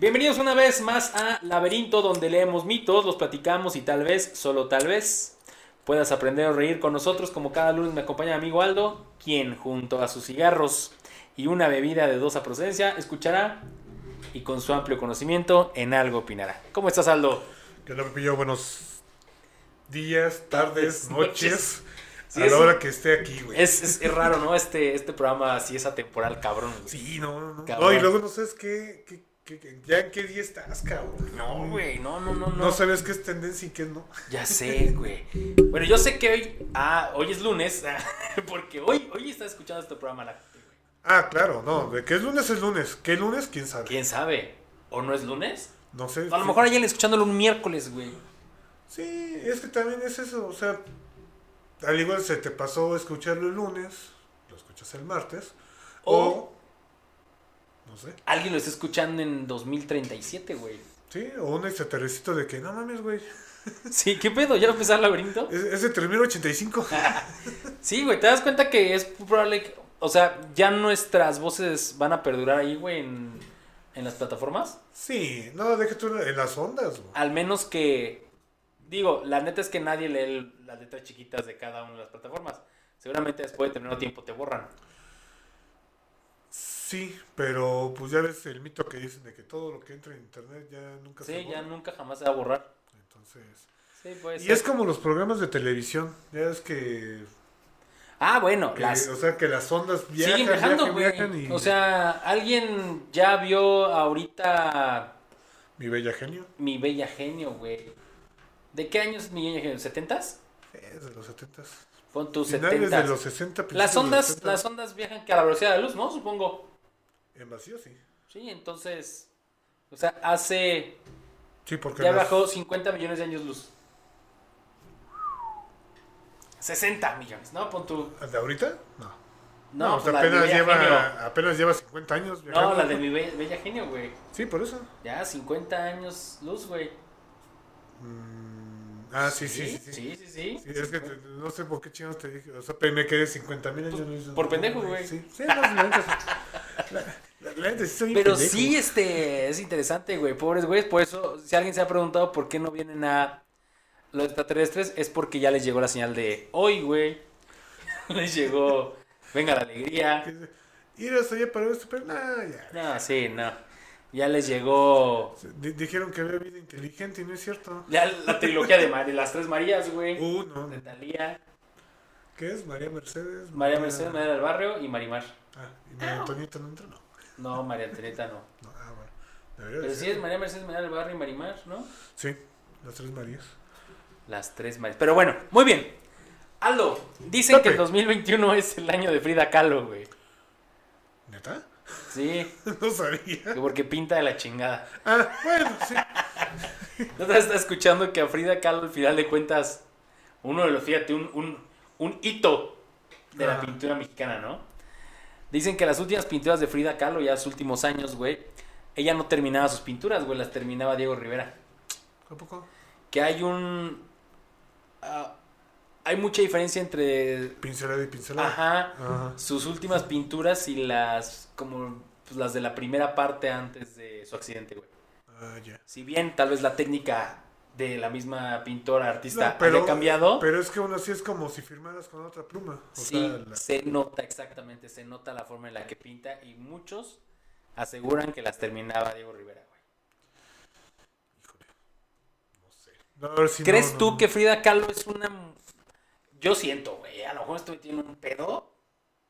Bienvenidos una vez más a Laberinto, donde leemos mitos, los platicamos y tal vez, solo tal vez, puedas aprender a reír con nosotros. Como cada lunes me acompaña mi amigo Aldo, quien junto a sus cigarros y una bebida de dudosa procedencia escuchará y con su amplio conocimiento en algo opinará. ¿Cómo estás, Aldo? Que lo pillo buenos días, tardes, noches. Sí, a la hora que esté aquí, güey. Es, es- es raro, ¿no? Este, este programa así es atemporal, cabrón. güey. Sí, no, no, no. Cabrón. No, y luego no sabes qué, qué, qué- ya en qué día estás, cabrón. No, güey, no, no, no, no. No sabes qué es tendencia y qué no. Ya sé, güey. Bueno, yo sé que hoy. Ah, hoy es lunes. Porque hoy, hoy está escuchando este programa la gente, güey. Ah, claro, no. De que es lunes es lunes. ¿Qué lunes? ¿Quién sabe? ¿Quién sabe? ¿O no es lunes? No sé. A lo mejor alguien escuchándolo un miércoles, güey. Sí, es que también es eso. O sea, al igual se te pasó escucharlo el lunes, lo escuchas el martes. O- O. Sé. Alguien lo está escuchando en 2037, güey. Sí, o un extraterrecito de que no mames, güey. Sí, ¿qué pedo? ¿Ya va a empezar el laberinto? Es, es de 3085. Sí, güey, ¿te das cuenta que es probable que. O sea, ya nuestras voces van a perdurar ahí, güey, en, en las plataformas? Sí, no, deja tú en las ondas, güey. Al menos que. Digo, la neta es que nadie lee el- las letras chiquitas de cada una de las plataformas. Seguramente después de determinado tiempo te borran. Sí, pero pues ya ves el mito que dicen de que todo lo que entra en internet ya nunca se Sí, ya borra. nunca jamás se va a borrar. Entonces, Sí, puede y ser. es como los programas de televisión, ya es que, Ah, bueno, que, las. o sea, que las ondas viajan, Siguen viajando, viajan, güey. viajan y O sea, ¿alguien ya vio ahorita mi bella genio mi bella genio, güey? ¿De qué años es mi bella genio? ¿70s? es de los 70 Pon tus Finales 70 de los 60, Las de los ondas, 70. las ondas viajan que a la velocidad de la luz, ¿no? Supongo. En vacío, sí. Sí, entonces. O sea, hace. Sí, porque Ya las- bajó 50 millones de años luz. 60 millones, ¿no? Pon tu. ¿De ahorita? No. No, o sea, pues apenas, bella lleva, apenas lleva 50 años. No, viajando. la de mi be- bella genio, güey. Sí, por eso. Ya, 50 años luz, güey. Mm, ah, sí, sí, sí. sí. Sí, sí, sí. Sí, es que te- no sé por qué chingados te dije. O sea, me quedé 50 mil años. Pues, por pendejo, güey. Sí, sí, no, Pero pendejo. sí, este, es interesante, güey. Pobres güeyes, por eso, si alguien se ha preguntado por qué no vienen a los extraterrestres, es porque ya les llegó la señal de hoy, güey. les llegó, venga la alegría. Ir hasta allá para esto, pero nada, ya. No, sí, no. Ya les llegó Di- dijeron que había vida inteligente y no es cierto. ya la trilogía de, Mar- de las tres Marías, güey. Uh, no. De Talía, ¿Qué es? María Mercedes. María Mercedes, María del Barrio y Marimar. Ah, y María Antonieta no entra, no. No, María Antonieta no. No, ah, bueno. Debería Pero sí ser. es María Mercedes, María del Barrio y Marimar, ¿no? Sí, las tres Marías. Las tres Marías. Pero bueno, muy bien. Aldo, dicen que el 2021 es el año de Frida Kahlo, güey. ¿Neta? Sí, no sabía. que porque pinta de la chingada. Ah, bueno, sí. ¿No te estás escuchando que a Frida Kahlo al final de cuentas, uno de los, fíjate, un, un, un hito de la Ajá. pintura mexicana, ¿no? Dicen que las últimas pinturas de Frida Kahlo, ya sus últimos años, güey, ella no terminaba sus pinturas, güey, las terminaba Diego Rivera. ¿A poco? Que hay un... ah, hay mucha diferencia entre... Pincelada y pincelada. Ajá. Ajá. sus últimas pinturas y las como pues, las de la primera parte antes de su accidente, güey. Ah, ya. Si bien tal vez la técnica de la misma pintora artista No, pero, haya cambiado, Pero es que aún así es como si firmaras con otra pluma. O sí sea, la- se nota exactamente, se nota la forma en la que pinta y muchos aseguran que las terminaba Diego Rivera, güey. híjole, no sé. No, a ver si ¿Crees no, tú que Frida Kahlo es una yo siento, güey, a lo mejor estoy metiendo un pedo,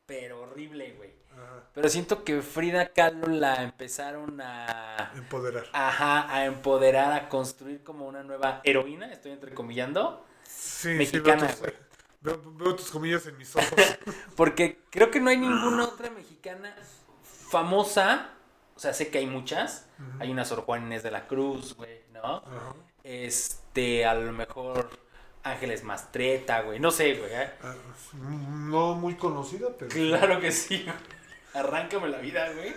pero horrible, güey. Ajá, Pero siento que Frida Kahlo la empezaron a empoderar. Ajá, a empoderar, a construir como una nueva heroína, estoy entrecomillando, Sí, mexicana, sí, veo, tus, veo, veo tus comillas en mis ojos. porque creo que no hay ninguna otra mexicana famosa, o sea, sé que hay muchas, hay una Sor Juana Inés de la Cruz, güey, ¿no? Ajá. Este, a lo mejor Ángeles Mastreta, güey, no sé, güey, ¿eh? Ah, no muy conocida, pero. Claro que sí, güey. Arráncame la vida, güey.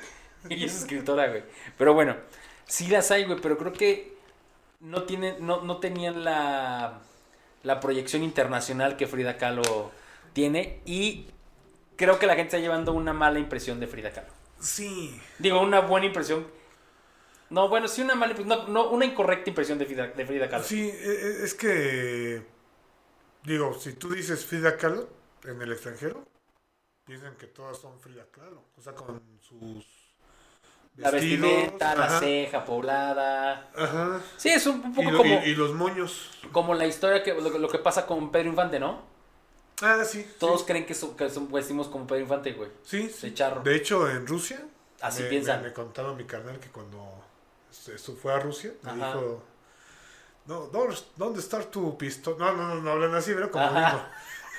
Y es escritora, güey. Pero bueno, sí las hay, güey, pero creo que no tienen, no, no tenían la, la proyección internacional que Frida Kahlo tiene. Y creo que la gente está llevando una mala impresión de Frida Kahlo. Sí. Digo, una buena impresión No, bueno, sí una mala, no, no, una incorrecta impresión de Frida, de Frida Kahlo. Sí, e- e- es que. Digo, si tú dices Frida Kahlo en el extranjero, piensan que todas son Frida Kahlo. O sea, con sus. La vestidos, vestimenta, la ceja poblada. Ajá. Sí, es un, poco como, y- y los moños. como la historia que lo, que- lo que pasa con Pedro Infante, ¿no? Ah, sí. Todos sí. creen que, son- que son- vestimos como Pedro Infante, güey. Sí, sí. de charro. De hecho, en Rusia. Así me, piensan. Me, me contaba mi carnal que cuando se fue a Rusia, me Ajá. dijo. No, ¿dónde, dónde está tu pistola? No, no, no, no hablan así, pero como.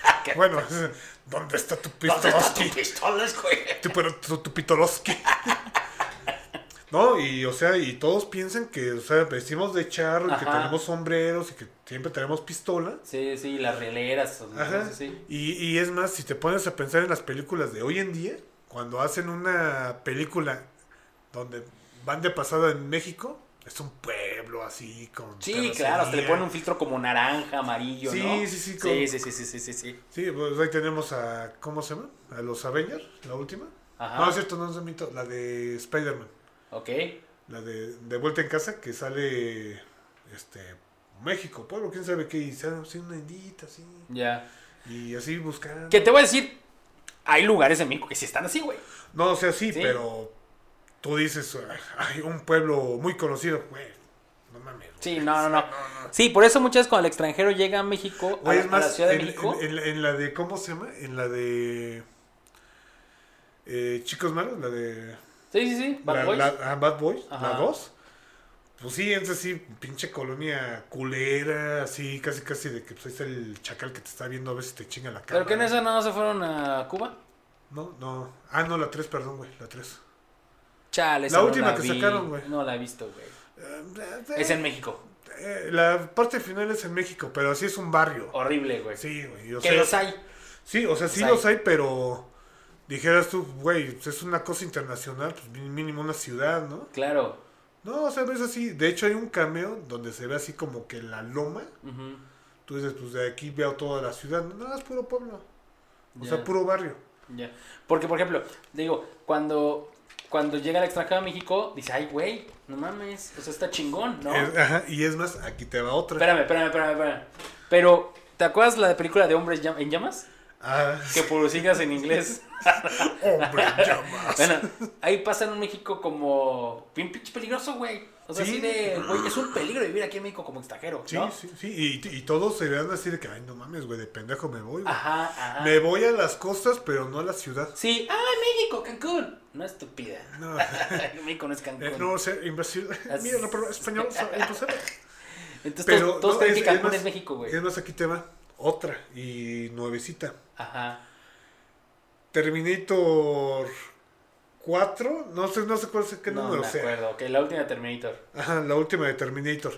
Bueno, ¿dónde está tu ¿Dónde está tu pistoloski? güey? Tu, pero tu, tu pitoloski. No, y o sea, y todos piensan que, o sea, vestimos de charro y que tenemos sombreros y que siempre tenemos pistola. Sí, sí, las rieleras. o- Ajá. Sí, sí. Y, y es más, si te pones a pensar en las películas de hoy en día, cuando hacen una película donde van de pasada en México, es un pueblo así con Sí, claro, hasta le ponen un filtro como naranja, amarillo, Sí, ¿no? sí, sí, con- Sí, sí, sí, sí, sí, sí, sí. Sí, pues ahí tenemos a, ¿cómo se llama? A los Avengers, la última. Ajá. No, es cierto, no es mito, la de Spider-Man. Ok. La de, de Vuelta en Casa, que sale, este, México, pueblo, quién sabe qué, y sale así una indita, así, Ya. y así buscando. Que te voy a decir, hay lugares en México que sí están así, güey. No, o sea, sí, Sí. pero tú dices, hay un pueblo muy conocido, güey, no mames. Sí, no, no, no. Sí, por eso muchas veces cuando el extranjero llega a México, a, Oye, la- es a la más, Ciudad de en, México. en- en- en la de, ¿cómo se llama? En la de eh, Chicos Malos, la de... Sí, sí, sí. Bad la, Boys. la- ah, Bad Boys, Ajá. la 2. Pues sí, es así, pinche colonia culera, así, casi casi de que pues, ahí está el chacal que te está viendo a ver si te chinga la cara. Pero que en esa no se fueron a Cuba. No, no. Ah, no, la 3, perdón, güey, la 3. Chale, La no última que vi. sacaron, güey. No la he visto, güey. Eh, Es en México. eh, la parte final es en México, pero así es un barrio. Horrible, güey. Sí, güey. que los hay. Sí, o sea, sí Los hay. los hay, pero dijeras tú, güey, pues es una cosa internacional, pues mí- mínimo una ciudad, ¿no? Claro. No, o sea, ves así. De hecho, hay un cameo donde se ve así como que la loma. Ujú. Tú dices, pues de aquí veo toda la ciudad. No, es puro pueblo. O sea, puro barrio. Ya. Porque, por ejemplo, digo, cuando, cuando llega el extranjero a México, dice, ay, güey, no mames, o sea, está chingón, ¿no? Es- ajá, y es más, aquí te va otra. Espérame, espérame, espérame, espérame. Pero, ¿te acuerdas la película de Hombres en Llamas? Ah, Que por sigas en inglés. hombre, llamas. Bueno, ahí pasa en un México como bien pinche peligroso, güey. O sea, Sí. así de, güey, es un peligro vivir aquí en México como extranjero, Sí, ¿no? sí, sí. Y, y todos se vean así de que, ay, no mames, güey, de pendejo me voy, güey. Ajá, ajá. Me voy a las costas, pero no a la ciudad. Sí, ah, México, Cancún. No estúpida. No, México no es Cancún. eh, no sé, imbécil. As- Mira, pero español. Entonces Pero, todos, todos no, creen es- que Cancún es es, más- México, güey. Es más, aquí te va otra y nuevecita. Ajá. Terminator 4, no sé, no sé cuál es, qué no número me sea. acuerdo. Ok, la última de Terminator. Ajá, la última de Terminator.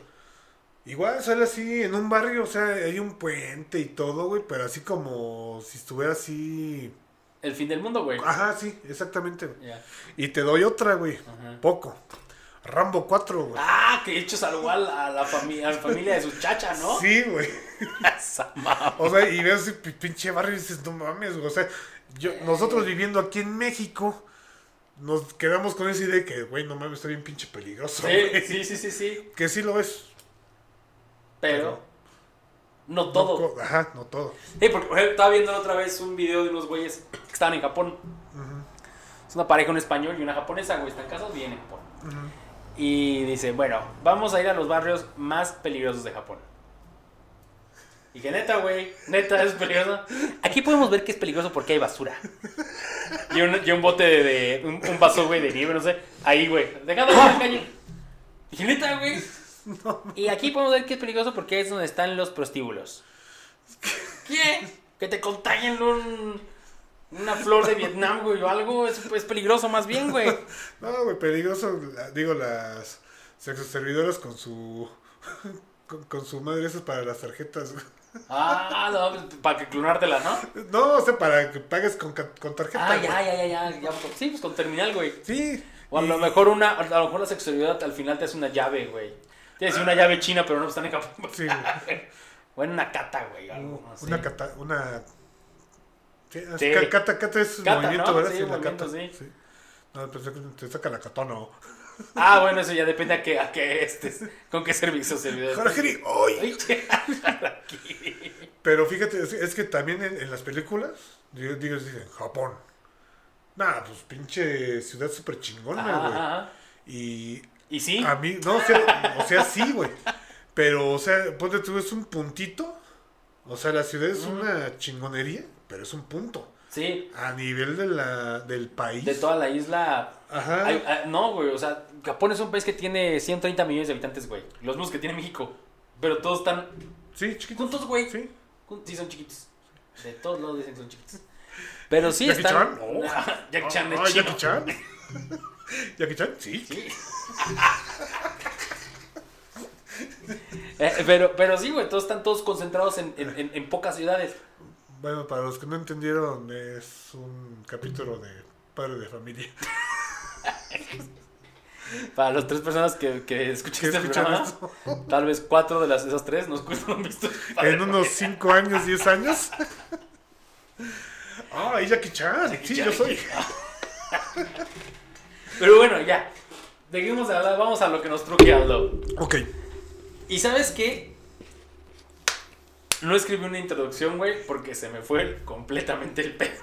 Igual sale así en un barrio, o sea, hay un puente y todo, güey, pero así como si estuviera así. El fin del mundo, güey. Ajá, sí, exactamente. Y te doy otra, güey. Ajá. Poco. Rambo 4, güey. Ah, que hecho salvó a la, a la, familia, a la familia de su chacha, ¿no? Sí, güey. O sea, y ves ese pi- pinche barrio y dices, no mames, güey. O sea, yo, nosotros viviendo aquí en México, nos quedamos con esa idea de que, güey, no mames, está bien pinche peligroso. Sí, güey. sí, sí, sí, sí. Que sí lo ves. Pero no No todo. ajá, no todo. Sí, porque estaba viendo la otra vez un video de unos güeyes que estaban en Japón. Es una pareja, un español y una japonesa, güey. Están casados, vienen en Japón. Y dice, bueno, vamos a ir a los barrios más peligrosos de Japón. Y que neta, güey, neta es peligroso. Aquí podemos ver que es peligroso porque hay basura. Y un, y un bote de, de- un, un vaso, güey, de nieve, no sé. Ahí, güey, dejando en la calle. Y que neta, güey. Y aquí podemos ver que es peligroso porque es donde están los prostíbulos. ¿Qué? Que te contagien un, una flor de Vietnam, güey, o algo. Es, es peligroso más bien, güey. No, güey, peligroso, digo, las sexoservidoras con su. Con, con su madre, esas para las tarjetas. güey. Ah, no, para que clonártela, ¿no? No, o sea, para que pagues con, con tarjeta. Ah, ya, ya, ya, ya, ya. Sí, pues con terminal, güey. Sí. O a lo mejor una, a lo mejor la sexualidad al final te hace una llave, güey. Tienes una llave china, pero no están en Japón. Sí, O en una cata, güey. algo, no sé. Una cata, una. Sí, Sí. Cata, cata es Cata, movimiento, ¿no? ¿verdad? Sí, la movimiento, cata. sí. No, pensé que te saca la catona. ¿no? Ah, bueno, eso ya depende a qué, a qué estés. Con qué servicio servidor. Harakiri, Harakiri. Pero fíjate, es, es que también en, en las películas, digo, digo, dicen Japón. Nada, pues pinche ciudad súper chingona, güey. Y ¿Y sí? a mí, no, o sea, o sea, sí, güey. Pero, o sea, ponte tú, es un puntito. O sea, la ciudad es una chingonería, pero es un punto. Sí. A nivel de la, del país. De toda la isla. Ajá. hay- ah, no, güey. O sea, Japón es un país que tiene 130 millones de habitantes, güey. Los mismos que tiene México. Pero todos están Sí, chiquito. juntos, güey. Sí. Sí, son chiquitos. De todos lados dicen que son chiquitos. Pero sí ¿Jackie están. Chan? Oh. Jackie Chan es Ah, chino. Jackie Chan. Jackie Chan, sí. Sí. Eh, pero, pero sí, güey, todos están todos concentrados en, en- en- en pocas ciudades. Bueno, para los que no entendieron, es un capítulo de Padre de Familia. Para las tres personas que, que escuchan ¿Qué este escuchan programa, esto? tal vez cuatro de las, esas tres nos no han visto. En unos 5 años, 10 años. Ah, y Jackie Chan. Sí, Chan. yo soy. Pero bueno, ya. Dejemos de hablar, vamos a lo que nos truje Aldo. Ok. ¿Y sabes qué? No escribí una introducción, güey, porque se me fue completamente el pedo.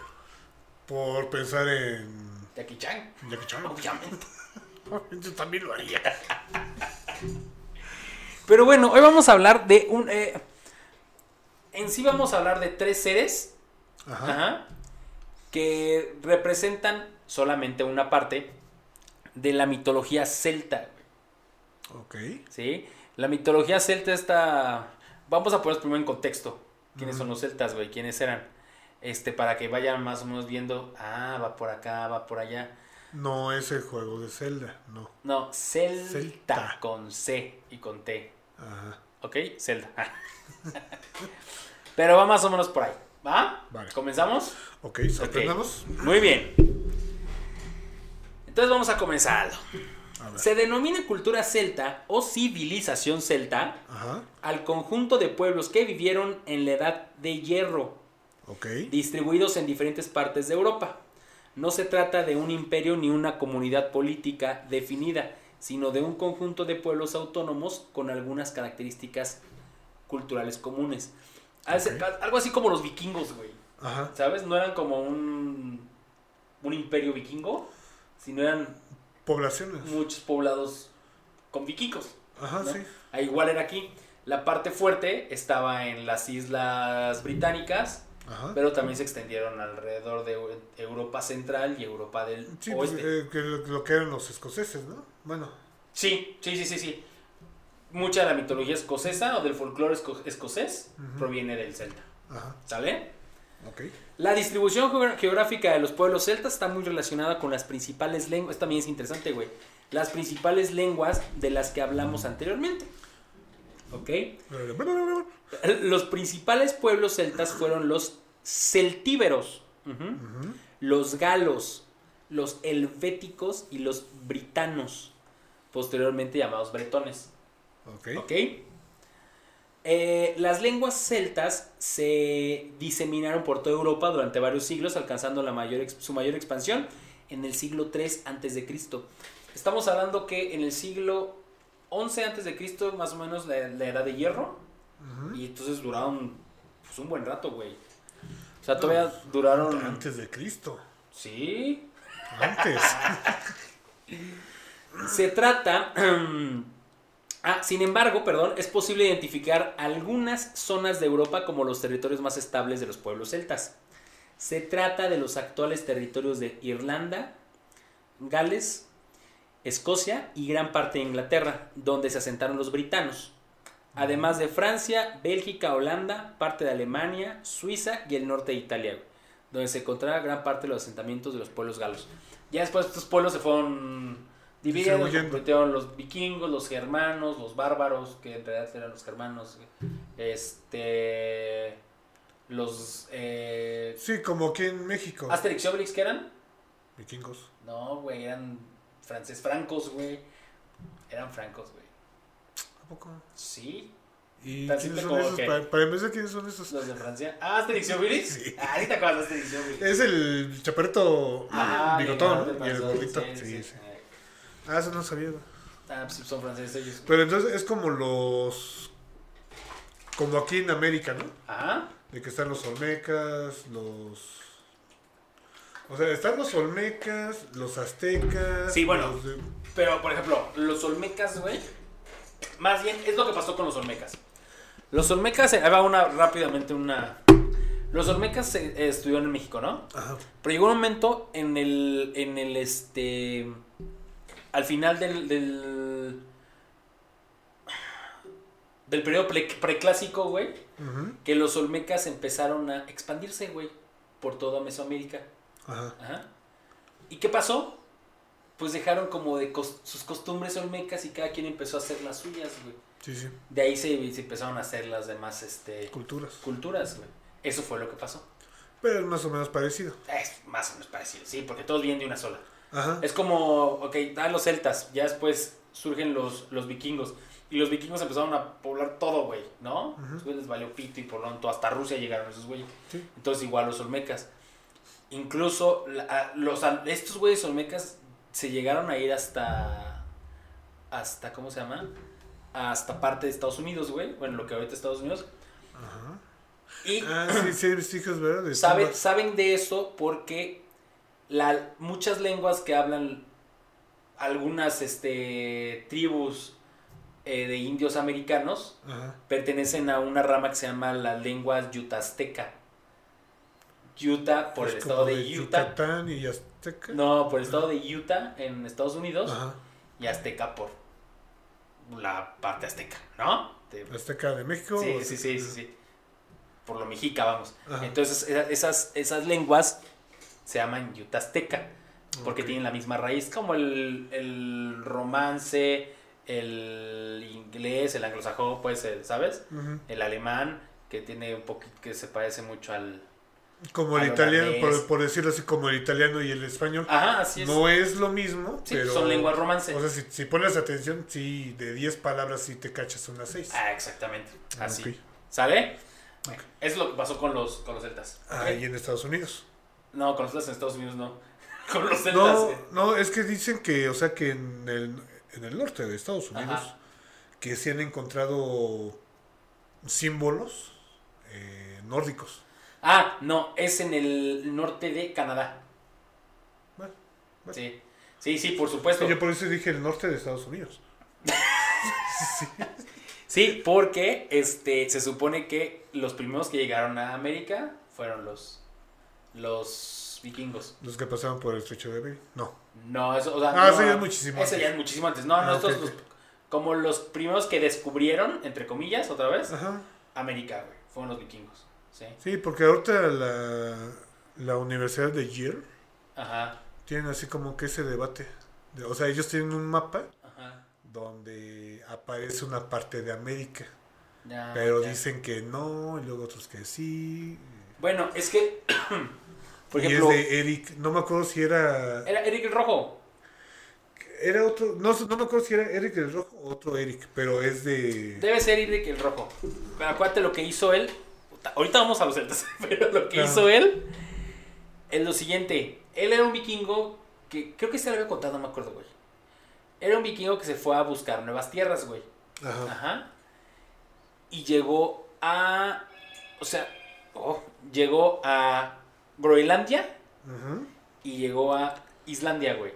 Por pensar en Jackie Chan, Jackie Chan. obviamente. Yo también lo haría. Pero bueno, hoy vamos a hablar de un... eh, en sí vamos a hablar de tres seres Ajá. ajá, que representan solamente una parte de la mitología celta, Ok. ¿sí? La mitología celta está... Vamos a poner primero en contexto. ¿Quiénes son los celtas, güey? ¿Quiénes eran? Este, para que vayan más o menos viendo, ah, va por acá, va por allá. No es el juego de Zelda, no. No, celta, Celta. con C y con T. Ajá. ¿Ok? Celta. Pero va más o menos por ahí. ¿Va? Vale. ¿Comenzamos? Ok, sorprendamos. Muy bien. Entonces vamos a comenzar. Se denomina cultura celta o civilización celta Ajá. al conjunto de pueblos que vivieron en la edad de hierro, distribuidos en diferentes partes de Europa. No se trata de un imperio ni una comunidad política definida, sino de un conjunto de pueblos autónomos con algunas características culturales comunes. Algo así como los vikingos, güey. Ajá. ¿Sabes? No eran como un, un imperio vikingo, sino eran Poblaciones. muchos poblados con vikingos. Ajá, ¿no? sí. Ah, Igual era aquí. La parte fuerte estaba en las islas británicas, Ajá. pero también se extendieron alrededor de Eu- Europa Central y Europa del Sí, pues, Oeste. eh, que lo, que eran los escoceses, ¿no? Bueno. Sí, sí, sí, sí, sí. Mucha de la mitología escocesa o del folclore esco- escocés Ujú. proviene del celta. Ajá. ¿Sale? Ok. La distribución geográfica de los pueblos celtas está muy relacionada con las principales lenguas. También es interesante, güey. Las principales lenguas de las que hablamos anteriormente. ¿Ok? Los principales pueblos celtas fueron los celtíberos, los galos, los helvéticos y los britanos, posteriormente llamados bretones. Ok. ¿Ok? Eh, las lenguas celtas se diseminaron por toda Europa durante varios siglos, alcanzando la mayor su mayor expansión en el siglo III antes de Cristo. Estamos hablando que en el siglo XI antes de Cristo, más o menos la, la edad de hierro, y entonces duraron pues, un buen rato, güey. O sea, todavía duraron... Antes de Cristo. Sí, Antes. Se trata. ah, sin embargo, perdón, es posible identificar algunas zonas de Europa como los territorios más estables de los pueblos celtas. Se trata de los actuales territorios de Irlanda, Gales, Escocia y gran parte de Inglaterra, donde se asentaron los britanos. Además de Francia, Bélgica, Holanda, parte de Alemania, Suiza y el norte de Italia, donde se encontraba gran parte de los asentamientos de los pueblos galos. Ya después estos pueblos se fueron Distribuyendo. convirtieron los vikingos, los germanos, los bárbaros, que en realidad eran los germanos, este, los eh, Sí, como aquí en México. Asterix y Obelix, ¿qué eran? Vikingos. No, güey, eran franceses francos, güey. Eran francos, güey. ¿A poco? Sí, ¿Y Tan quiénes son esos? que- Para, para empezar, ¿quiénes son esos? los de Francia. Ah, Asterix y Obelix. Sí. Ah, ahorita acuerdas de Asterix y Obelix. Es el chaparrito Ajá, bigotón, ¿no? Y el gordito. sí, Sí, sí. sí. Ah, eso no sabía. Ah, pues son franceses ellos. Pero entonces es como los. Como aquí en América, ¿no? Ajá. De que están los Olmecas, los. O sea, están los Olmecas, los Aztecas. Sí, bueno. los de- Pero, por ejemplo, los Olmecas, güey. Más bien, es lo que pasó con los Olmecas. Los Olmecas, ahí va una rápidamente una. Los Olmecas se eh, estudiaron en México, ¿no? Ajá. Pero llegó un momento en el. En el este. Al final del. del. del periodo pre- preclásico, güey. Que los Olmecas empezaron a expandirse, güey. Por toda Mesoamérica. Ajá. Ajá. ¿Y qué pasó? Pues dejaron como de sus costumbres olmecas y cada quien empezó a hacer las suyas, güey. Sí, sí. De ahí se, se empezaron a hacer las demás este, Culturas. culturas, güey. Eso fue lo que pasó. Pero es más o menos parecido. Es más o menos parecido, sí, porque todos vienen de una sola. Ajá. Es como, ok, dan los celtas, ya después surgen los, los vikingos. Y los vikingos empezaron a poblar todo, güey, ¿no? Güeyes les valió pito y por lo tanto hasta Rusia llegaron esos güeyes. Sí. Entonces igual los olmecas. Incluso la- los, estos güeyes olmecas se llegaron a ir hasta, hasta, ¿cómo se llama? Hasta parte de Estados Unidos, güey. Bueno, lo que ahorita es Estados Unidos. Ajá. Y Ah, sí, sí, hijos, saben, Tumba. saben de eso porque la, muchas lenguas que hablan algunas este, tribus eh, de indios americanos Ajá. pertenecen a una rama que se llama la lengua yutasteca. Utah por Es el estado de Utah. Yucatán y Azteca. No, por el estado de Utah en Estados Unidos Ajá. y Azteca por la parte azteca, ¿no? De- Azteca de México. Sí, sí, sí, sí, sí. Por lo mexica, vamos. Ajá. Entonces, esa- esas, esas lenguas se llaman yutasteca, porque tienen la misma raíz, como el, el romance, el inglés, el anglosajón, pues, el- ¿sabes? El alemán, que tiene un poquito, que se parece mucho al... Como el al italiano, por, por decirlo así, como el italiano y el español. Ajá, así es. No es lo mismo, sí, pero... son lenguas romance. O sea, si, si pones atención, sí, de 10 palabras sí te cachas unas 6. ah, exactamente. Así. ¿Sale? Es lo que pasó con los, con los celtas. Ahí en Estados Unidos. No, con los celtas en Estados Unidos no. Con los celtas. No, eh. no, es que dicen que, o sea, que en el, en el norte de Estados Unidos, Ajá. que se han encontrado símbolos eh, nórdicos. Ah, no, es en el norte de Canadá. Bueno, bueno. Sí. Sí, sí, por supuesto. Yo por eso dije el norte de Estados Unidos. sí. Sí, porque este se supone que los primeros que llegaron a América fueron los los vikingos. Los que pasaron por el estrecho de Bering. No. No, eso, o sea, Ah, no, eso ya es muchísimo Eso antes. ya es muchísimo antes. No, no, Ah, estos los- como los primeros que descubrieron, entre comillas, otra vez, Ajá. América, güey. Fueron los vikingos. Sí. Sí, porque ahorita la, la Universidad de Yale Ajá. tienen así como que ese debate. De- o sea, ellos tienen un mapa Ajá. donde aparece una parte de América. Ya, Pero ya. dicen que no, y luego otros que sí. Bueno, es que por y es de Eric, no me acuerdo si era. era Eric el Rojo. Era otro, no, no me acuerdo si era Eric el Rojo o otro Eric, pero es de. Debe ser Eric el Rojo. Pero acuérdate lo que hizo él. Ahorita vamos a los celtas, pero lo que hizo él es lo siguiente. Él era un vikingo que creo que se lo había contado, no me acuerdo, güey. Era un vikingo que se fue a buscar nuevas tierras, güey. Ajá. Ajá. Y llegó a. O sea, oh, llegó a Groenlandia y llegó a Islandia, güey.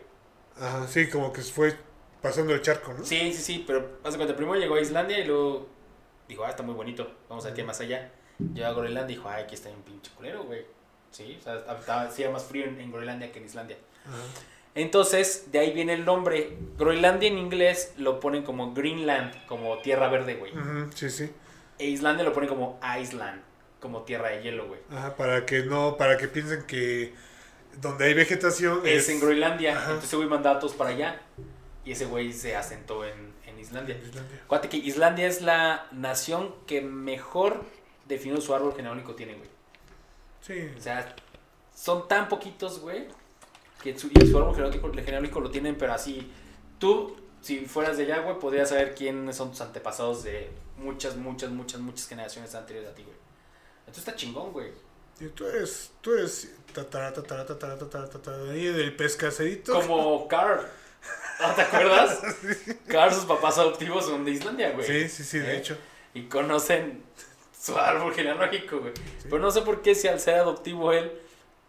Ajá, sí, como que fue pasando el charco, ¿no? Sí, sí, sí, pero haz de cuenta, primero llegó a Islandia y luego dijo, ah, está muy bonito, vamos a ver qué más allá. Llegó a Groenlandia y dijo, ay, aquí está un pinche culero, güey. Sí, o sea, estaba, hacía más frío en, en Groenlandia que en Islandia. Ajá. Entonces, de ahí viene el nombre. Groenlandia en inglés lo ponen como Greenland, como tierra verde, güey. Sí, sí. E Islandia lo ponen como Iceland, como tierra de hielo, güey. Ajá, para que no, para que piensen que donde hay vegetación Es en Groenlandia, Ajá. entonces güey mandó a todos para allá. Y ese güey se asentó en, en Islandia. Islandia. Acuérdate que Islandia es la nación que mejor definido su árbol genealógico tiene, güey. Sí. O sea, son tan poquitos, güey, que su, y su árbol genealógico, genealógico lo tienen, pero así, tú, si fueras de allá, güey, podrías saber quiénes son tus antepasados de muchas, muchas, muchas, muchas generaciones anteriores a ti, güey. Entonces está chingón, güey. Y tú eres, tú eres tatara, tatara, tatara, tatara, tatara, y del pescacerito. Como Carl. ¿No te acuerdas? Claro, sus papás adoptivos son de Islandia, güey. Sí, sí, sí, de ¿Eh? hecho. Y conocen su árbol genealógico, güey. Pero no sé por qué si al ser adoptivo él,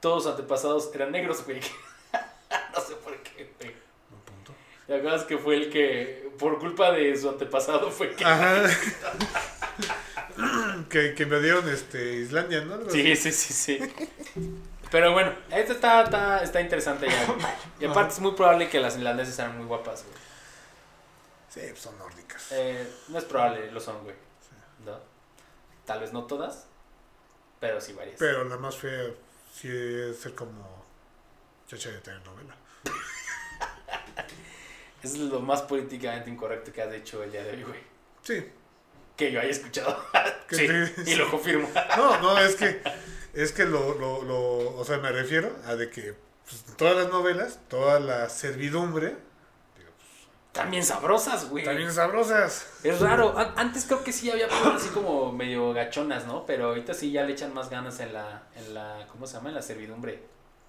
todos sus antepasados eran negros, güey. no sé por qué, güey. Un punto. ¿Te acuerdas que fue el que, por culpa de su antepasado, fue que... Ajá. que, que me dieron este, Islandia, ¿no? Sí, sí, sí, sí. Pero bueno, esto está, está, está interesante ya, güey. Y aparte es muy probable que las irlandesas sean muy guapas, güey. Sí, pues son nórdicas. Eh, no es probable, lo son, güey. ¿No? Tal vez no todas, pero sí varias. Pero la más fea sí es ser como chacha de telenovela. Es lo más políticamente incorrecto que has hecho el día de hoy, güey. Sí. Que yo haya escuchado. Sí, sí, y lo confirmo. No, no, es que, es que lo, lo, lo, o sea, me refiero a de que pues, todas las novelas, toda la servidumbre, También sabrosas, güey. también sabrosas. Es raro. An- Antes creo que sí había así como medio gachonas, ¿no? Pero ahorita sí ya le echan más ganas en la, en la ¿cómo se llama? En la servidumbre.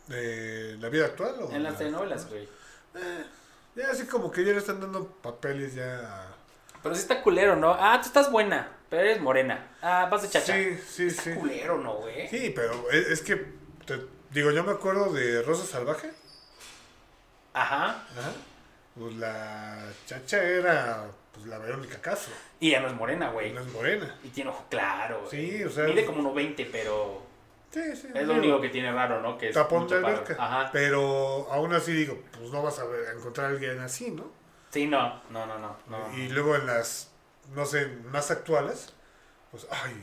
¿De la vida actual o? En las la- telenovelas, güey. Eh, ya así como que ya le están dando papeles ya. Pero sí está culero, ¿no? Ah, tú estás buena, pero eres morena. Ah, vas de chacha. Sí, sí, sí. Culero, ¿no, güey? Sí, pero es, es que, te- digo, yo me acuerdo de Rosa Salvaje. Ajá. Ajá. Pues la chacha era pues la Verónica Castro. Y ya no es morena, güey. No es morena. Y tiene ojo claro. Sí, o sea. Mide como unos 20, pero Sí, sí. es lo digo, único que tiene raro, ¿no? Que es Tapón de alberca. Ajá. Pero aún así digo, pues no vas a ver- a encontrar a alguien así, ¿no? Sí, no, no, no, no. no. Y luego en las, no sé, más actuales, pues, ay,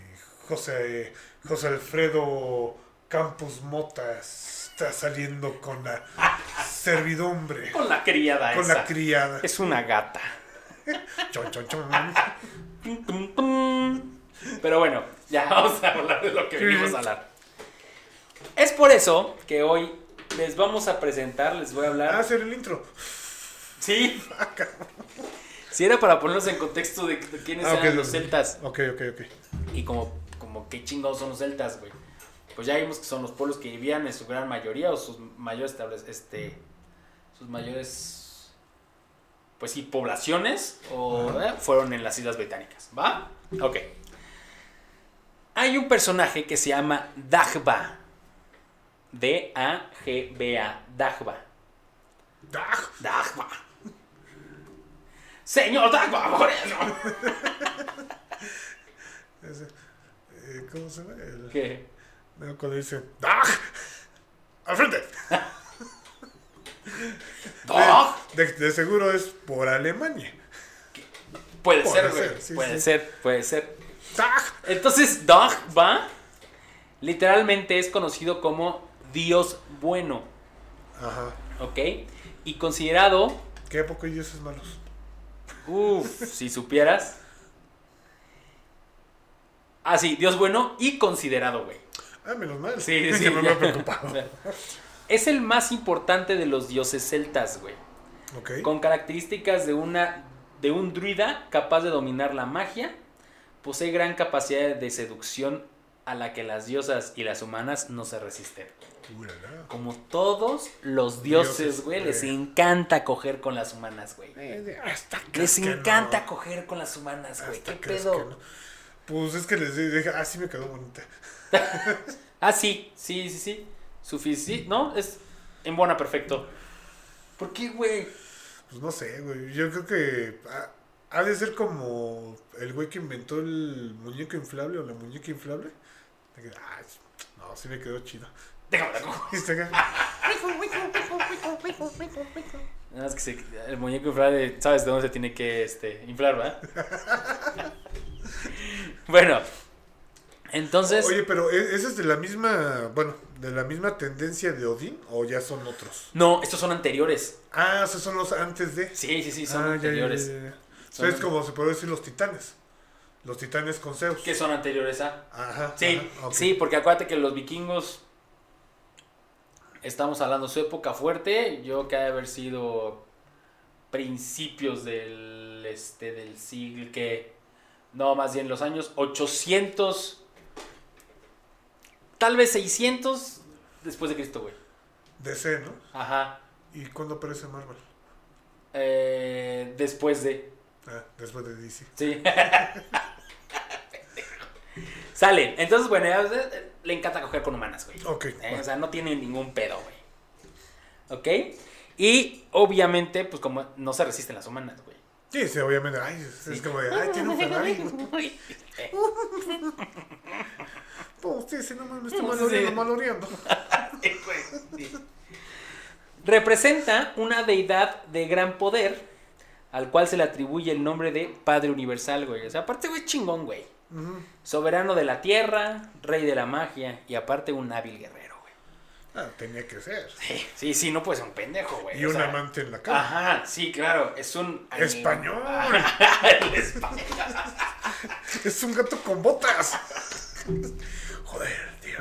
José, José Alfredo Campos Motas está saliendo con la servidumbre, Con la criada con esa. la criada. Es una gata. Chon, chon, chon. Pero bueno, ya vamos a hablar de lo que venimos a hablar. Es por eso que hoy les vamos a presentar, les voy a Ah, hablar. hacer el intro. Sí. Si era para ponernos en contexto de, de quiénes Ah, eran los celtas Ok, ok, ok. y como, como qué chingados son los celtas, güey. Pues ya vimos que son los pueblos que vivían en su gran mayoría o sus mayores este, sus mayores, pues sí, poblaciones o eh, fueron en las Islas Británicas, ¿va? Ok. Hay un personaje que se llama Dagba. D-A-G-B-A. Dagba. Ah, Dagba. Señor Dagba, Moreno. ese, eh, ¿Cómo se llama? El- ¿Qué? no, cuando dice, ¡Dag! ¡Al frente! Dag. De, de seguro es por Alemania. Puede ser, güey. sí, puede sí. ser, puede ser. ¡Dag! Entonces, Dagba literalmente es conocido como Dios bueno, Ajá. ¿ok? Y considerado, ¿Qué época hay dioses malos? Uff, si supieras. Ah, sí, Dios bueno y considerado, güey. Ah, menos mal. Sí, Que sí. me había preocupado. Es el más importante de los dioses celtas, güey. Ok. Con características de una de un druida capaz de dominar la magia, posee gran capacidad de seducción a la que las diosas y las humanas no se resisten. Como todos los dioses, güey, les encanta coger con las humanas, güey. Eh, hasta Les que encanta no. coger con las humanas, güey. ¿Qué pedo? que no. Pues es que les dije, ah, sí me quedó bonita. Ah, sí, sí, sí, sí. Suficiente, ¿no? Es en buena perfecto. ¿Por qué, güey? Pues no sé, güey. Yo creo que ha, ha de ser como el güey que inventó el muñeco inflable o la muñeca inflable. Que, ah, no, sí me quedó chido. Déjame la cojo. Nada más que se- el muñeco inflable, ¿sabes de dónde se tiene que este, inflar, verdad? bueno, entonces, Oye, pero ¿e- ¿ese es de la misma, bueno, de la misma tendencia de Odín o ya son otros? no, estos son anteriores. Ah, esos son los antes de. Sí, sí, sí, son Ah, ya, anteriores. ya, Son- es como se puede decir los titanes. Los titanes con Zeus. Que son anteriores a. Ajá. Sí, ajá, ok. sí, porque acuérdate que los vikingos. Estamos hablando su época fuerte. Yo que ha de haber sido principios del este del siglo que no, más bien los años 800 tal vez 600 después de Cristo, güey. DC, ¿no? Ajá. ¿Y cuándo aparece Marvel? eh, después de. Ah, después de DC. Sí. Sale. Entonces, bueno, eh, le encanta coger con humanas, güey. Ok. Eh, va. O sea, no tiene ningún pedo, güey. ¿Ok? Y obviamente, pues como no se resisten las humanas, güey. Sí, sí, obviamente. Ay, es, es como de, ay, tiene un Ferrari. güey. Eh, sí, sí, no mames, me está No, sí, maloreando, sí. maloreando. Sí. Representa una deidad de gran poder al cual se le atribuye el nombre de Padre Universal, güey. O sea, aparte, güey, chingón, güey. Soberano de la tierra, rey de la magia y aparte un hábil guerrero, güey. Ah, tenía que ser. Sí, sí, sí, no puede ser un pendejo, güey. Y o un sea, amante en la cama. Ajá, sí, claro, es un... Español. El español. Es un gato con botas. Joder, tío.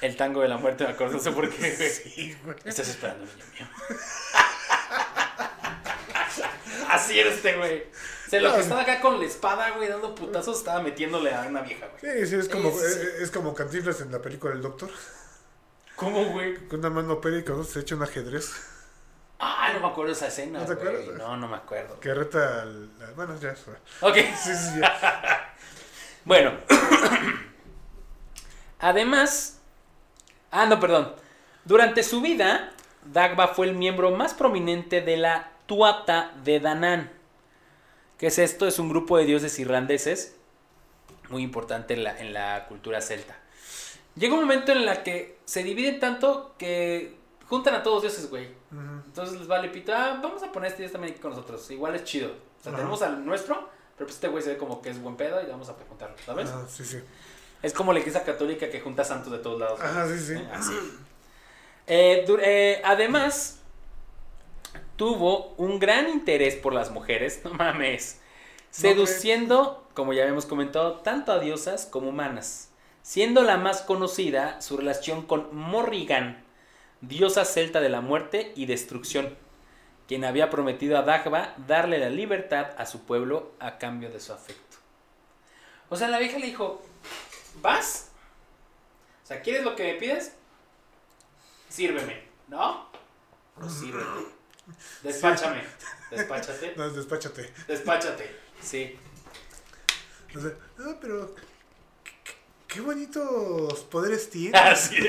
El tango de la muerte, me acuerdo, no sé por qué. Sí, güey. Estás esperando, niño mío. Así era este, güey. O sea, lo que estaba acá con la espada, güey, dando putazos, estaba metiéndole a una vieja, güey. Sí, sí, es como, eh, es como Cantinflas en la película del Doctor. ¿Cómo, güey? Con una mano con otra se echa un ajedrez. Ah, no me acuerdo esa escena, ¿No te güey. acuerdas? No, no me acuerdo. Que reta al. al- Bueno, ya fue. Ok. Sí, sí, ya. Bueno. Además. Ah, no, perdón. Durante su vida, Dagba fue el miembro más prominente de la Tuata de Danán. ¿Qué es esto? Es un grupo de dioses irlandeses muy importante en la, en la cultura celta. Llega un momento en la que se dividen tanto que juntan a todos los dioses, güey. Entonces les vale pito, ah, vamos a poner este dios también aquí con nosotros. Igual es chido. O sea, tenemos al nuestro, pero pues este güey se ve como que es buen pedo y vamos a juntarlo, ¿sabes? Ah, sí, sí. Es como la iglesia católica que junta santos de todos lados. Ajá, sí, sí. Así. Eh, eh, además, tuvo un gran interés por las mujeres, no mames, seduciendo, como ya habíamos comentado, tanto a diosas como humanas, siendo la más conocida su relación con Morrigan, diosa celta de la muerte y destrucción, quien había prometido a Dagba darle la libertad a su pueblo a cambio de su afecto. O sea, la vieja le dijo, ¿vas? O sea, ¿quieres lo que me pides? Sírveme, ¿no? Pues sírvete. Despáchame. Despáchate. No, despáchate. Despáchate. Sí. O sea, ah, pero. qué- bonitos poderes tienes. Así.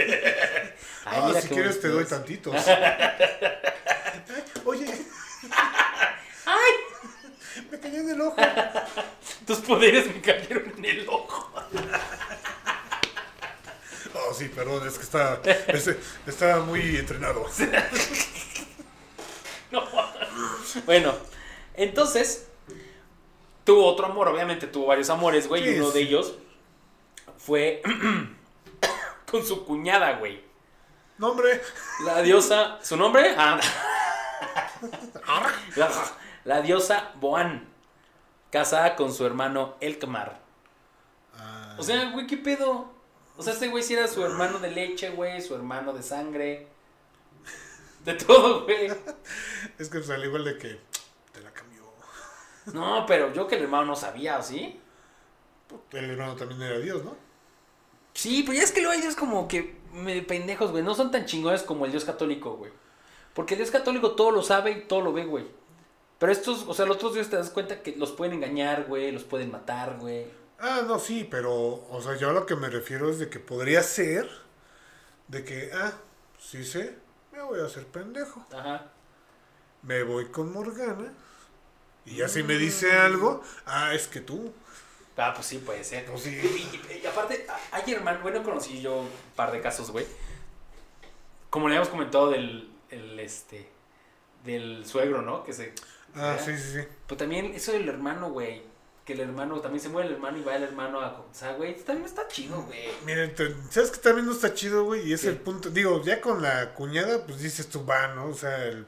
Ah, si quieres te doy tantitos. Ay, Oye. ¡Ay! Me cayó en el ojo. Tus poderes me cayeron en el ojo. Oh, sí, perdón, es que está, es- está muy entrenado. Bueno, entonces tuvo otro amor, obviamente tuvo varios amores, güey, y uno de ellos fue con su cuñada, güey. No, hombre. La diosa, ¿su nombre? Ah. La, la diosa Boan, casada con su hermano Elkmar. Ah, O sea, güey, ¿qué pedo? O sea, este güey sí era su hermano de leche, güey, su hermano de sangre. De todo, güey. es que pues, al igual de que te la cambió. No, pero yo que el hermano no sabía, ¿o sí? El hermano también era Dios, ¿no? Sí, pero ya es que luego hay dios como que me pendejos, güey. No son tan chingones como el dios católico, güey. Porque el dios católico todo lo sabe y todo lo ve, güey. Pero estos, o sea, los otros dioses te das cuenta que los pueden engañar, güey, los pueden matar, güey. Ah, no, sí, pero, o sea, yo a lo que me refiero es de que podría ser de que, ah, sí sé, me voy a hacer pendejo. Ajá. Me voy con Morgana. Y ya si me dice algo, ah, es que tú. Ah, pues sí, puede ser. Pues sí. Y, y- y aparte, hay hermanos, bueno, conocí yo un par de casos, güey. Como le habíamos comentado del, el, este, del suegro, ¿no? Que se... Ah, sí, sí, sí. Pero también eso del hermano, güey. Que el hermano, también se muere el hermano y va el hermano a... O sea, güey, también está chido, güey. Miren, ¿sabes que también no está chido, güey? Y es el punto, digo, ya con la cuñada, pues dices tú, va, ¿no? O sea, el,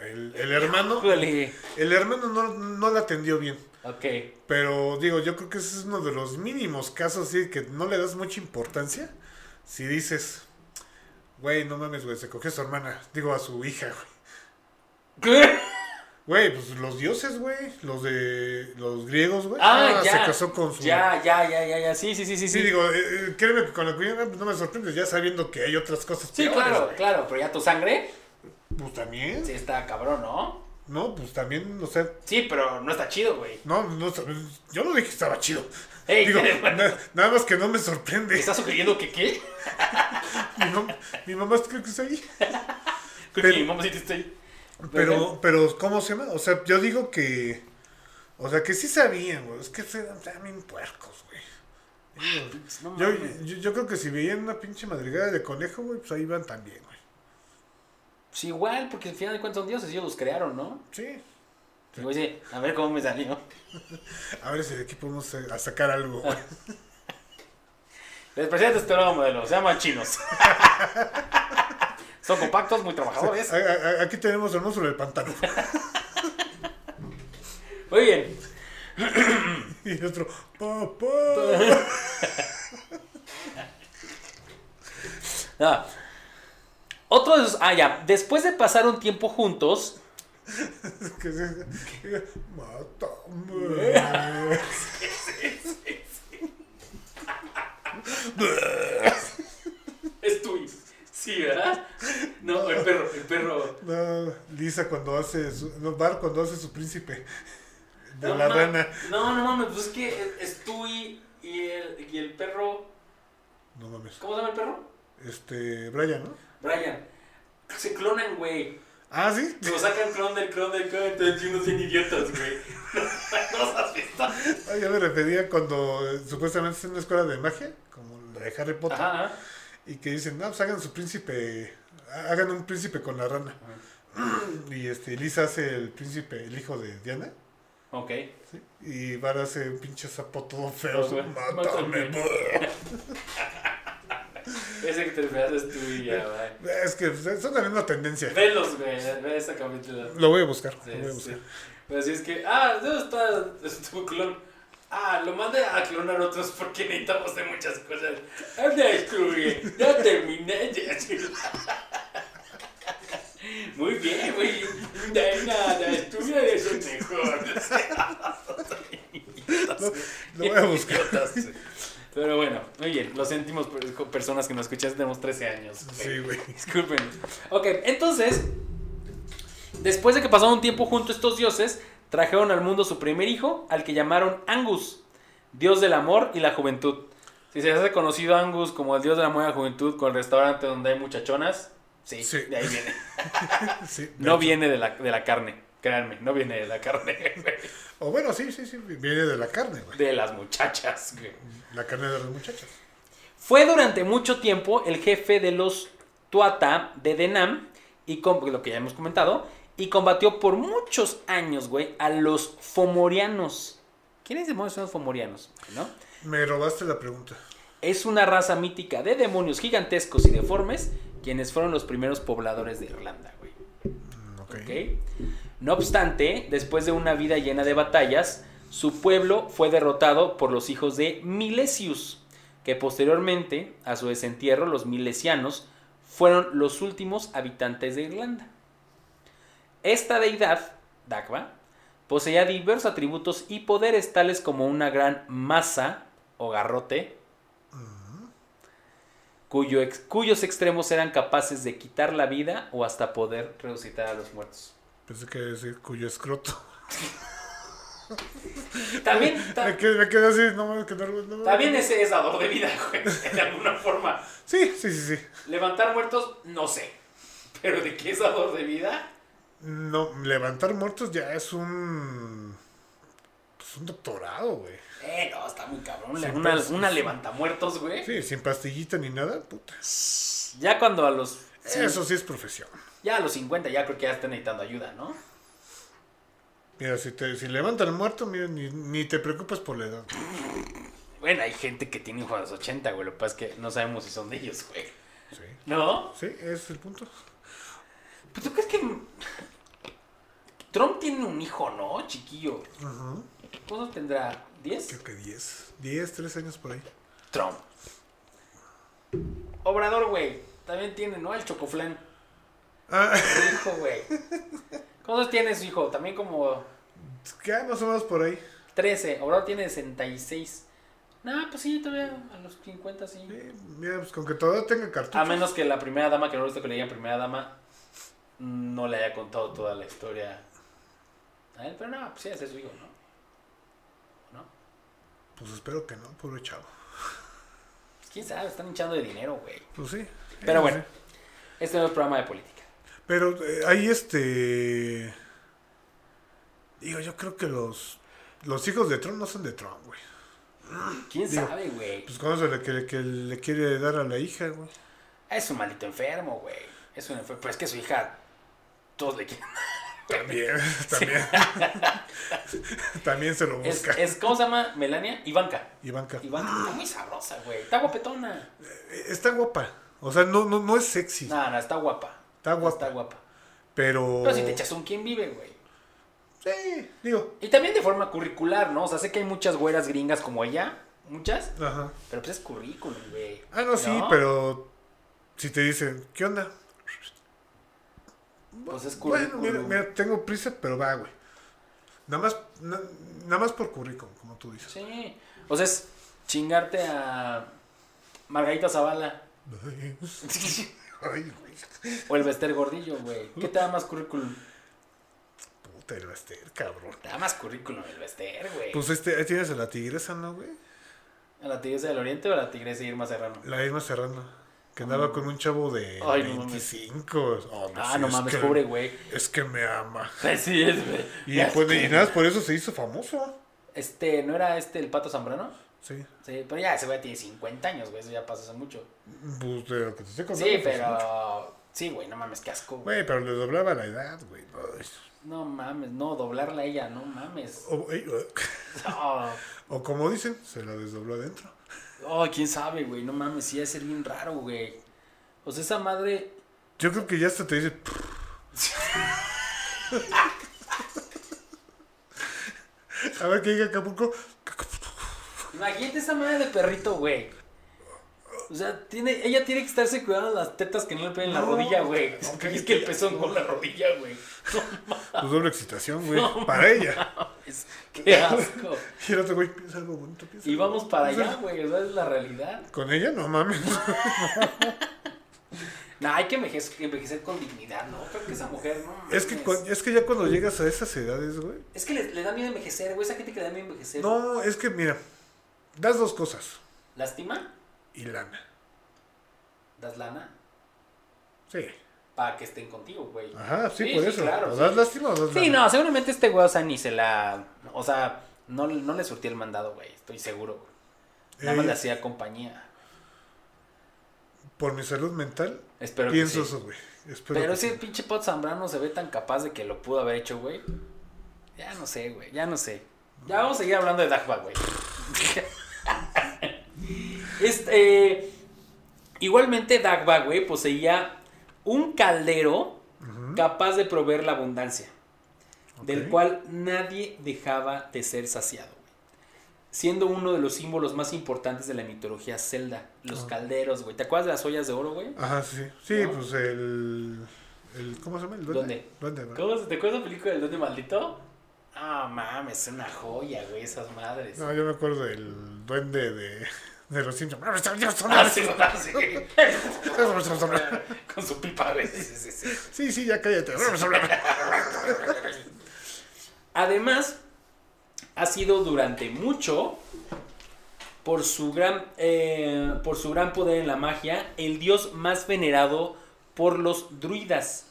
el, el hermano, el hermano no, no la atendió bien. Ok. Pero digo, yo creo que ese es uno de los mínimos casos, sí, que no le das mucha importancia. Si dices, güey, no mames, güey, se cogió a su hermana, digo, a su hija, güey. ¿Qué? Güey, pues los dioses, güey, los de los griegos, güey. Ah, ya. se casó con su... Ya, ya, ya, ya, ya. Sí, sí, sí, sí. Sí, Sí, digo, eh, eh, créeme que con la cuñada no me sorprende, ya sabiendo que hay otras cosas sí peores, claro, claro. Pero ya tu sangre... Pues también. Sí, está cabrón, ¿no? No, pues también, o sea, Sí, pero no está chido, güey. no, no, yo no dije que estaba chido. Ey, Digo, nada más que no me sorprende. ¿Estás sugiriendo que qué? Mi, mam- mi mamá creo que está ahí. Creo Pero- que mi mamá sí está ahí. Pero, pero, ¿cómo se llama? O sea, yo digo que. O sea, que sí sabían, güey. Es que eran también puercos, güey. No Yo, yo, yo creo que si veían una pinche madrigada de conejo, güey, pues ahí van también, güey. Pues igual, porque al final de cuentas son dioses, ellos los crearon, ¿no? Sí. Y voy a decir, a ver cómo me salió. A ver si de aquí podemos a sacar algo, güey. Les presento este nuevo modelo, se llaman chinos. Son compactos, muy trabajadores. Aquí tenemos el monstruo del pantano. Muy bien. Y el otro, papá. Ah. Otro de esos. Ah, ya. Después de pasar un tiempo juntos. Mátame. Es tu. Sí, ¿verdad? No, el perro, el perro. No, Lisa cuando hace su, no, Bar cuando hace su príncipe de No, la no, rana. No, no mames, pues es que es Tui y el, y el perro. No mames. ¿Cómo se llama el perro? Este, Brian, ¿no? Brian. Se clonan, güey. Ah, sí. Lo sacan clon del clon del clon, entonces unos bien idiotas, güey. ¿No has visto? Ah, yo me refería cuando eh, supuestamente es una escuela de magia, como la de Harry Potter, Ajá, ajá. Y que dicen, no, pues hagan su príncipe, hagan un príncipe con la rana. Y este, Lisa hace el príncipe, el hijo de Diana, Ok. ¿sí? y Bar hace un pinche sapo todo feo. Güey, Mátame. mátame". Ese que te refieres es tú y ya, güey. Es que son la misma tendencia. Velos, güey. Ve ese capítulo. Lo voy a buscar. Sí, lo voy a sí. buscar. Pero si es que, ah, ¿dónde está tu clon? Ah, lo mandé a clonar otros porque necesitamos de muchas cosas. Anda, estuve, ya terminé. ya, sí. Muy bien, güey. De nada, estuve es el mejor. Lo voy a buscar. Pero bueno, muy bien, lo sentimos personas que nos escuchan, tenemos 13 años. Sí, güey. Disculpen. Ok, entonces, después de que pasaron un tiempo juntos estos dioses, trajeron al mundo su primer hijo, al que llamaron Angus, dios del amor y la juventud. Si se hace conocido Angus como el dios del amor y la juventud con el restaurante donde hay muchachonas, sí, Sí. de ahí viene. Sí, de No hecho. viene de la, de la carne, créanme, no viene de la carne, güey. O bueno, sí, sí, sí. Viene de la carne, güey. de las muchachas. güey. La carne de las muchachas. Fue durante mucho tiempo el jefe de los Tuata de Denam, y com- lo que ya hemos comentado, y combatió por muchos años, güey, a los Fomorianos. ¿Quiénes demonios son los Fomorianos? ¿No? Me robaste la pregunta. Es una raza mítica de demonios gigantescos y deformes, quienes fueron los primeros pobladores de Irlanda, güey. Mm, Ok. ¿ok? No obstante, después de una vida llena de batallas, su pueblo fue derrotado por los hijos de Milesius, que posteriormente, a su desentierro, los milesianos fueron los últimos habitantes de Irlanda. Esta deidad, Dagba, poseía diversos atributos y poderes tales como una gran masa o garrote, cuyo ex- cuyos extremos eran capaces de quitar la vida o hasta poder resucitar a los muertos. Pensé que decir cuyo escroto. También, ta- Me quedé, me quedé así, no no, no- también ese es dador de vida, güey, de alguna forma. Sí, sí, sí, sí. Levantar muertos, no sé. Pero de qué es dador de vida, No, levantar muertos ya es un. Pues un doctorado, güey. eh, no, está muy cabrón. Sí, una, pues, una sí. levantamuertos, güey. Sí, sin pastillita ni nada, puta. Ya cuando a los. Eso sí es profesión. Ya a los 50 ya creo que ya están necesitando ayuda, ¿no? Mira, si, te, si levantan muerto, mira, ni, ni te preocupes por la edad. Bueno, hay gente que tiene hijos a los 80, güey. Lo que pasa es que no sabemos si son de ellos, güey. Sí, ¿No? sí, ese es el punto. ¿Pero tú crees que. Trump tiene un hijo, ¿no? Chiquillo. Ujú. ¿Cuántos tendrá? ¿10? Creo que 10. 10, 3 años por ahí. Trump. Obrador, güey. También tiene, ¿no? El chocoflán. Ah, Su hijo, güey. ¿Cuántos tiene su hijo? También como ¿qué? Más o menos por ahí. 13. Obrador tiene 66. No, pues sí, todavía a los 50 sí. Sí, mira, pues con que todavía tenga cartuchos. A menos que la primera dama, que no he visto que le digan primera dama, no le haya contado toda la historia a él. Pero no, pues sí, ese es su hijo, ¿no? ¿No? Pues espero que no, pobre chavo. Pues quién sabe, están hinchando de dinero, güey. Pues sí. Pero Eh, bueno. Este no es programa de política. Pero eh, ahí este. Digo, yo creo que los. Los hijos de Trump no son de Trump, güey. ¿Quién Digo, sabe, güey? Pues cuando se le, que, que le quiere dar a la hija, güey. Es un maldito enfermo, güey. Es un enfermo. Pero es que su hija. Todos le quieren. También, también. también se lo busca. es, ¿Cómo se llama? Melania. Ivanka. Ivanka. Ivanka está muy sabrosa, güey. Está guapetona. Eh, Está guapa. O sea, no, no, no es sexy. No, no, está guapa. Está guapa. Está guapa. Pero. Pero si te echas un quién vive, güey. Sí, digo. Y también de forma curricular, ¿no? O sea, sé que hay muchas güeras gringas como ella. Muchas. Ajá. Pero pues es currículum, güey. Ah, no, sí, pero. Si te dicen, ¿qué onda? Pues es Bueno, currículum. mira, mira, tengo prisa, pero va, güey. Nada más, na- nada más por currículum, como tú dices. Sí. O sea, es chingarte a Margarita Zavala. Ay, güey. o el Bester Gordillo, güey. ¿Qué te da más currículum? Puta, el Baster, cabrón. Te da más currículum el Bester, güey. Pues este, ahí tienes a la tigresa, ¿no, güey? ¿A la tigresa del oriente o a la tigresa Irma Serrano? La Irma Serrano. Que andaba con un chavo de Ay, no mames. 25. Oh, no Ah, no es mames, que- pobre güey. Es que me ama. Sí, es, güey. Y, pues, es y que- nada, por eso se hizo famoso. Este, ¿no era este el Pato Zambrano? Sí. Sí, pero ya ese güey tiene 50 años, güey. Eso ya pasa hace mucho. Pues de lo que te estoy contando. Sí, pues, pero... Sí, güey, no mames, qué asco. güey. Güey, pero le doblaba la edad, güey. No mames, no, doblarla a ella, no mames. O, ey, o- o como dicen, se la desdobló adentro. Oh, quién sabe, güey, no mames, sí, a ser bien raro, güey. O sea, esa madre... Yo creo que ya hasta te dice. A ver qué diga Acapulco. Imagínate esa madre de perrito, güey. O sea, tiene, ella tiene que estarse cuidando las tetas que no le peguen la No, rodilla, güey. Y es que el pezón con la rodilla, güey. Pues doble excitación, güey. Para ella. Qué asco. Y el otro güey piensa algo bonito. Piensa Y vamos para allá, güey. O sea, es la realidad. Con ella, no mames. No, hay que envejecer, envejecer con dignidad, ¿no? Creo que esa mujer, ¿no? Es que, es que ya cuando llegas a esas edades, güey. Es que le, le da miedo envejecer, güey. Esa gente que le da miedo envejecer. No, es que mira. Das dos cosas. ¿Lástima? Y lana. ¿Das lana? Sí. Para que estén contigo, güey. Ajá, sí, Sí, por sí, eso. claro, o sí. das lástima o das Sí, no, seguramente este güey, o sea, ni se la. O sea, no, no le surtía el mandado, güey. Estoy seguro, güey. Nada más Eh, le hacía compañía. Por mi salud mental, Espero pienso que sí. eso, güey. Espero Pero ese pinche Pot Zambrano se ve tan capaz de que lo pudo haber hecho, güey. Ya no sé, güey. Ya no sé. Ya vamos a seguir hablando de Dagba, güey. este. Igualmente, Dagba, güey, poseía un caldero capaz de proveer la abundancia, del cual nadie dejaba de ser saciado, siendo uno de los símbolos más importantes de la mitología celda, los calderos, güey. ¿Te acuerdas de las ollas de oro, güey? Ajá, sí. Sí, ¿No? pues el, el. ¿Cómo se llama? ¿El duende? ¿Dónde? Duende, ¿no? ¿Cómo se te acuerdas de la película del Duende Maldito? Ah, mames, es una joya, güey, esas madres. No, yo me acuerdo del duende de, de los Simpsons. Ah, sí, ah, sí. Con su pipa, güey. Sí, sí, sí. Sí, sí, ya cállate. Además, ha sido durante mucho, por su gran, eh, por su gran poder en la magia, el dios más venerado por los druidas,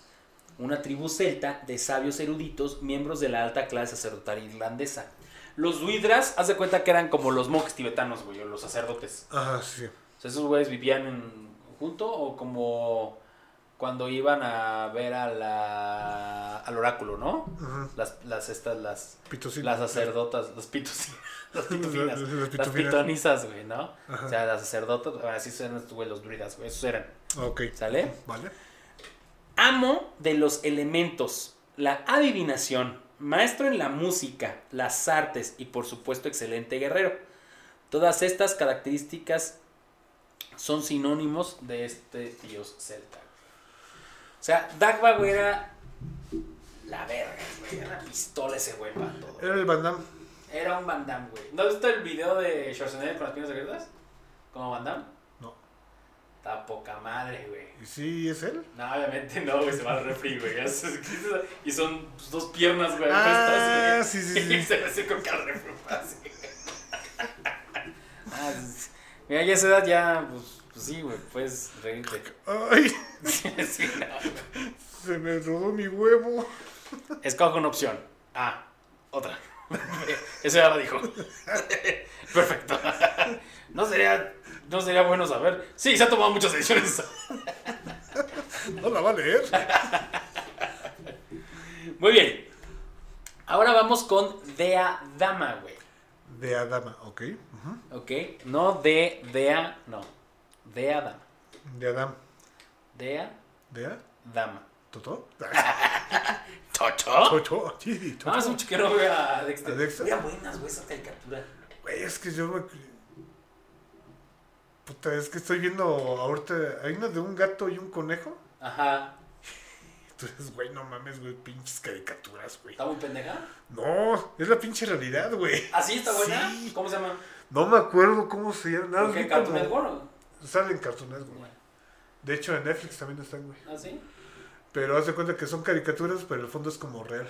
una tribu celta de sabios eruditos, miembros de la alta clase sacerdotal irlandesa. Los druidas, haz de cuenta que eran como los monjes tibetanos, güey, o los sacerdotes. Ajá, sí. O sea, esos güeyes vivían en, junto o como cuando iban a ver a la, al oráculo, ¿no? Ujú. Las, las, estas, las, las sacerdotas, los pitos, las pitufinas, Las- las las pitonizas, güey, ¿no? Ajá. O sea, las sacerdotas, así eran estos güey, los druidas, güey, esos eran, Ok. ¿sale? Vale. Amo de los elementos, la adivinación, maestro en la música, las artes y por supuesto excelente guerrero. Todas estas características son sinónimos de este dios celta. O sea, Dagba, güey, era la verga, güey. Era una pistola ese güey para todo. Era el Van Damme. Era un Van Damme, güey. ¿No has visto el video de Schwarzenegger con las piernas secretas? ¿Como Van Damme? Está poca madre, güey. ¿Y sí es él? No, obviamente no, güey, se va al refri, güey. Y son pues, dos piernas, güey. Ah, sí, güey. sí, sí. Y se ve así con cara de refri, así. Ah, es- Mira, ya a esa edad ya, pues, pues sí, güey, puedes reírte. Ay, Sí, no. se me rodó mi huevo. Escoge una opción. Ah, otra. Eso ya lo dijo. Perfecto. No sería, no sería bueno saber. Sí, se ha tomado muchas decisiones. No la va a leer. Muy bien. Ahora vamos con Dea Dama, güey. De Adama, ok. ujú. ¿Ok? No de Dea, no. Dea Dama. De Adam. Dea ¿De A? Dama. ¿Toto? ¿Toto? ¿Toto? Sí, No, hace Toto. mucho que no a Dexter. ¿A Dexter? Era buenas, güey, esa caricatura. Güey, es que yo me... Puta, es que estoy viendo ahorita... Hay una de un gato y un conejo. Ajá. Entonces, güey, no mames, güey, pinches caricaturas, güey. ¿Está muy pendeja? No, es la pinche realidad, güey. ¿Ah, sí? ¿Está buena? Sí. ¿Cómo se llama? No me acuerdo cómo se llama. Nada, ¿Por qué? ¿Cartoon como- Network? o? Sale en Cartoon Network. Bueno. De hecho, en Netflix también están, güey. ¿Ah, sí? Pero haz de cuenta que son caricaturas, pero el fondo es como real.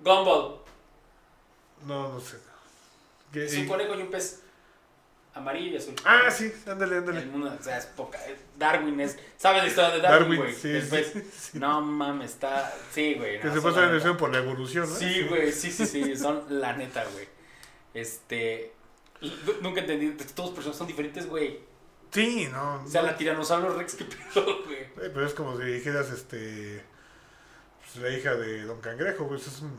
Gumball. No, no sé. ¿Qué- Es un conejo y un pez amarillo y azul. Ah, sí, ándale, ándale. El mundo, o sea, es poca. Darwin es. ¿Sabes la historia de Darwin, güey? sí, sí. No mames, está. Sí, güey. Que se pasa la neta. por la evolución, ¿no? Sí, güey, sí, sí, sí. Son la neta, güey. Este. Nunca entendí. Todos los personajes son diferentes, güey. Sí, no. O sea, no. la tiranosaurio Rex, qué pedo, güey. Pero es como si dijeras, este. Pues, la hija de Don Cangrejo, pues es un.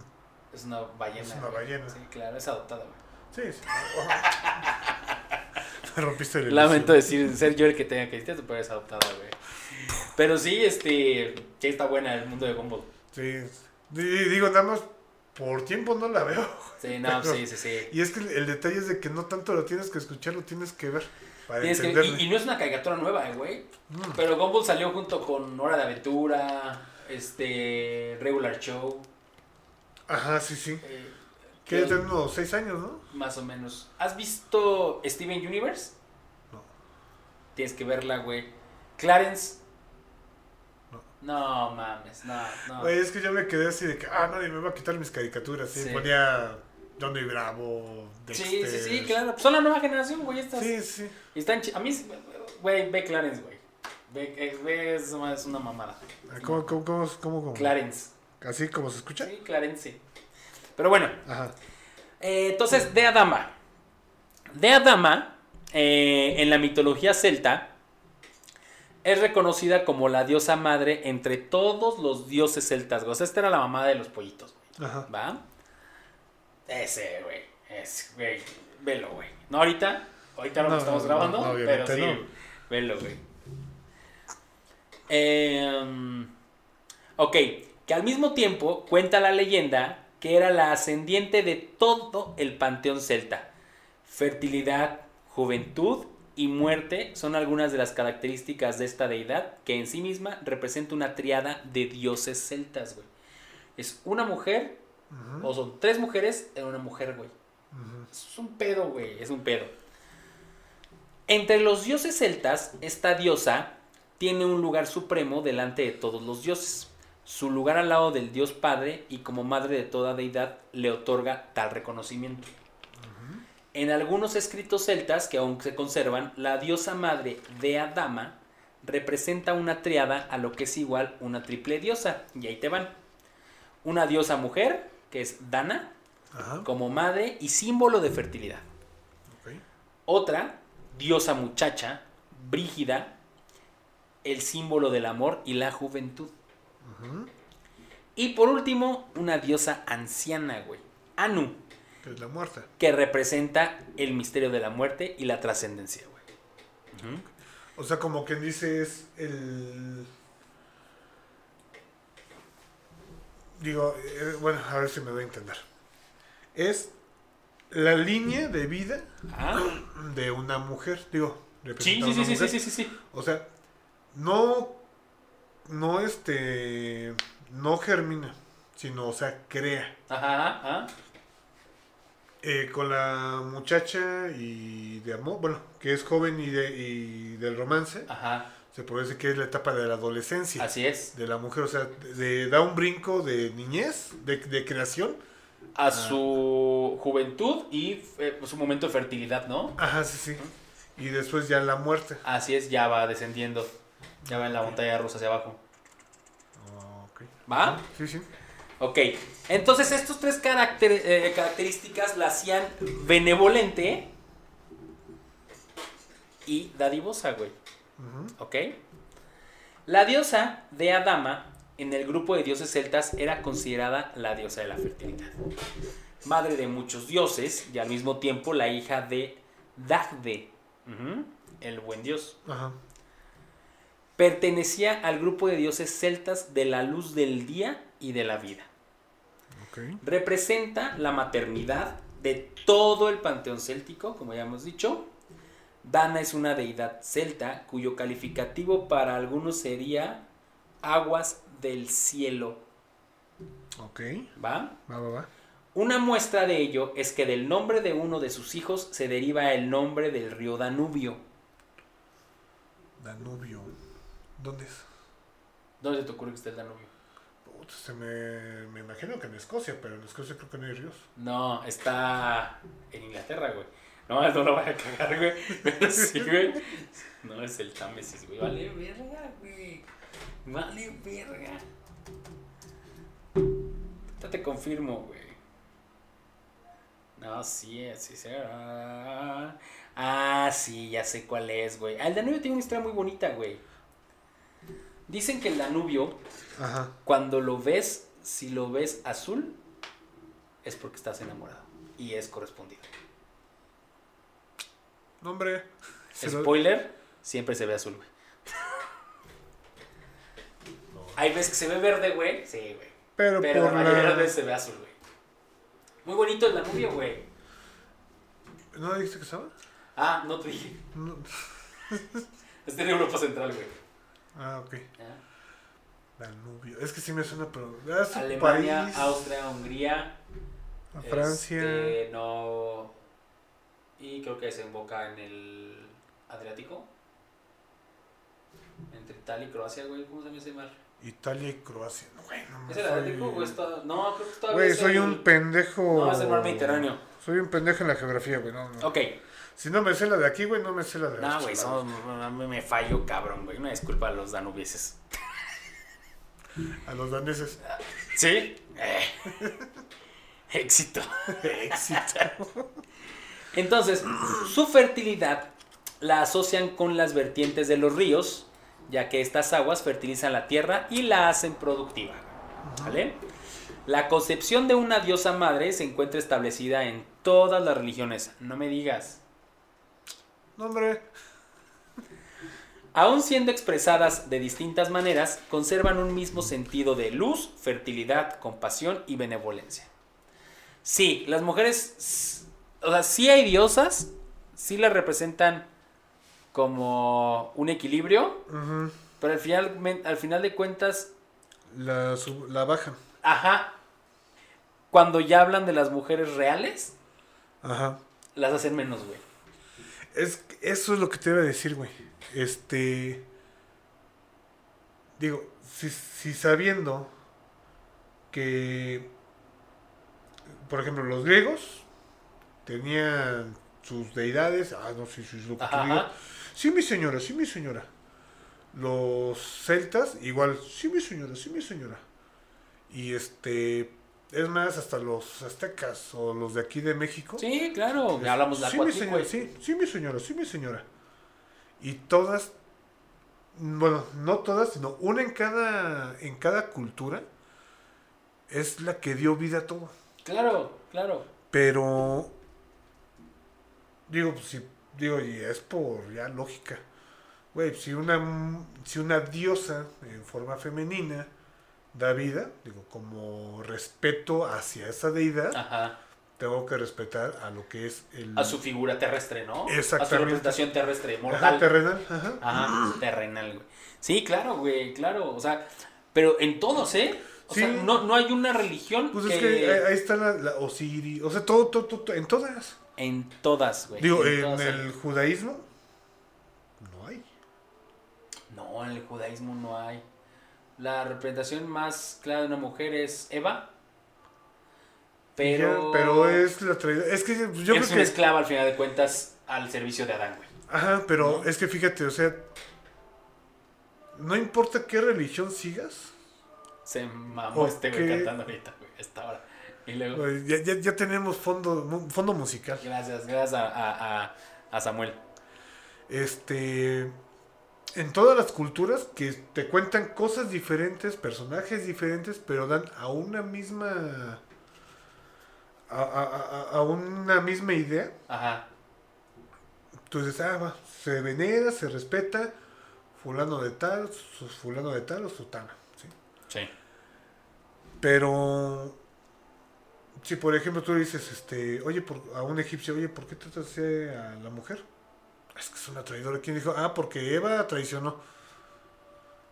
Es una ballena. Es una güey. ballena. Sí, claro, es adoptada, güey. Sí, sí. Rompiste el Lamento decir, ser yo el que tenga que decirte, tú puedes adoptada, güey. Pero sí, este. Sí, está buena el mundo de Gumball. Sí. Di- Digo, nada más. Por tiempo no la veo. Sí, no, Pero- sí, sí, sí. Y es que el, el detalle es de que no tanto lo tienes que escuchar, lo tienes que ver. Para que- y no es una caricatura nueva, eh, güey. Mm. Pero Gumball salió junto con Hora de Aventura, este. Regular Show. Ajá, sí, sí. eh, Que tiene unos seis años, ¿no? Más o menos. ¿Has visto Steven Universe? No. Tienes que verla, güey. Clarence. No. No mames, no, no. Güey, es que yo me quedé así de que, ah, nadie me va a quitar mis caricaturas. Sí, Sí. ponía Johnny Bravo, sí, Dexter. sí, sí, claro. Son la nueva generación, güey. Estas. Sí, sí. Y están A mí, güey, ve Clarence, güey. Ve, eh, ve, es una mamada. ¿Cómo, cómo, cómo, cómo, cómo? Clarence. ¿Así como se escucha? Sí, Clarence. Pero bueno, Ajá. eh, entonces, de Adama. De Adama, eh, en la mitología celta, es reconocida como la diosa madre entre todos los dioses celtas. O sea, esta era la mamá de los pollitos, güey. Ajá. ¿Va? Ese, güey. Ese, güey. Velo, güey. No ahorita. Ahorita no, lo estamos no, grabando. no, pero sí. Velo, güey. Em, ok. Que al mismo tiempo cuenta la leyenda que era la ascendiente de todo el panteón celta. Fertilidad, juventud y muerte son algunas de las características de esta deidad que en sí misma representa una triada de dioses celtas, güey. Es una mujer, o son tres mujeres en una mujer, güey. Es un pedo, güey, es un pedo. Entre los dioses celtas, esta diosa tiene un lugar supremo delante de todos los dioses. Su lugar al lado del dios padre y como madre de toda deidad le otorga tal reconocimiento. En algunos escritos celtas que aún se conservan, la diosa madre de Adama representa una triada a lo que es igual una triple diosa. Y ahí te van. Una diosa mujer, que es Dana, como madre y símbolo de fertilidad. Otra, diosa muchacha, Brígida, el símbolo del amor y la juventud. Y por último, una diosa anciana, güey, Anu, Que es la muerta. que representa el misterio de la muerte y la trascendencia, güey. O sea, como quien dice es el... Digo, eh, bueno, a ver si me doy a entender. Es la línea de vida Ah, de una mujer, digo, sí, sí, sí. O sea, no, no este, no germina, sino, o sea, crea. Ajá, ajá. Eh, con la muchacha y de amor, bueno, que es joven y, de, y del romance, Ajá, se puede decir que es la etapa de la adolescencia así es. de la mujer, o sea, de, da un brinco de niñez, de, de creación. A su juventud y eh, su momento de fertilidad, ¿no? Ajá, sí, sí. Y después ya la muerte. Así es, ya va descendiendo. Ya va en la montaña rusa hacia abajo. Ah, ok. ¿Va? Sí, sí. Ok. Entonces, estos tres caracter- eh, características la hacían benevolente y dadivosa, güey. Ujú. ¿Ok? La diosa de Adama en el grupo de dioses celtas era considerada la diosa de la fertilidad. Madre de muchos dioses y al mismo tiempo la hija de Dagde, el buen dios. Ajá. Pertenecía al grupo de dioses celtas de la luz del día y de la vida. Representa la maternidad de todo el panteón céltico, como ya hemos dicho. Dana es una deidad celta cuyo calificativo para algunos sería aguas del cielo. Ok. ¿Va? Va, va, va. Una muestra de ello es que del nombre de uno de sus hijos se deriva el nombre del río Danubio. Danubio. ¿Dónde es? ¿Dónde te ocurre que está el Danubio? Puta, se me, me imagino que en Escocia, pero en Escocia creo que no hay ríos. No, está en Inglaterra, güey. No, no lo vaya a cagar, güey. Pero sí, güey. No, es el Támesis, güey. Vale, verga, güey. Vale, verga. Ahorita te confirmo, güey. No, sí, sí, sí. Ah, ah, sí, ya sé cuál es, güey. Ah, el Danubio tiene una historia muy bonita, güey. Dicen que el Danubio, Ajá. cuando lo ves, si lo ves azul, es porque estás enamorado. Y es correspondido. No, hombre. Se lo- Spoiler, siempre se ve azul, güey. Hay veces que se ve verde, güey. Sí, güey. Pero, Pero la por mayoría de la... veces se ve azul, güey. Muy bonito el Danubio, güey. ¿No dijiste que estaba? Ah, no te dije. No. Este en Europa Central, güey. Ah, ok. Ah. Danubio. Es que sí me suena, pero... Ah, es Alemania, país. Austria, Hungría. A Francia. este, no. Y creo que desemboca en el Adriático. Entre Italia y Croacia, güey. ¿Cómo se llama ese mar? Italia y Croacia. No, güey, no me ¿Es el soy- Adriático o está.? No, creo que está. Güey, soy un pendejo. No, es el mar Mediterráneo. Soy un pendejo en la geografía, güey. No, no. Ok. Si no me sé la de aquí, güey, no me sé la de No, allá, güey, mí me fallo, cabrón, güey. Una disculpa a los danubieses. A los daneses. ¿Sí? Eh. Éxito. Éxito. Entonces, su fertilidad la asocian con las vertientes de los ríos, ya que estas aguas fertilizan la tierra y la hacen productiva. ¿Vale? La concepción de una diosa madre se encuentra establecida en todas las religiones. No me digas. No, hombre. Aun siendo expresadas de distintas maneras, conservan un mismo sentido de luz, fertilidad, compasión y benevolencia. Sí, las mujeres, o sea, sí hay diosas, sí las representan como un equilibrio, pero al final, al final de cuentas, la, la baja. ajá, cuando ya hablan de las mujeres reales, Ajá. las hacen menos, güey. Es, eso es lo que te iba a decir, güey. Este. Digo, si, si sabiendo que. Por ejemplo, los griegos tenían sus deidades. Ah, no, sí, sí, es lo que tú digas. Sí, mi señora, sí, mi señora. Los celtas, igual, sí, mi señora, sí, mi señora. Y este. Es más, hasta los aztecas o los de aquí de México. Sí, claro, hablamos de la sí, mi señora, sí, sí, mi señora, sí, mi señora. Y todas, bueno, no todas, sino una en cada, en cada cultura es la que dio vida a todo. Claro, claro. Pero, digo, pues, si, digo, y es por ya lógica. Güey, si una, si una diosa en forma femenina da vida, digo, como respeto hacia esa deidad, Ajá. tengo que respetar a lo que es el... A su figura terrestre, ¿no? A su Exactamente. representación terrestre, Ajá, mortal. terrenal, ajá. Ajá, terrenal, güey. Sí, claro, güey, claro. O sea, pero en todos, ¿eh? O Sí. sea, no, no hay una religión Pues que... es que ahí, está la, la Osiris, o sea, todo, todo, todo, en todas. En todas, güey. Digo, en el judaísmo no hay. No, en el judaísmo no hay. La representación más clara de una mujer es Eva. Pero... Ya, pero es la traidora. Es que yo es creo una que. esclava al final de cuentas al servicio de Adán, güey. Ajá, pero ¿no? es que fíjate, o sea. No importa qué religión sigas, Se mamó este güey cantando ahorita, güey, a esta hora. Y luego... pues, ya, ya, ya tenemos fondo, fondo musical. Gracias, gracias a, a- a Samuel. Este. En todas las culturas que te cuentan cosas diferentes, personajes diferentes, pero dan a una misma. A, a- a- a una misma idea. Ajá. Entonces, ah, va, se venera, se respeta, fulano de tal, fulano de tal o sutana. ¿sí? Sí. Pero, si por ejemplo tú dices, este, oye, por, a un egipcio, oye, ¿por qué tratas así a la mujer? Es que es una traidora. ¿Quién dijo? Ah, porque Eva traicionó.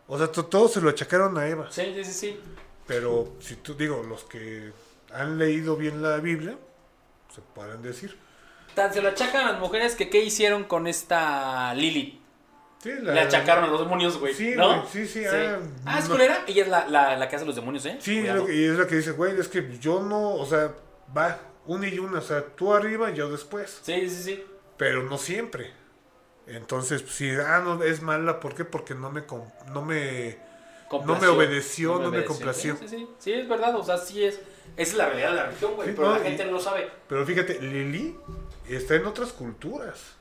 O sea, to- todos se lo achacaron a Eva. Sí, sí, sí, sí. Pero, si tú, digo, los que han leído bien la Biblia, se pueden decir. Tan se lo achacan a las mujeres que qué hicieron con esta Lilith. Sí, Le achacaron a los demonios, güey. Sí, ¿no? güey, sí, sí, ah, Ah, ¿es no. culera? Ella es la, la, la que hace los demonios, ¿eh? Sí, Cuidado. y es lo que dice, güey, es que yo no, o sea, va, una y una, o sea, tú arriba, yo después, Sí, sí, sí. pero no siempre. Entonces, si, ah, no, es mala, ¿por qué? Porque no me, no me, Complació. obedeció, no me obedeció. complació. Sí, sí, sí. Sí, es verdad. O sea, sí es. Esa es la realidad de la religión, güey. Sí, pero no, la gente y- no lo sabe. pero fíjate, Lili está en otras culturas.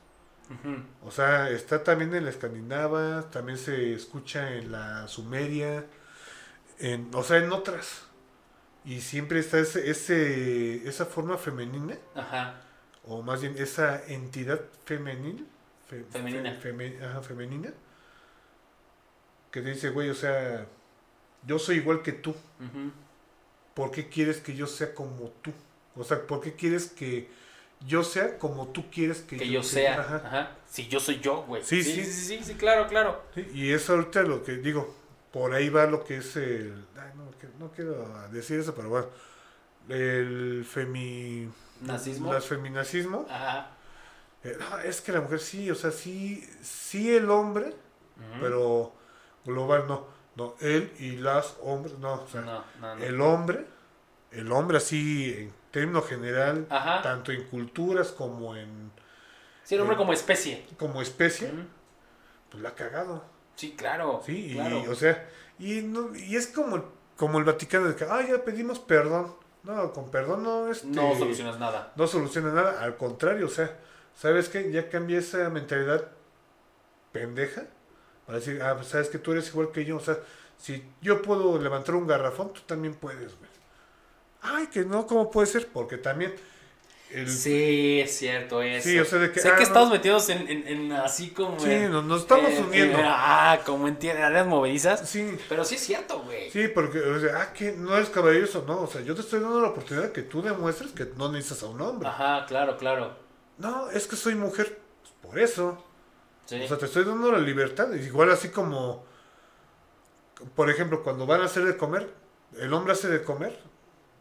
Ujú. O sea, está también en la escandinava, también se escucha en la sumeria, en, o sea, en otras. Y siempre está ese, ese, esa forma femenina, Ajá. o más bien esa entidad femenil, fe- Femenina. fe- feme- ajá, femenina, que te dice, güey, o sea, yo soy igual que tú, Ujú. ¿por qué quieres que yo sea como tú? O sea, ¿por qué quieres que yo sea como tú quieres que, Que yo sea. Ajá. Ajá. Si yo soy yo, güey. Sí, sí, sí. sí, sí, sí, sí, claro, claro. Y es ahorita lo que digo, por ahí va lo que es el... ay, no, no quiero decir eso, pero bueno, el femi... Nazismo. las feminacismo. Ajá. Eh, no, es que la mujer sí, o sea, sí, sí el hombre, pero global no. No, él y las hombres, no, o sea, No, no, no. el hombre, el hombre así en término general, Ajá. tanto en culturas como en Sí, el hombre como especie. como especie, pues la ha cagado. Sí, claro. Sí, claro. y, o sea, y, no, y es como, como el Vaticano de que, ah, ya pedimos perdón. No, con perdón no, este, no solucionas nada. no soluciona nada. Al contrario, o sea, ¿sabes qué? Ya cambié esa mentalidad pendeja para decir, ah, pues sabes que tú eres igual que yo. O sea, si yo puedo levantar un garrafón, tú también puedes, güey. Ay, que no, ¿cómo puede ser? Porque también el, Sí, es cierto eso. Sí, o sea, de que, sé ah, que no. estamos metidos en, en, en así como... Sí, en- nos, nos estamos en- uniendo. en- ah, como en áreas movedizas. Sí, Pero sí es cierto, güey. Sí, porque, o sea, ah, que no eres caballeroso, no, o sea, yo te estoy dando la oportunidad que tú demuestres que no necesitas a un hombre. Ajá, claro, claro. No, es que soy mujer, pues, por eso. Sí. O sea, te estoy dando la libertad. Igual así como, por ejemplo, cuando van a hacer de comer, el hombre hace de comer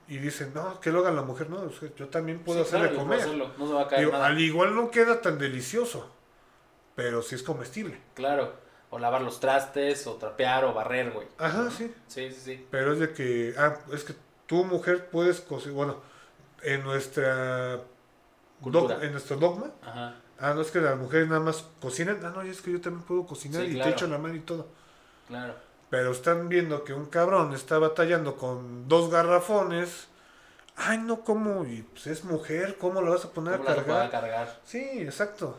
y dicen, no, que lo haga la mujer, no, yo también puedo Sí, hacer claro, de comer. hacerlo, No se va a caer Digo, nada. al igual no queda tan delicioso, pero sí es comestible. Claro. O lavar los trastes, o trapear, o barrer, güey. Ajá, sí. Sí, sí, sí. Pero es de que, ah, es que tú mujer puedes cocinar, bueno, en nuestra Cultura. en nuestro dogma, Ajá. ah, no es que las mujeres nada más cocinan, ah, no, es que yo también puedo cocinar Sí, y claro. te echo la mano y todo. Claro. Pero están viendo que un cabrón está batallando con dos garrafones. Ay, no, ¿cómo? Y pues es mujer, ¿cómo lo vas a poner ¿Cómo a la pueda cargar? cargar? Sí, exacto.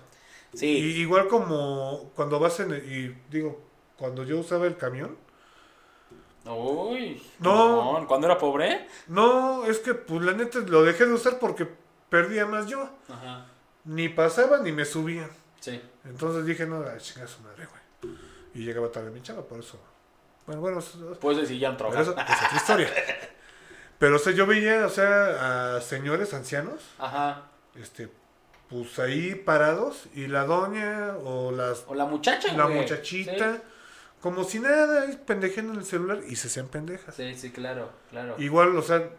Sí. Y, igual como cuando vas en, el- y digo, cuando yo usaba el camión, Uy. No. ¿Cuándo era pobre? no, es que pues la neta lo dejé de usar porque perdía más yo. Ajá. Ni pasaba ni me subía. Sí. Entonces dije, no, ay, chinga su madre, güey. Y llegaba tarde mi chava, por eso. Bueno, bueno, Puedes decir ya eso es otra historia. Pero, o sea, yo veía, o sea, a señores ancianos, Ajá. este, pues ahí parados, y la doña o las, O la muchacha, la güey. muchachita como si nada, ahí pendejeando en el celular y se sean pendejas. Sí, sí, claro, claro. Igual, o sea,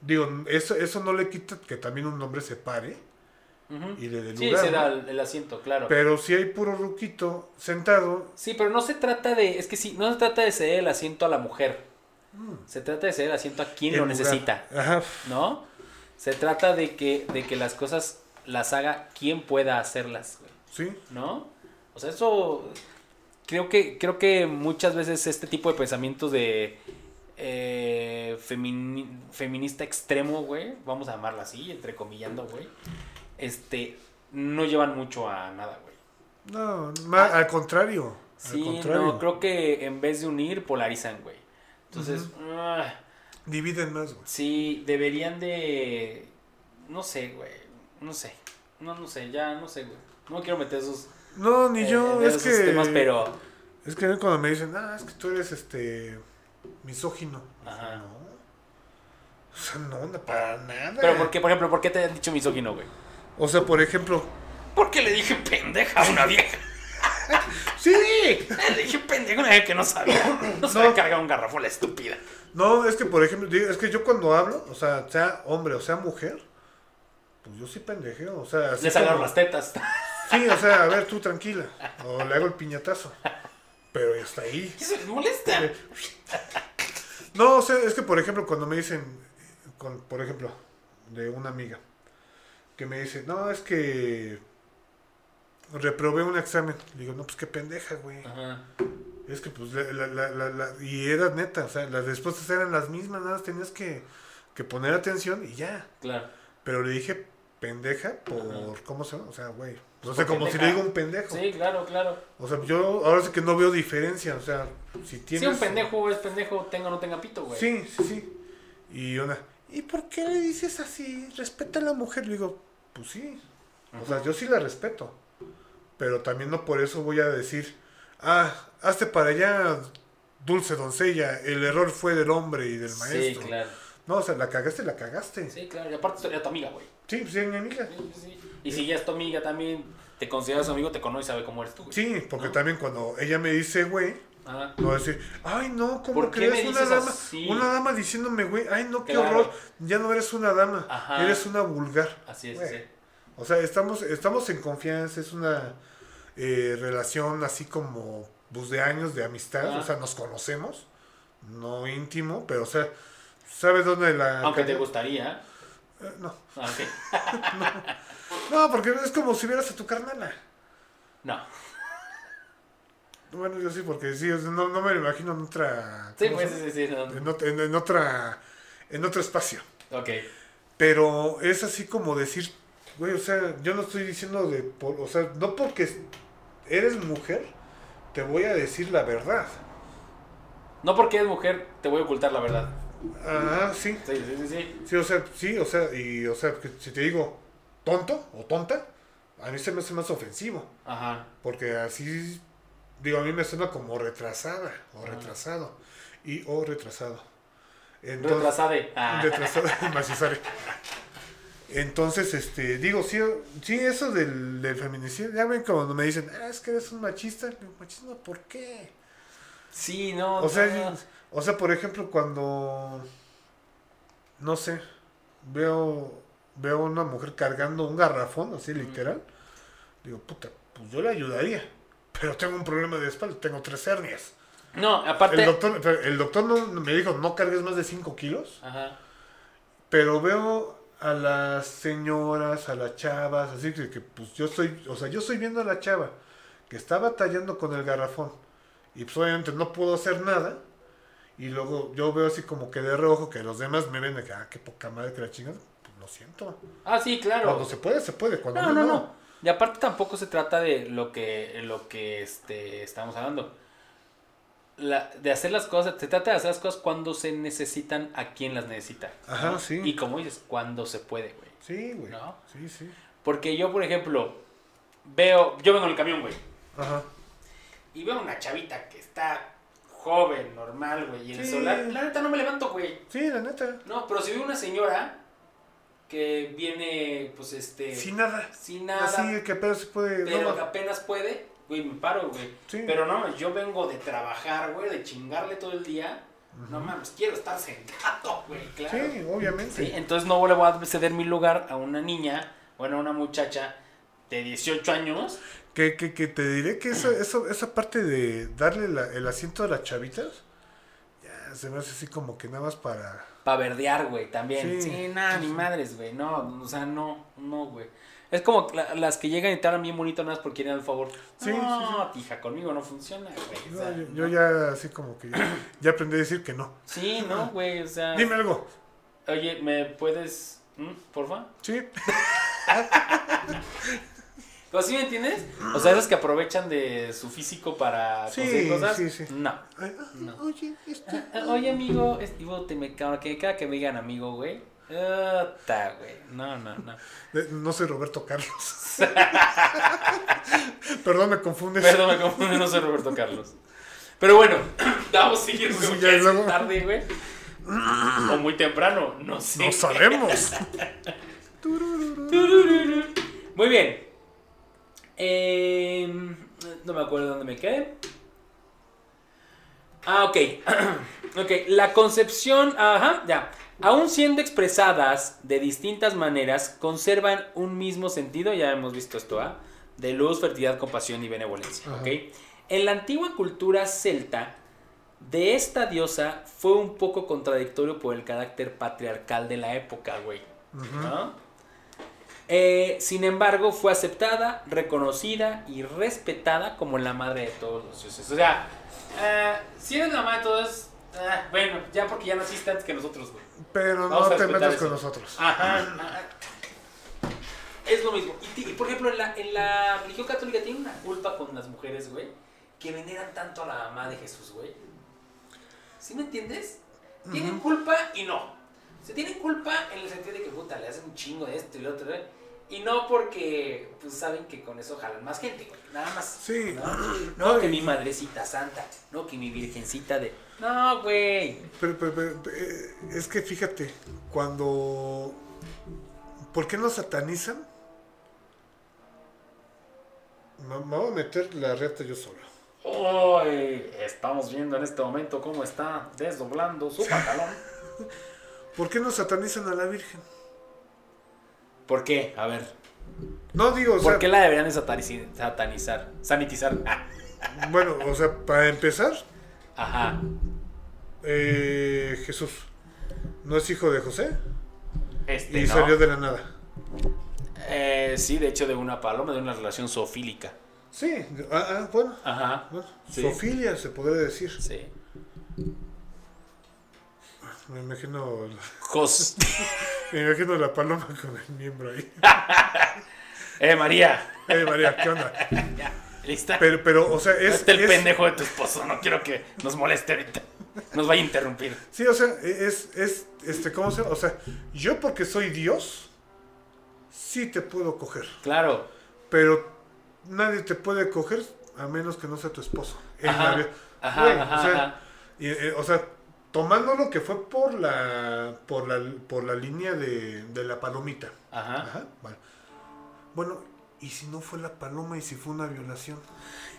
digo, eso, eso no le quita que también un hombre se pare Ujú. y le dé Sí, se da el, el asiento, claro. Pero si hay puro ruquito sentado, Sí, pero no se trata de, es que sí, no se trata de ceder el asiento a la mujer. Se trata de ceder el asiento a quien en lo lugar- necesita, Ajá. ¿no? Se trata de que, de que las cosas las haga quien pueda hacerlas, güey, Sí. ¿no? O sea, eso creo que, creo que muchas veces este tipo de pensamientos de eh, femini- feminista extremo, güey, vamos a llamarla así, entrecomillando, güey, este, no llevan mucho a nada, güey. No, ma- al contrario. Ah. Sí, al contrario. no, creo que en vez de unir, polarizan, güey. Entonces, ah, Dividen más, güey. sí, deberían de... No sé, güey. No sé. No, no sé, ya no sé, güey. No quiero meter esos, No, ni eh, yo, es esos que. temas, pero... Es que cuando me dicen, ah, es que tú eres este. Misógino. Ajá. No. O sea, no, para nada. Pero, ¿por qué, por ejemplo, por qué te han dicho misógino, güey? O sea, por ejemplo. Porque le dije pendeja a una vieja. ¡Sí! Le dije pendeja a una vieja que no sabía. No sabía No. cargar un garrafón, la estúpida. No, es que por ejemplo, es que yo cuando hablo, o sea, sea hombre o sea mujer, pues yo sí pendejeo. O sea, agarro como- las tetas. Sí, o sea, a ver, tú tranquila. O le hago el piñatazo. Pero ya está ahí. ¿Qué se les molesta? No, o sea, es que por ejemplo, cuando me dicen, con, por ejemplo, de una amiga, que me dice, no, es que reprobé un examen. Le digo, no, pues qué pendeja, güey. Ajá. Es que pues, la, la, la, y era neta, o sea, las respuestas eran las mismas, nada más tenías que, que poner atención y ya. Claro. Pero le dije pendeja por, Ajá. ¿cómo se llama? O sea, güey. Pues o sea, como si le digo un pendejo. Sí, claro, claro. O sea, yo ahora sí que no veo diferencia, o sea, si tienes... Si un pendejo es pendejo, tenga o no tenga pito, güey. Sí, sí, sí. Y una, ¿y por qué le dices así? Respeta a la mujer. Le digo, pues sí. O sea, yo sí la respeto. Pero también no por eso voy a decir, ah, hazte para allá, dulce doncella, el error fue del hombre y del Sí, maestro. claro. No, o sea, la cagaste, la cagaste. Sí, Sí, claro. Y aparte sería tu amiga, güey. Pues sí, mi amiga. Sí, sí, sí. Y si ya es tu amiga también, te consideras amigo, te conoce y sabe cómo eres tú, güey. Sí, porque ¿No? también cuando ella me dice, güey, Ajá. no va a decir, ay no, ¿cómo ¿Por qué crees? Una dama, así? una dama diciéndome, güey, ay no, qué Claro. horror, ya no eres una dama, Ajá. eres una vulgar. Así es, sí. O sea, estamos, estamos en confianza, es una eh, relación así como pues, de años de amistad, Ah. o sea, nos conocemos, no íntimo, pero o sea, ¿sabes dónde la... Aunque te gustaría. Eh, no, Ah, ok. no, porque es como si vieras a tu carnala. No. Bueno, yo sí, porque sí, no, no me lo imagino en otra... Sí, ¿cómo pues sí, sí, sí. no. En, en- en otra... En otro espacio. Ok. Pero es así como decir, güey, o sea, yo no estoy diciendo de, por- o sea, no porque eres mujer, te voy a decir la verdad. No porque eres mujer, te voy a ocultar la verdad. Ah, sí, Sí, sí, sí, sí. sí, o sea, sí, o sea, y, o sea, que si te digo tonto o tonta, a mí se me hace más ofensivo, Ajá. porque así, digo, a mí me suena como retrasada o retrasado, y o retrasado. Entonces, Retrasade. Ah. Entonces, este, digo, sí, sí eso del, del feminicidio, ya ven cuando me dicen, ah, es que eres un machista, Digo, machismo, ¿por qué? Sí, no. O sea, no. O sea, por ejemplo, cuando, no sé, veo, veo una mujer cargando un garrafón, así literal, digo, puta, pues yo le ayudaría, pero tengo un problema de espalda, tengo tres hernias. No, aparte. El doctor, el doctor no, me dijo, no cargues más de 5 kilos. Ajá. Pero veo a las señoras, a las chavas, así que, que, pues yo estoy, o sea, yo estoy viendo a la chava que está batallando con el garrafón y pues obviamente no puedo hacer nada y luego yo veo así como que de reojo que los demás me ven de que, ah, qué poca madre que la chingan, pues lo siento. Ah, sí, claro. Cuando se puede, se puede, cuando No, no, no, no. no. Y aparte tampoco se trata de lo que, lo que este, estamos hablando. La, de hacer las cosas, se trata de hacer las cosas cuando se necesitan a quien las necesita. Ajá, ¿no? sí. Y como dices, cuando se puede, güey. Sí, güey. ¿No? Sí, sí. Porque yo, por ejemplo, veo, yo vengo en el camión, güey. Ajá. Y veo una chavita que está joven, normal, güey. Y en el celular, la neta no me levanto, güey. Sí, la neta. No, pero si veo una señora que viene, pues este, Sin nada. sin nada, Así que apenas puede. pero no, que apenas puede, güey, me paro, güey. Sí. Pero no, yo vengo de trabajar, güey, de chingarle todo el día. No mames, quiero estar sentado, güey, claro. Sí, obviamente. Sí, entonces no le voy a ceder mi lugar a una niña, bueno, a una muchacha de 18 años. Que, que, que te diré que esa, esa, esa parte de darle la- el asiento a las chavitas, ya se me hace así como que nada más para... Para verdear, güey, también. Sí, Sí, nada, sí, ni sí. madres, güey. No, o sea, no, no, güey. Es como la- las que llegan y te hablan bien bonito nada más por querer el favor. Sí, no, tija, conmigo no funciona, güey. o sea, yo, yo no. ya así como que ya, ya aprendí a decir que no. Sí, no, güey, o sea. Dime algo. Oye, ¿me puedes, ¿Mm? porfa? Sí. ¿Pero sí me entiendes? O sea, esos que aprovechan de su físico para Sí, conseguir cosas. sí, sí. No. Ah, No. Oye, este... Ah, Oye, amigo, es- digo, te me que cada que me digan amigo, güey. Puta, güey. No, no, no. Eh, No soy Roberto Carlos. Perdón, me confundes. Perdón, me confundí, no soy Roberto Carlos. Pero bueno, vamos a seguir, Sí, porque ya es luego- tarde, güey. O muy temprano, no sé. No sabemos. Muy bien. Em, no me acuerdo dónde me quedé. Ah, ok. ok, la concepción, ajá, ya. Aún siendo expresadas de distintas maneras, conservan un mismo sentido, ya hemos visto esto, ¿ah? De luz, fertilidad, compasión y benevolencia, Ajá. ¿ok? En la antigua cultura celta, de esta diosa fue un poco contradictorio por el carácter patriarcal de la época, güey. ¿no? Eh, sin embargo, fue aceptada, reconocida y respetada como la madre de todos los dioses. O sea, eh, si eres la madre de todos, ah, bueno, ya porque ya naciste antes que nosotros, güey. Pero Vamos no te metas eso. con nosotros. Ajá. ajá. Es lo mismo. Y, por ejemplo, en la, en la religión católica tiene una culpa con las mujeres, güey, que veneran tanto a la mamá de Jesús, güey. ¿Sí me entiendes? Tienen culpa y no. Se tienen culpa en el sentido de que, puta, le hacen un chingo de esto y lo otro, güey. Y no porque, pues, saben que con eso jalan más gente, güey. Nada más. Sí. No, No, No, que y- mi madrecita santa. No, que mi virgencita de... No, güey. Pero, pero- pero, eh, es que fíjate, cuando... ¿Por qué nos satanizan? Me, me voy a meter la reta yo solo. Hoy estamos viendo en este momento cómo está desdoblando su pantalón. ¿Por qué nos satanizan a la Virgen? ¿Por qué? A ver. No digo, o ¿Por sea, qué la deberían de satanizar? Sanitizar. Bueno, o sea, para empezar, Ajá. eh, Jesús no es hijo de José Este, y ¿no? salió de la nada. Eh, sí, de hecho, de una paloma, de una relación zoofílica. Sí, ah, ah, bueno, Ajá. bueno, Sí. Sofilia se podría decir. Sí. Me imagino, Jos. me imagino la paloma con el miembro ahí. eh, María. Eh, María, ¿qué onda? Ya, ¿Lista? Pero, pero, o sea, es, esté el es- pendejo de tu esposo. No quiero que nos moleste ahorita. Nos vaya a interrumpir. Sí, o sea, es, es, este, ¿cómo se llama? O sea, yo porque soy Dios, sí te puedo coger. Claro. Pero nadie te puede coger a menos que no sea tu esposo. En Ajá, ajá, Güey, ajá, o, sea, y, eh, o sea, tomándolo que fue por la, por la, por la línea de, de la palomita. Ajá. Ajá, vale. Bueno, ¿y si no fue la paloma y si fue una violación?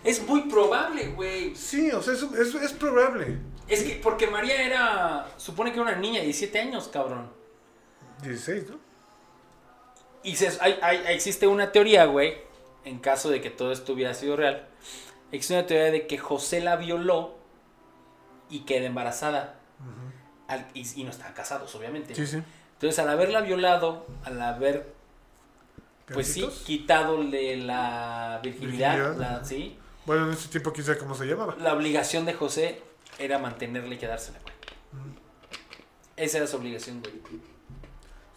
Es muy probable, güey. Sí, o sea, es, es, es probable. Es que porque María era, supone que era una niña de 17 años, cabrón. 16, ¿no? Y se- hay- hay- existe una teoría, güey, en caso de que todo esto hubiera sido real. Existe una teoría de que José la violó y queda embarazada. Al- y, y no estaban casados, obviamente. Sí, sí. Entonces, al haberla violado, al haber, pues sí, ¿Gancitos? quitadole la virginidad, Virginidad. la, ¿sí? Bueno, en ese tiempo sabe cómo se llamaba. La obligación de José era mantenerla y quedársela, güey. Esa era su obligación, güey.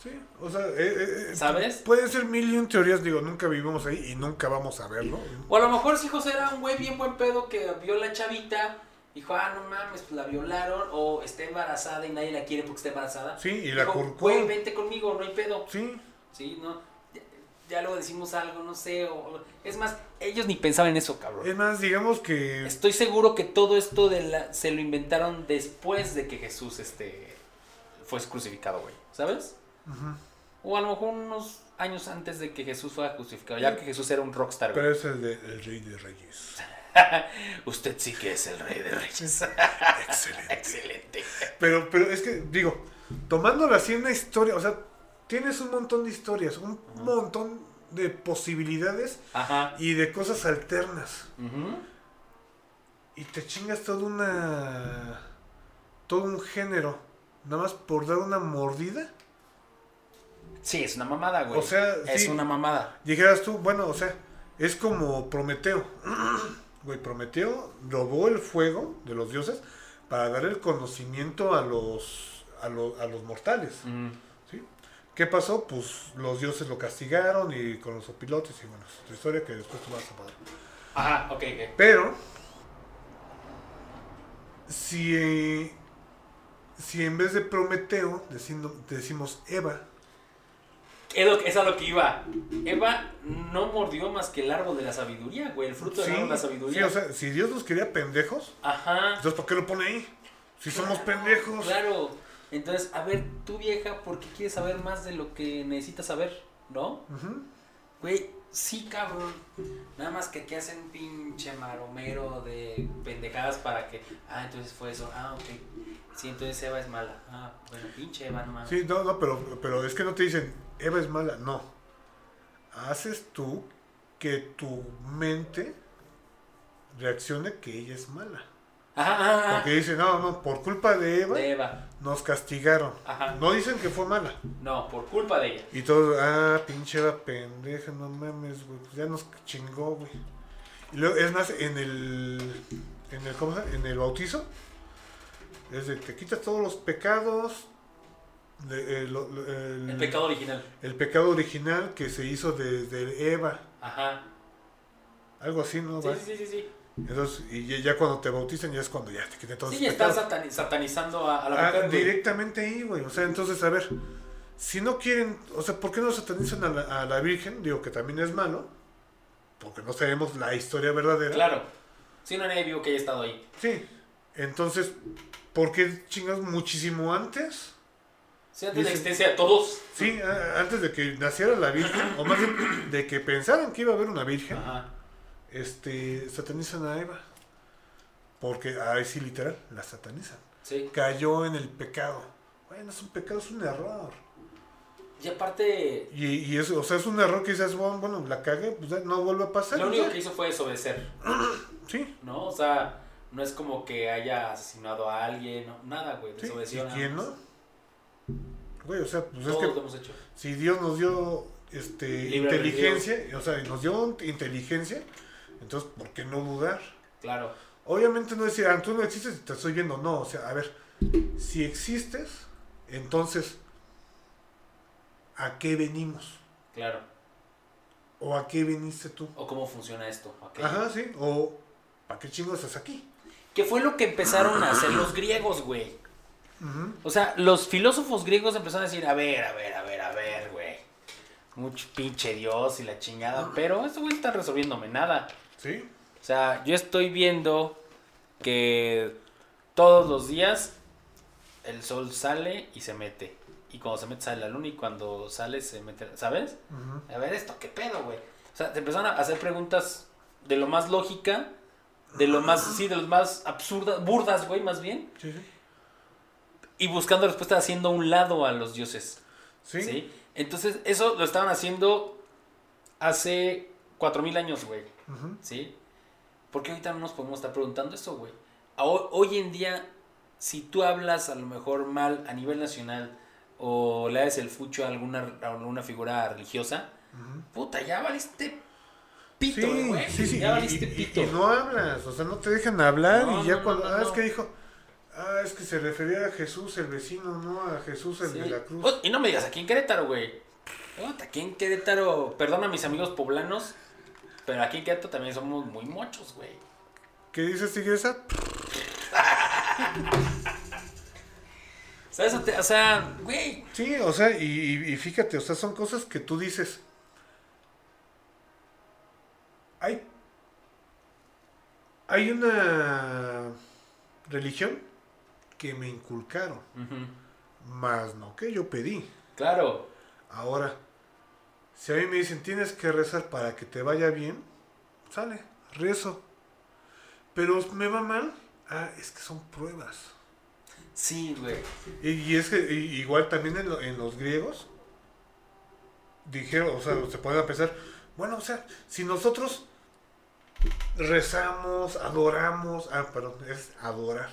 Sí, o sea, eh, eh, ¿Sabes? Puede ser mil y un teorías, digo, nunca vivimos ahí y nunca vamos a verlo. O a lo mejor si José era un güey bien buen pedo que vio la chavita, dijo, ah, no mames, pues la violaron, o está embarazada y nadie la quiere porque está embarazada. Sí, y la Dijo. Güey, vente conmigo, no hay pedo. Sí, Sí, no. Ya, ya luego decimos algo, no sé. O, es más, ellos ni pensaban en eso, cabrón. es más, digamos que... Estoy seguro que todo esto de la, se lo inventaron después de que Jesús este, fue crucificado, güey. ¿Sabes? O a lo mejor unos años antes de que Jesús fuera crucificado, ya que Jesús era un rockstar. güey. Pero es el, de, el rey de reyes. Usted sí que es el rey de reyes. Excelente. Excelente. Pero, pero es que, digo, tomándolo así una historia, o sea, tienes un montón de historias, un montón de posibilidades Ajá. y de cosas alternas. Ujú. Y te chingas toda una. todo un género, nada más por dar una mordida. Sí, es una mamada, güey. O sea, es sí. una mamada. Dijeras tú, bueno, o sea, es como Prometeo. Güey, Prometeo robó el fuego de los dioses para dar el conocimiento a los, a los, a los mortales. Mm. ¿sí? ¿Qué pasó? Pues los dioses lo castigaron y con los opilotes y bueno, es otra historia que después tú vas a poder. Ajá, ok, ok. Pero, si, si en vez de Prometeo decimos, decimos Eva, Es, lo es a lo que iba. Eva no mordió más que el árbol de la sabiduría, güey. El fruto sí, del árbol de la sí, sabiduría. o sea, si Dios nos quería pendejos, Ajá. entonces ¿por qué lo pone ahí? Si somos pendejos. Claro. Entonces, a ver, tú vieja, ¿por qué quieres saber más de lo que necesitas saber? ¿No? Ujú. Güey, sí, cabrón. Nada más que aquí hacen pinche maromero de pendejadas para que. Ah, entonces fue eso. Ah, ok. Sí, entonces Eva es mala. Ah, bueno, pinche Eva, no mames. Sí, no, no, pero, pero es que no te dicen Eva es mala, no. Haces tú que tu mente reaccione que ella es mala. Ajá, ajá, ajá. Porque dicen, no, no, por culpa de Eva De Eva. nos castigaron. Ajá. No dicen que fue mala. No, por culpa de ella. Y todos, ah, pinche Eva pendeja, no mames, güey, pues ya nos chingó, güey. Y luego, es más, en el, en el, ¿cómo se llama? En el bautizo, es de, te quitas todos los pecados, de, eh, el, El pecado original. el pecado original que se hizo desde Eva, Ajá. algo así, ¿no? Sí, sí, sí, sí. Entonces, y ya, cuando te bautizan, ya es cuando ya te quitan todos Sí, están satani- satanizando a, a la Ah, mujer. güey. directamente ahí, güey. O sea, entonces, a ver, si no quieren, o sea, ¿por qué no satanizan a la, a la Virgen? Digo que también es malo, porque no sabemos la historia verdadera. Claro. Si no nadie vio que haya estado ahí. Sí. Entonces, ¿por qué chingas muchísimo antes? Sí, antes de Dice- existencia de todos. Sí, a- antes de que naciera la Virgen, o más bien de que pensaran que iba a haber una Virgen, Ajá. Este, satanizan a Eva. Porque, ahí sí, literal, la satanizan. Sí. Cayó en el pecado. Bueno, es un pecado, es un error. Y aparte, Y, y eso, o sea, es un error que dices, bueno, bueno, la cagué, pues no vuelve a pasar. lo y único ya. que hizo fue desobedecer. Sí, ¿No? O sea, no es como que haya asesinado a alguien. no, nada, güey. sí. Desobedeció. ¿Y nada quién no? Güey, o sea, pues es Todos lo que hemos hecho. si Dios nos dio este, Libre inteligencia, o sea, nos dio inteligencia, entonces, ¿por qué no dudar? Claro. Obviamente no decir, ah, tú no existes y te estoy viendo, no, o sea, a ver, si existes, entonces, ¿a qué venimos? Claro. ¿O a qué viniste tú? O cómo funciona esto. Ajá, sí, o ¿para qué chingos estás aquí? Que fue lo que empezaron a hacer los griegos, güey. O sea, los filósofos griegos empezaron a decir, a ver, a ver, a ver, a ver, güey. Mucho pinche Dios y la chingada. Pero este güey está resolviéndome nada. ¿Sí? O sea, yo estoy viendo que todos los días el sol sale y se mete. Y cuando se mete sale la luna y cuando sale se mete, ¿sabes? Ujú. A ver esto, ¿qué pedo, güey? O sea, te empezaron a hacer preguntas de lo más lógica, de lo más, sí, de los más absurdas, burdas, güey, más bien. Sí, sí. Y buscando respuestas haciendo un lado a los dioses. Sí. ¿sí? Entonces, eso lo estaban haciendo hace 4000 años, güey. Ujú. ¿Sí? ¿Por qué ahorita no nos podemos estar preguntando eso, güey? Hoy, en día, si tú hablas a lo mejor mal a nivel nacional o le das el fucho a alguna, a alguna figura religiosa, puta, ya valiste pito, Sí, güey. sí, sí. Ya valiste y, pito. y no hablas, o sea, no te dejan hablar No, y ya no, cuando. no, ah, es que dijo. Ah, es que se refería a Jesús, el vecino, no a Jesús, el Sí. de la cruz. Oh, y no me digas aquí en Querétaro, güey. Puta, Aquí en Querétaro, perdona a mis amigos poblanos, pero aquí en Querétaro también somos muy mochos, güey. ¿Qué dices, tigresa? ¿Sabes? O sea, güey. Sí, o sea, y, fíjate, o sea, son cosas que tú dices. Hay. Hay una religión que me inculcaron, Ujú. más no que yo pedí. Claro. Ahora, si a mí me dicen tienes que rezar para que te vaya bien, sale, rezo. Pero me va mal, ah, es que son pruebas. Sí, güey. Y, y es que y- igual también en, lo- en los griegos dijeron, o sea, se pueden pensar, bueno, o sea, si nosotros rezamos, adoramos, ah, perdón, es adorar.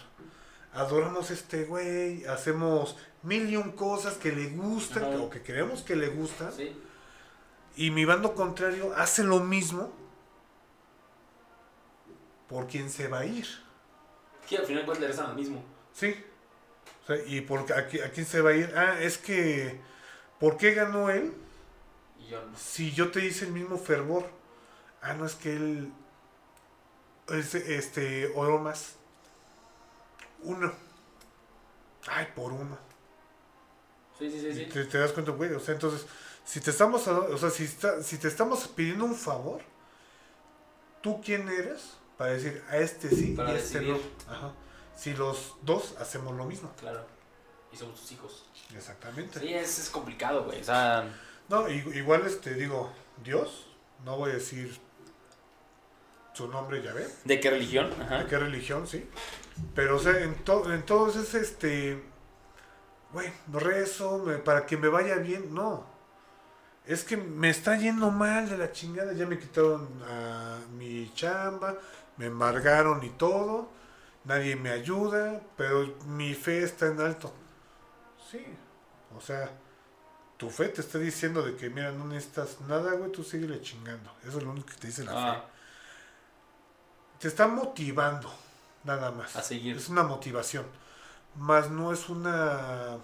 Adoramos a este güey, hacemos mil y un cosas que le gustan Ajá. o que creemos que le gustan, Sí. Y mi bando contrario hace lo mismo, ¿por quién se va a ir? Que al final pues le rezan al mismo. Sí. O sea, ¿y por, qué- a, a quién se va a ir? Ah, es que, ¿por qué ganó él? Y yo no. Si yo te hice el mismo fervor. Ah, no, es que él, es, este, oró más. Uno. Ay, por uno. Sí, sí, sí, sí. Te, te das cuenta, güey. O sea, entonces, si te estamos, o sea, si, está- si te estamos pidiendo un favor, ¿tú quién eres? Para decir, a este sí Para y a este no. Ajá. Si los dos hacemos lo mismo. Claro. Y somos tus hijos. Exactamente. Sí, es, es complicado, güey. O sea, No, igual este digo, Dios, no voy a decir su nombre, ya ve, ¿de qué religión? Ajá. de qué religión, sí. Pero, o sea, en, to- entonces, este, güey, no rezo me- para que me vaya bien, no. Es que me está yendo mal de la chingada, ya me quitaron a mi chamba, me embargaron y todo, nadie me ayuda, pero mi fe está en alto. Sí, o sea, tu fe te está diciendo de que, mira, no necesitas nada, güey, tú síguele chingando. Eso es lo único que te dice la fe. Ah, Te está motivando, nada más. a seguir. Es una motivación. Más no es una.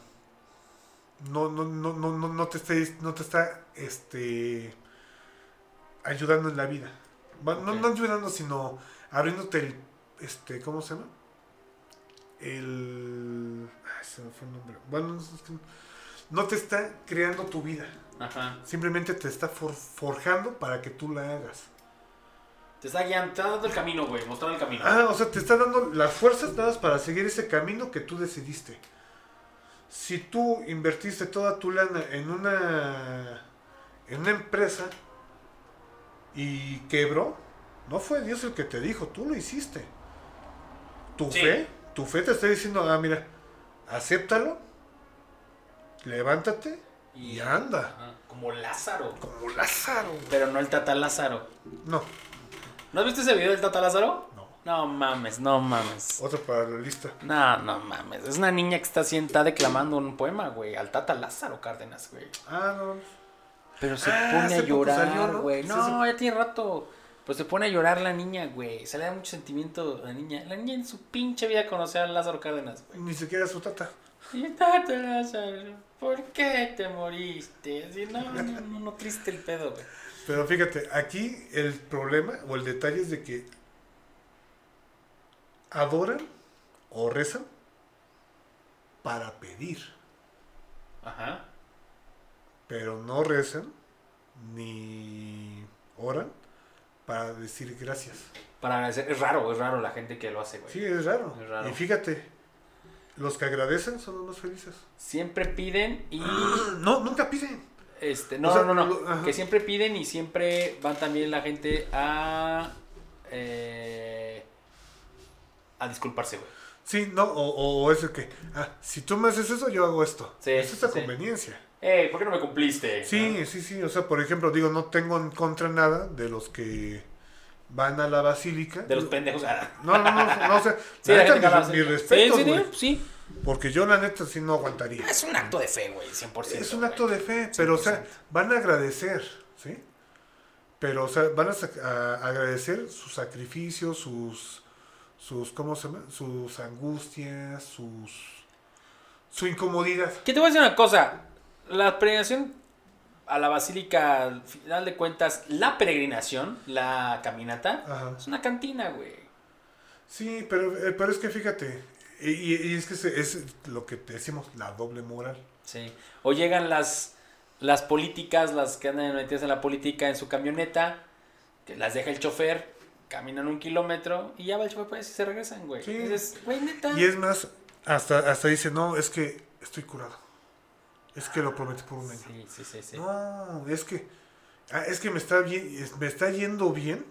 No, no, no, no, no, no te está, no te está este, ayudando en la vida. Va- No, no ayudando, sino abriéndote el. Este, ¿Cómo se llama? El. Ay, se me fue el nombre. Bueno, no te está creando tu vida. Ajá. Simplemente te está for- forjando para que tú la hagas. Te está guiando, te está dando el camino, güey. Mostrando el camino. Ah, o sea, te está dando las fuerzas dadas para seguir ese camino que tú decidiste. Si tú invertiste toda tu lana en una en una empresa y quebró, no fue Dios el que te dijo, tú lo hiciste. Tu Sí. fe, tu fe te está diciendo, ah, mira, acéptalo, levántate y anda. Como Lázaro. Como Lázaro. Pero no el Tata Lázaro. No, ¿No has visto ese video del Tata Lázaro? No. Mames, no mames. Otro para la lista. No, no mames. Es una niña que está sienta declamando un poema, güey. Al Tata Lázaro Cárdenas, güey. Ah, no. Pero se Ah, pone a llorar, salió, ¿no? güey. No, sí. ya tiene rato. Pues se pone a llorar la niña, güey. Se le da mucho sentimiento a la niña. La niña en su pinche vida conoció a Lázaro Cárdenas, güey. Ni siquiera su tata. Y Tata Lázaro, ¿por qué te moriste? Así, no, no, no, no, triste el pedo, güey. Pero fíjate, aquí el problema o el detalle es de que adoran o rezan para pedir, Ajá. pero no rezan ni oran para decir gracias. Para agradecer. Es raro, es raro la gente que lo hace, güey. Sí, es raro. Es raro. Y fíjate, los que agradecen son los más felices. Siempre piden y. No, nunca piden. Este, no, O sea, no, no, lo- ajá. Que siempre piden y siempre van también la gente a. eh, a disculparse, güey. Sí, no, o, o es el que, ah, si tú me haces eso, yo hago esto. Sí, es esa sí. conveniencia. Ey, ¿por qué no me cumpliste? Sí, sí, sí. O sea, por ejemplo, digo, no tengo en contra nada de los que van a la basílica. De los pendejos. ah. No, no, no, no, o sea, Sí, la neta, mis respetos, sí. Porque yo, la neta, sí no aguantaría. Es un acto de fe, güey, 100%. Es un acto de fe, pero, o sea, 100%. van a agradecer, ¿sí? Pero, o sea, van a, a agradecer sus sacrificios, sus, sus, ¿cómo se llama? Sus angustias, sus, su incomodidad. Que te voy a decir una cosa. La peregrinación a la basílica, al final de cuentas, la peregrinación, la caminata, Ajá. es una cantina, güey. Sí, pero, eh, pero es que fíjate, y, y- es que es lo que te decimos, la doble moral. Sí. O llegan las, las políticas, las que andan metidas en la política en su camioneta, que las deja el chofer, caminan un kilómetro y ya va el chofer pues, y se regresan, güey. Sí. Y dices, güey, neta. Y es más, hasta, hasta dice, no, es que estoy curado. Es que lo prometí por un año. Sí, sí, sí, sí. No, es que. ah, es que me está, bien, me está yendo bien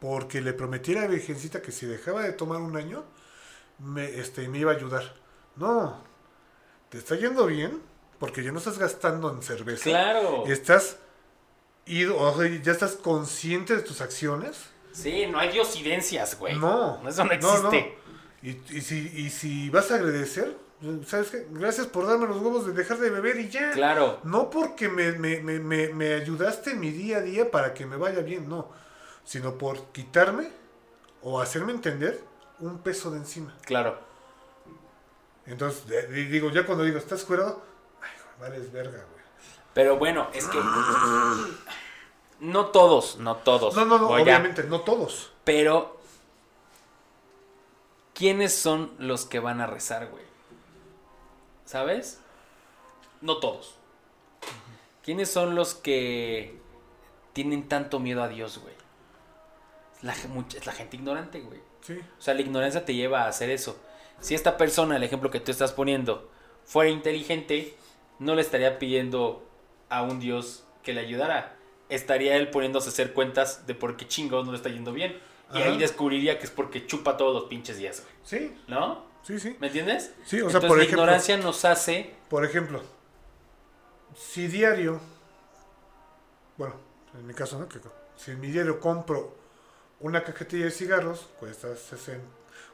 porque le prometí a la Virgencita que si dejaba de tomar un año, me, este, me iba a ayudar. No, te está yendo bien porque ya no estás gastando en cerveza. Claro. Estás ido, o sea, ya estás consciente de tus acciones. Sí, no hay diosidencias, güey. No, Eso no no, no. existe. Y, y si, y si vas a agradecer, ¿sabes qué? Gracias por darme los huevos de dejar de beber y ya. Claro. No porque me, me, me, me, me ayudaste en mi día a día para que me vaya bien, no. Sino por quitarme o hacerme entender un peso de encima. Claro. Entonces, de- de- digo, ya cuando digo, ¿estás curado? Ay, vales verga, güey. Pero bueno, es que. No todos, no todos. No, no, no, Oiga, obviamente, no todos. Pero. ¿Quiénes son los que van a rezar, güey? ¿Sabes? No todos. ¿Quiénes son los que tienen tanto miedo a Dios, güey? La, es la gente ignorante, güey. Sí. O sea, la ignorancia te lleva a hacer eso. Si esta persona, el ejemplo que tú estás poniendo, fuera inteligente, no le estaría pidiendo a un Dios que le ayudara. Estaría él poniéndose a hacer cuentas de por qué chingados no le está yendo bien. Y ahí descubriría que es porque chupa todos los pinches días, güey. Sí, ¿No? sí, sí. ¿Me entiendes? Sí, o sea, Entonces por la ejemplo- ignorancia nos hace... Por ejemplo, si diario, bueno, en mi caso, ¿no? Que si en mi diario compro una cajetilla de cigarros, cuesta, 60,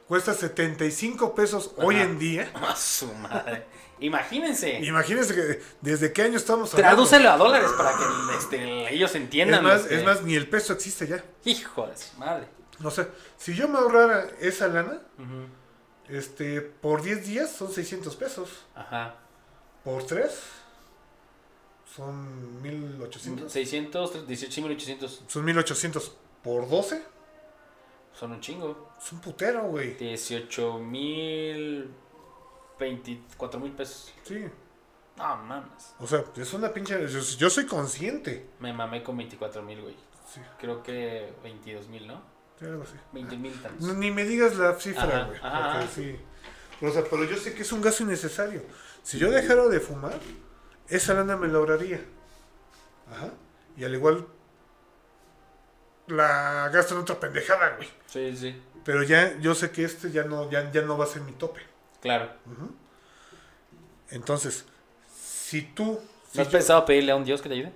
cuesta 75 pesos hoy en día. A su madre. Imagínense. Imagínense que desde qué año estamos hablando. Tradúcelo a dólares para que este, ellos Es entiendan. más, este, es más, ni el peso existe ya. Hijo de su madre. O sea, si yo me ahorrara esa lana, Ujú. este, por 10 días son 600 pesos. Ajá. Por 3 son 1800. 600, 18.800. Son 1800. Por 12 Son un chingo. es un putero, güey. 18.000. 24 mil pesos. Sí. No mames. O sea, es una pinche. Yo, yo soy consciente. Me mamé con 24 mil, güey. Sí, Creo que 22 mil, ¿no? sí, algo así. 20 mil tantos. Ni me digas la cifra, güey. ajá, Porque sí. O sea, pero yo sé que es un gasto innecesario. Si yo dejara de fumar, esa lana me la ahorraría. Ajá. Y al igual la gasto en otra pendejada, güey. Sí, sí. Pero ya, yo sé que este ya no, ya, ya no va a ser mi tope. Claro. Entonces, si tú. si ¿No has yo- pensado pedirle a un Dios que te ayude?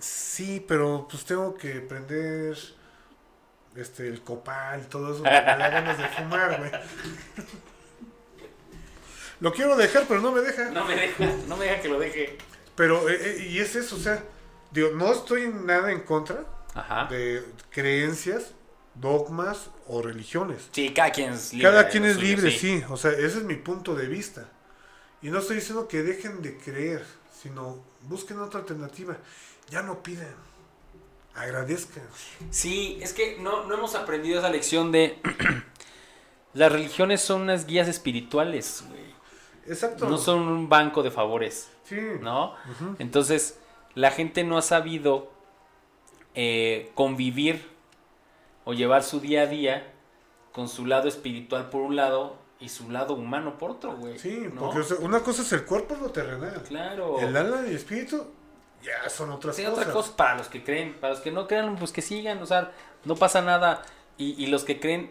Sí, pero pues tengo que prender este el copal, todo eso, me da ganas de fumar, güey. Lo quiero dejar, pero no me deja. No me deja, no me deja que lo deje. Pero, eh, eh, y es eso, o sea, digo, no estoy nada en contra Ajá. de creencias, dogmas o religiones. Sí, cada quien es libre. Cada quien es suyo, libre, sí. O sea, ese es mi punto de vista. Y no estoy diciendo que dejen de creer, sino busquen otra alternativa. Ya no pidan. Agradezcan. Sí, es que no, no hemos aprendido esa lección de... Las religiones son unas guías espirituales, güey. Exacto. No son un banco de favores, Sí. ¿no? Entonces, la gente no ha sabido eh, convivir o llevar su día a día con su lado espiritual por un lado y su lado humano por otro, güey. Sí, ¿no? porque o sea, una cosa es el cuerpo, lo terrenal. Claro. El alma y el espíritu ya son otras Sí, cosas. otra cosa para los que creen, para los que no crean, pues que sigan, o sea, no pasa nada. Y, y los que creen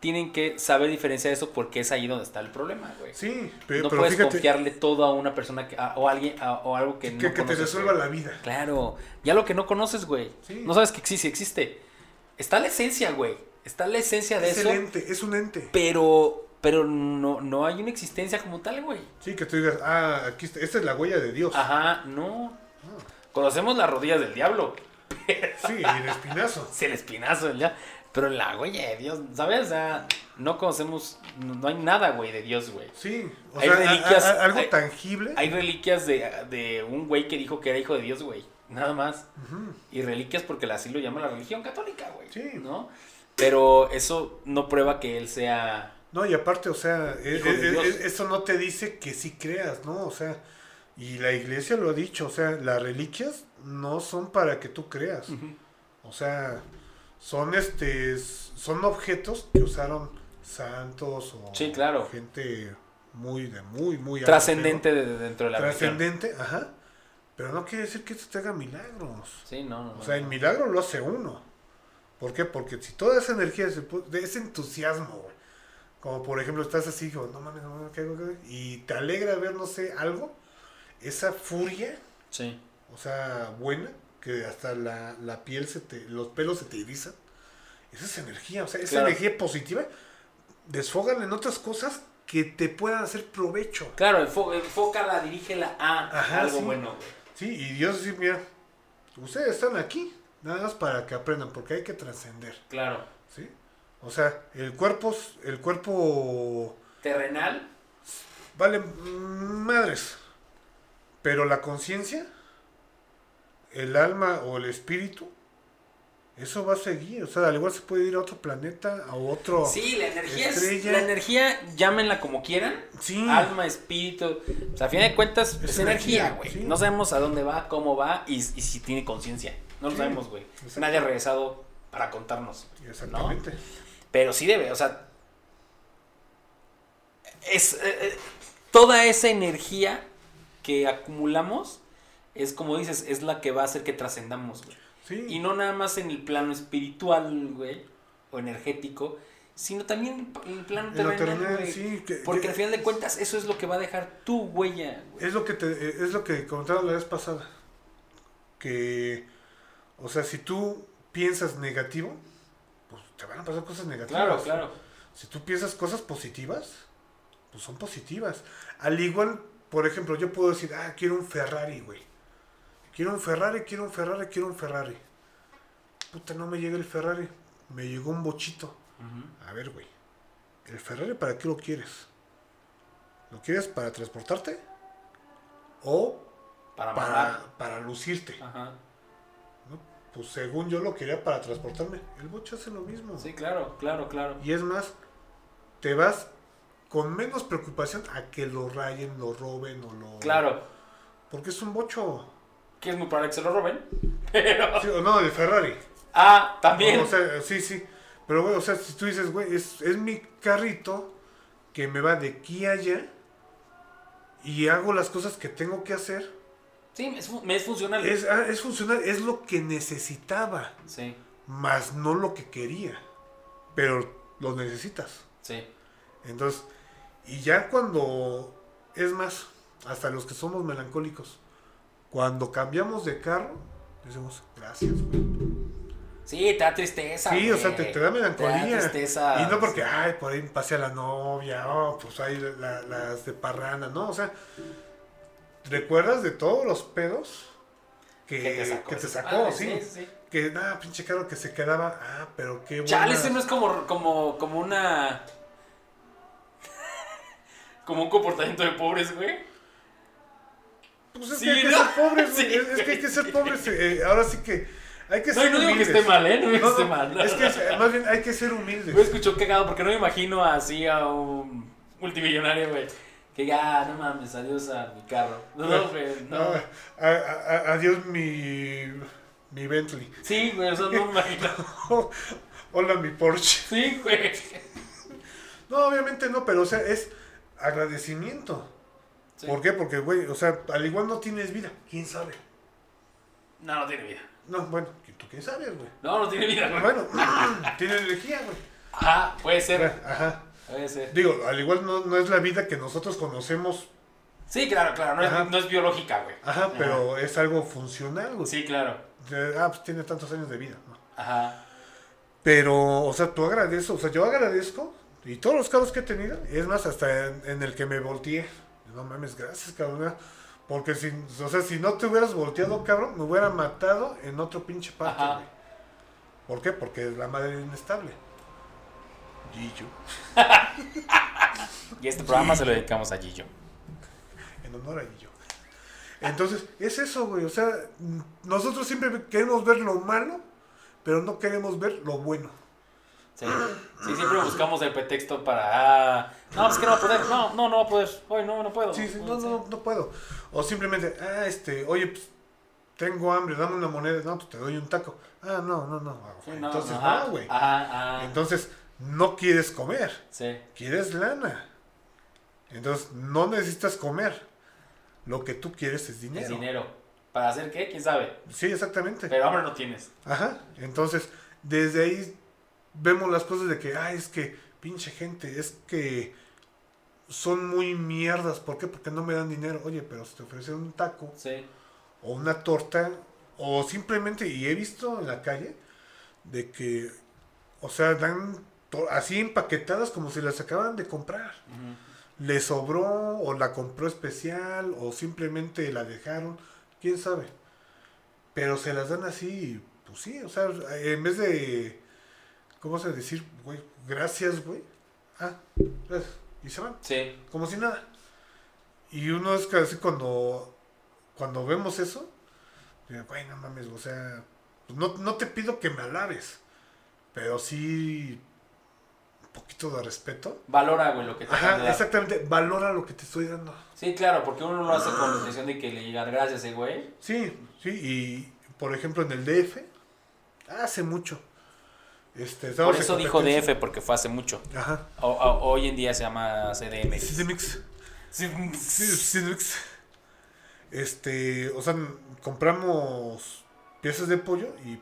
tienen que saber diferenciar eso porque es ahí donde está el problema, güey. Sí, pe- no pero puedes fíjate confiarle todo a una persona que, a- o alguien a- o algo que, que, no que te conoces, resuelva güey. la vida. Claro, ya lo que no conoces, güey. Sí. No sabes que existe, existe. Está la esencia, güey. Está la esencia de Es eso, el ente, es un ente. pero pero no no hay una existencia como tal, güey. Sí, que tú digas, ah, aquí está, esta es la huella de Dios. Ajá, no. Conocemos las rodillas del diablo. Sí, y el espinazo. Es el espinazo ya. Pero la huella de Dios, ¿sabes? O sea, no conocemos, no hay nada, güey, de Dios, güey. Sí, o Hay sea, a- reliquias, a- algo hay- tangible. Hay reliquias de, de un güey que dijo que era hijo de Dios, güey. Nada más. Y reliquias porque así lo llama la religión católica, güey. Sí. ¿No? Pero eso no prueba que él sea... No, y aparte, o sea, e- e- e- eso no te dice que sí creas, ¿no? O sea, y la iglesia lo ha dicho, o sea, las reliquias no son para que tú creas. O sea, son este son objetos que usaron santos o Sí, claro. gente muy, de muy, muy Trascendente de- de- dentro de la religión. Trascendente, ajá. Pero no quiere decir que esto te haga milagros. Sí, no, no. O sea, el milagro lo hace uno. ¿Por qué? Porque si toda esa energía, de ese entusiasmo, güey, como por ejemplo estás así, como, no mames, no mames, ¿qué hago, qué hago?", y te alegra ver, no sé, algo, esa furia, Sí. o sea, buena, que hasta la, la piel, se te, los pelos se te erizan, esa es energía, o sea, esa Claro. energía positiva, desfógala en otras cosas que te puedan hacer provecho. Claro, enfócala, dirígela a Ajá, algo sí. bueno, güey. Sí, y Dios dice, mira, ustedes están aquí, nada más para que aprendan, porque hay que trascender. Claro. ¿sí? O sea, el cuerpo, el cuerpo Terrenal, vale madres, pero la conciencia, el alma o el espíritu, eso va a seguir. O sea, al igual se puede ir a otro planeta, a otro. Sí, la energía es, Estrella. la energía, llámenla como quieran, Sí. alma, espíritu, o sea, a fin de cuentas es, Es energía, güey. sí. No sabemos a dónde va, cómo va y, y si tiene conciencia. No lo Sí, sabemos, güey. Nadie ha regresado para contarnos. Exactamente. Pero sí debe, o sea, es eh, eh, toda esa energía que acumulamos es como dices, es la que va a hacer que trascendamos, güey. Sí. Y no nada más en el plano espiritual, güey, o energético, sino también en el plano terrenal, sí, que- Porque que- al final de cuentas eso es lo que va a dejar tu huella, güey. Es lo que te, eh, es lo que comentaba la vez pasada. Que, o sea, si tú piensas negativo, pues te van a pasar cosas negativas. Claro, claro. Si tú piensas cosas positivas, pues son positivas. Al igual, por ejemplo, yo puedo decir, ah, quiero un Ferrari, güey. Quiero un Ferrari, quiero un Ferrari, quiero un Ferrari. Puta, no me llega el Ferrari. Me llegó un bochito. A ver, güey. ¿El Ferrari para qué lo quieres? ¿Lo quieres para transportarte? ¿O Para para, lucirte? Ajá. ¿no? Pues según yo lo quería para transportarme. El bocho hace lo mismo. Sí, claro, claro, claro. Y es más, te vas con menos preocupación a que lo rayen, lo roben o lo... Claro. Porque es un bocho. Que es muy probable que se lo roben. Pero. Sí, no, el Ferrari. Ah, también. O sea, sí, sí. Pero, güey, o sea, si tú dices, güey, es, es mi carrito que me va de aquí a allá y hago las cosas que tengo que hacer, Sí, es, me es funcional. es, ah, es funcional, es lo que necesitaba, Sí, más no lo que quería. Pero lo necesitas. sí. Entonces, y ya cuando, es más, hasta los que somos melancólicos, cuando cambiamos de carro, decimos, gracias, güey. Sí, te da tristeza. Sí, o sea, te, te da melancolía. Te da tristeza. Y no porque, ay, por ahí pasé a la novia, oh, pues ahí la- las de parranda, ¿no? O sea, ¿recuerdas de todos los pedos que, Que te sacó. que te ese sacó? padre, sí. sí, sí. Que nada, pinche carro que se quedaba, ah, pero qué bueno. Chale, ese no es como, como, como una. como un comportamiento de pobres, güey. Pues es que hay que ¿no? ser pobres, güey, es, es que hay que ser pobres. eh, ahora sí que hay que No, ser no digo que humildes. esté mal, ¿eh? No digo que No, esté no, mal. no, es no, que no. es- más bien hay que ser humildes. Me escuchó cagado porque no me imagino así a un multimillonario, güey. Que ya, no mames, adiós a mi carro. No, no, güey, no. A- a- a- adiós mi, mi Bentley. Sí, güey, eso no me imagino. Hola mi Porsche. Sí, güey. No, obviamente no, pero o sea, es agradecimiento. Sí. ¿Por qué? Porque, güey, o sea, al igual no tienes vida. ¿Quién sabe? No, no tiene vida. No, bueno, ¿tú quién sabes, güey? No, no tiene vida, güey. Bueno, tiene energía, güey. Ajá, puede ser. Ajá. Puede ser. Digo, al igual no, no es la vida que nosotros conocemos, Sí, claro, claro. No, es, no es biológica, güey. ajá, pero es algo funcional, güey. Sí, claro. De- Ah, pues tiene tantos años de vida, ¿no? Ajá. Pero, o sea, tú agradeces, o sea, yo agradezco, y todos los carros que he tenido, es más, hasta en, en el que me volteé, no mames, gracias, cabrón, porque si, o sea, si no te hubieras volteado, cabrón, me hubiera matado en otro pinche parque, güey. ¿Por qué? Porque es la madre inestable. Gillo, Y este programa se lo dedicamos a Gillo. en honor a Gillo. Entonces, es eso, güey, o sea, nosotros siempre queremos ver lo malo, pero no queremos ver lo bueno. Sí. sí, siempre buscamos el pretexto para. Ah, no, es que no va a poder. No, no, no va a poder. Hoy no, no puedo. Sí, sí, no, no, no puedo. O simplemente, ah, este, oye, pues, tengo hambre, dame una moneda. No, pues te doy un taco. Ah, no, no, no. Ah, Sí, no, Entonces, no, güey. Ajá, ajá. Entonces, no quieres comer, Sí. quieres lana. Entonces, no necesitas comer. Lo que tú quieres es dinero. Es dinero. ¿Para hacer qué? ¿Quién sabe? Sí, exactamente. Pero hambre no tienes. Ajá. Entonces, desde ahí vemos las cosas de que, ay, es que pinche gente, es que son muy mierdas. ¿Por qué? Porque no me dan dinero. Oye, pero si te ofrecen un taco Sí. o una torta, o simplemente, y he visto en la calle, de que, o sea, dan así empaquetadas como si las acaban de comprar. Le sobró, o la compró especial, o simplemente la dejaron, quién sabe. Pero se las dan así, pues sí, o sea, en vez de, ¿cómo se decir, güey? Gracias, güey. Ah, gracias. Y se van Sí. como si nada. Y uno es casi cuando, cuando vemos eso, digo, güey, no mames, o sea, pues no, no te pido que me alabes, pero sí un poquito de respeto. Valora, güey, lo que te de Ajá, exactamente, valora lo que te estoy dando. Sí, claro, porque uno lo hace con la intención de que le llegan gracias, eh, güey. Sí, sí, y por ejemplo en el DF, hace mucho. Este, Por eso dijo. DF, porque fue hace mucho. Ajá. O- o- hoy en día se llama CDM. Cinemix. Sí, Sí, Cinemix. Este, o sea, compramos piezas de pollo y,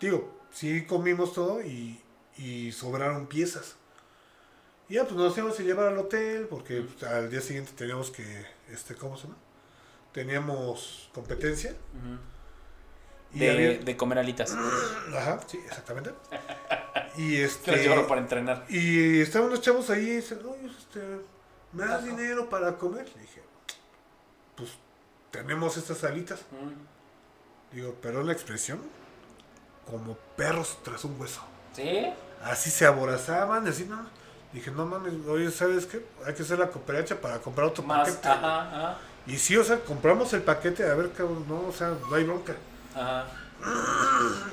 digo, sí comimos todo y, y sobraron piezas. Y ya, pues nos íbamos a llevar al hotel porque pues, al día siguiente teníamos que, este, ¿cómo se llama? Teníamos competencia. Y de, había- de comer alitas. Ajá, sí, exactamente. Y este... las llevaron para entrenar. Y estaban los chavos ahí y dicen, oye, este, ¿me das dinero para comer? Le dije, pues tenemos estas alitas. Digo, pero la expresión, como perros tras un hueso. ¿Sí? Así se aborazaban, así, ¿no? Dije, no mames, oye, ¿sabes qué? Hay que hacer la cooperacha para comprar otro Más, paquete. ajá, ajá, Y sí, o sea, compramos el paquete, a ver, cabrón, no, o sea, no hay bronca. Ajá.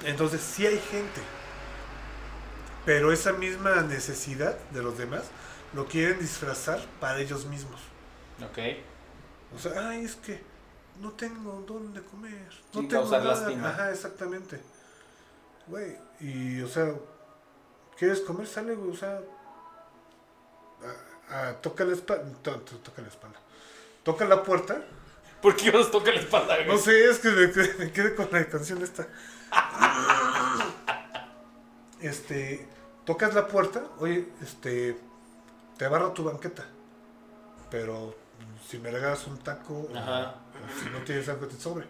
Entonces, sí hay gente. Pero esa misma necesidad de los demás lo quieren disfrazar para ellos mismos. Ok. O sea, ay, es que no tengo dónde comer. No Sí, tengo nada. Ajá, exactamente. Güey, y o sea, ¿quieres comer? Sale, güey, o sea, a, a- toca la espalda. toca la espalda. Toca la puerta. ¿Por qué os toca la espalda, güey? No sé, es que me, quedé- me quedé con la canción esta. Este, tocas la puerta, oye, este, te barro tu banqueta. Pero si me regalas un taco Ajá. o si no tienes algo que te sobre.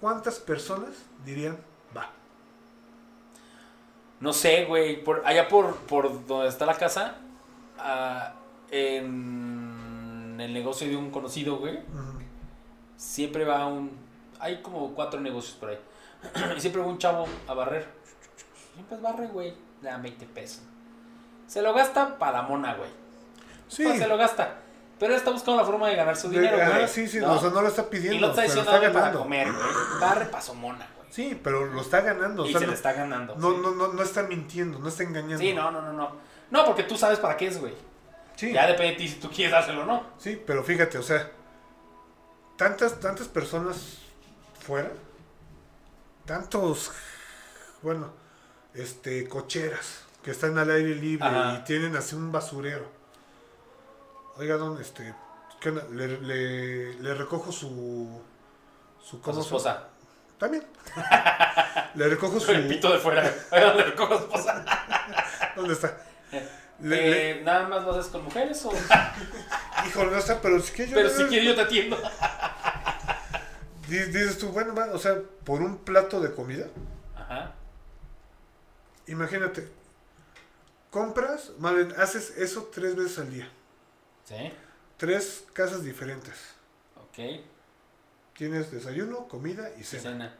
¿Cuántas personas dirían, va? No sé, güey. Por, allá por, por donde está la casa, ah, en el negocio de un conocido, güey, Ujú. Siempre va un... Hay como cuatro negocios por ahí. y siempre va un chavo a barrer. Siempre barre, güey. Le dan 20 pesos. Se lo gasta para la mona, güey. Sí, Pues se lo gasta. Pero él está buscando la forma de ganar su dinero, güey. sí, sí, ¿no? o sea, no lo está pidiendo, y no está diciendo para comer, güey. Barre para su mona, güey. Sí, pero lo está ganando. o y sea, se no, le está ganando. no, sí. no, no, no está mintiendo, no está engañando. Sí, no, no, no, no. No, porque tú sabes para qué es, güey. Sí. Ya depende de ti si tú quieres dárselo o no. Sí, pero fíjate, o sea, tantas, tantas personas fuera, tantos, bueno, este, cocheras que están al aire libre Ajá. y tienen así un basurero. Oiga, don, este, ¿qué onda? Le, le, le recojo su, su, su ¿cómo se- esposa. También. le recojo su, El pito de fuera. Oiga, le recojo su esposa. ¿dónde está? Le- Eh, ¿Nada más lo haces con mujeres o...? le- híjole, no está, pero si que yo Pero si quieres yo te atiendo. Di- Dices tú, bueno, o sea, por un plato de comida, Ajá. imagínate, compras, más bien, haces eso tres veces al día, Sí. tres casas diferentes. Ok. Tienes desayuno, comida y cena. Cena.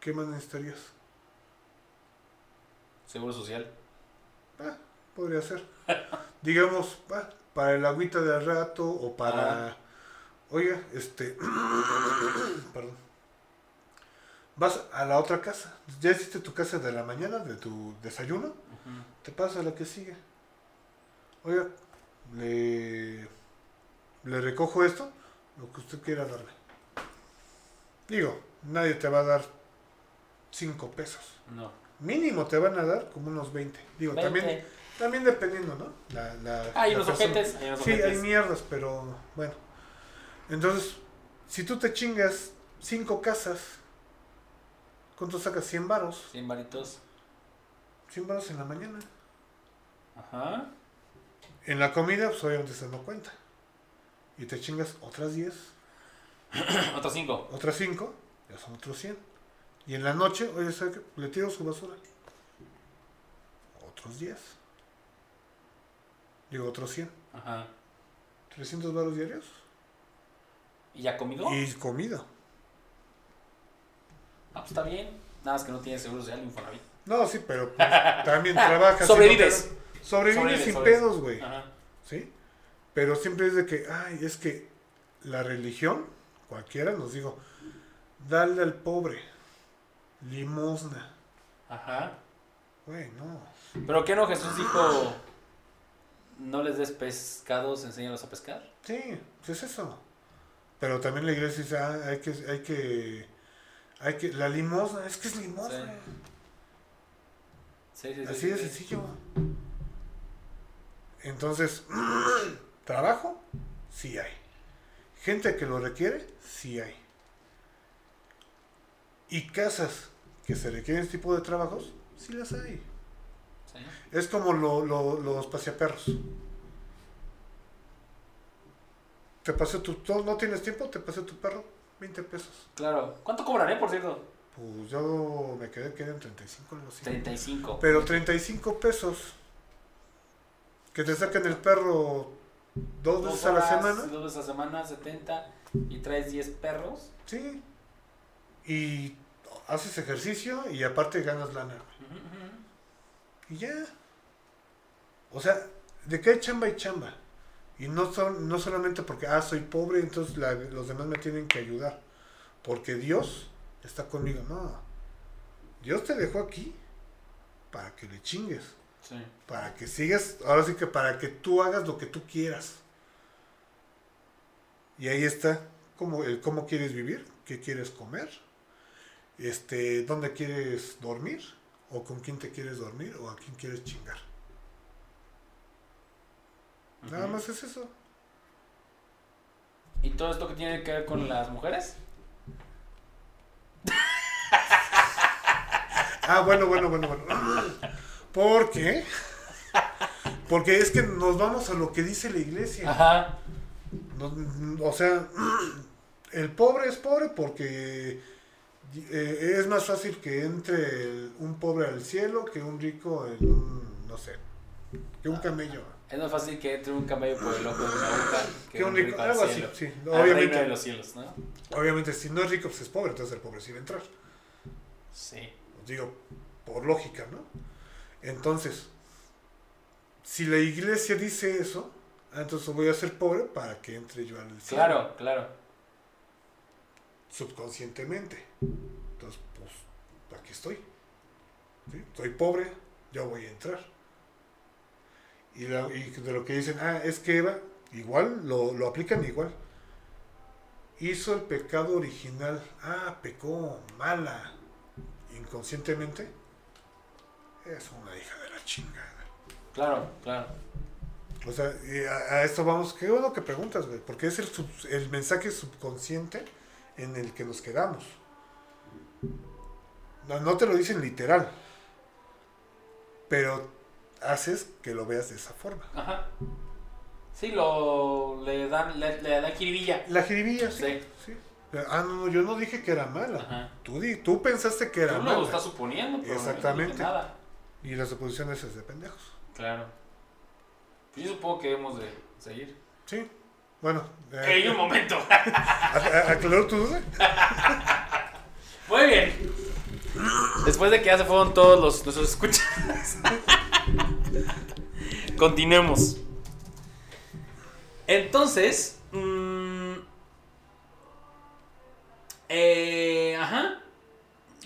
¿Qué más necesitarías? Seguro social. Ah, podría ser. Digamos, para el agüita de al rato o para... Ajá. Oiga, este... perdón. Vas a la otra casa. Ya hiciste tu casa de la mañana, de tu desayuno. Te pasa la que sigue. Oiga, le, le recojo esto, lo que usted quiera darme. Digo, nadie te va a dar 5 pesos. No. Mínimo te van a dar como unos 20. Digo, también 20. También dependiendo, ¿no? La, la, Hay la unos ojetes, hay unos Sí, hay mierdas, pero bueno. Entonces, si tú te chingas cinco casas, ¿cuánto sacas? 100 varos. 100 varitos. 100 varos en la mañana. Ajá. En la comida, pues obviamente se no cuenta. Y te chingas otras 10, Otros 5. otras 5, ya son otros 100. Y en la noche, oye, ¿sabe qué? Le tiro su basura. Otros 10. Digo, otros 100. Ajá. 300 varos diarios. ¿Y ya comido? Y comida. Ah, pues está bien. Nada más que no tiene seguro social Infonavit. No, sí, pero pues, también trabajas. Sobrevives. Sobrevives Sobrevives, sin sobrevives. pedos, güey. Ajá. ¿Sí? Pero siempre es de que, ay, es que la religión, cualquiera nos digo, dale al pobre, limosna. Ajá. Güey, no. ¿Pero qué no Jesús dijo? No les des pescados, enséñalos a pescar. Sí, es eso. Pero también la iglesia dice, ah, hay que, hay que, hay que, la limosna, es que es limosna. Sí, sí, sí. Así sí, de sí. sencillo. Entonces, trabajo, sí hay. Gente que lo requiere, sí hay. Y casas que se requieren este tipo de trabajos, sí las hay. Sí. Es como lo- lo- los paseaperros. Te paseo tu, no tienes tiempo, te paseo tu perro, 20 pesos. Claro. ¿Cuánto cobraré, por cierto? Pues yo me quedé que eran 35 algo así. 35. Pero 35 pesos. Que te saquen el perro dos veces a la semana. Dos veces a la semana, 70. Y traes 10 perros. Sí. Y haces ejercicio y aparte ganas lana. Ujú. Y ya. O sea, de que hay chamba y chamba. Y no, son, no solamente porque, ah, soy pobre, entonces la- los demás me tienen que ayudar. Porque Dios está conmigo. No. Dios te dejó aquí para que le chingues. Sí. Para que sigas, ahora sí que para que tú hagas lo que tú quieras. Y ahí está como el cómo quieres vivir, qué quieres comer, este, dónde quieres dormir, o con quién te quieres dormir, o a quién quieres chingar. Nada más es eso. ¿Y todo esto que tiene que ver con las mujeres? Ah, bueno, bueno, bueno, bueno. ¿Por qué? Porque es que nos vamos a lo que dice la iglesia. Ajá. O sea, el pobre es pobre porque eh, es más fácil que entre el- un pobre al cielo que un rico en un, no sé, que un camello. Es más fácil que entre un camello por el ojo de una aguja que, Que un rico, al algo así, cielo. sí. Al reino de Obviamente, los cielos, ¿no? obviamente, si no es rico, pues es pobre, entonces el pobre sí va a entrar. Sí. Digo, por lógica, ¿no? Entonces, si la iglesia dice eso, ah, entonces voy a ser pobre para que entre yo al cielo. Claro, claro. Subconscientemente. Entonces, pues, aquí estoy. ¿Sí? Soy pobre, yo voy a entrar. Y, la- y de lo que dicen, ah, es que Eva, igual, lo, lo aplican igual. Hizo el pecado original. Ah, pecó mala. Inconscientemente. Es una hija de la chingada. Claro, claro. O sea, a esto vamos, qué bueno que preguntas, güey, porque es el, sub- el mensaje subconsciente en el que nos quedamos. No, no te lo dicen literal, pero haces que lo veas de esa forma. Ajá. Sí, lo le dan, le, le dan jiribilla. La jiribilla, sí. Sí. sí. Ah, no, no, yo no dije que era mala. Ajá. Tú, di- tú pensaste que era Tú lo mala. estás suponiendo, pero no Exactamente. dije nada. Y las suposiciones es de pendejos. Claro. Pues yo supongo que debemos de seguir. Sí. Bueno, eh, ¡Ey, un momento! ¿a- a- ¿aclaró tu duda? Muy bien. Después de que ya se fueron todos los nuestros escuchas. Continuemos. Entonces. mm, eh, ajá.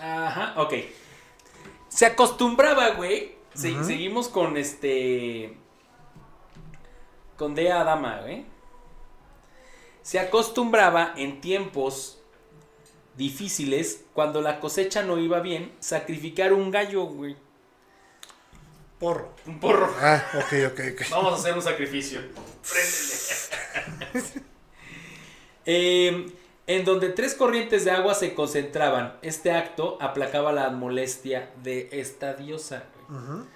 Ajá, ok. Se acostumbraba, güey. Se-. Seguimos con este. Con Dea Dama, güey. Se acostumbraba en tiempos difíciles, cuando la cosecha no iba bien, sacrificar un gallo, güey. porro. Un porro. Ah, ok, ok, ok. Vamos a hacer un sacrificio. Préndele. Eh, en donde tres corrientes de agua se concentraban. Este acto aplacaba la molestia de esta diosa. Ujú.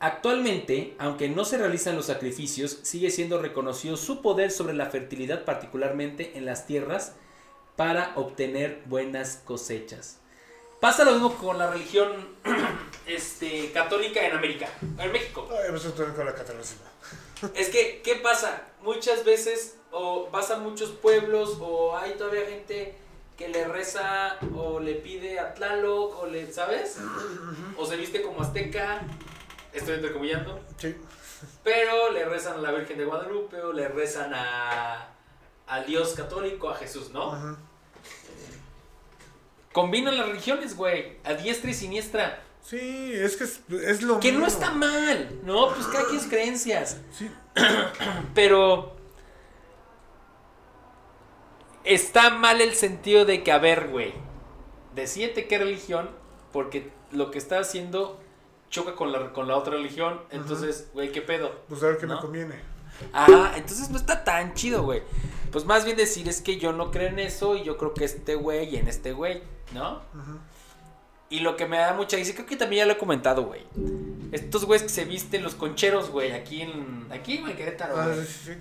Actualmente, aunque no se realizan los sacrificios, sigue siendo reconocido su poder sobre la fertilidad, particularmente en las tierras, para obtener buenas cosechas. Pasa lo mismo con la religión este, católica en América, en México. Con la catolicismo. Es que, ¿qué pasa? Muchas veces, o vas a muchos pueblos, o hay todavía gente que le reza, o le pide a Tlaloc, o le, ¿sabes? O se viste como azteca, estoy entrecomillando, Sí. pero le rezan a la Virgen de Guadalupe, o le rezan a, al Dios católico, a Jesús, ¿no? Ujú. Combinan las religiones, güey, a diestra y siniestra. Sí, es que es, es lo Que no está mal, ¿no? Pues cada quien sus creencias. Sí, Pero está mal el sentido de que, a ver, güey, decídete qué religión, porque lo que está haciendo choca con la, con la otra religión. Entonces, güey, ¿qué pedo? pues a ver qué ¿No? me conviene. Ah, entonces no está tan chido, güey. Pues más bien decir es que yo no creo en eso y yo creo que este güey y en este güey, ¿no? Y lo que me da mucha risa, creo que también ya lo he comentado, güey. Estos güeyes que se visten los concheros, güey, aquí en aquí en Querétaro, Ah, sí, sí.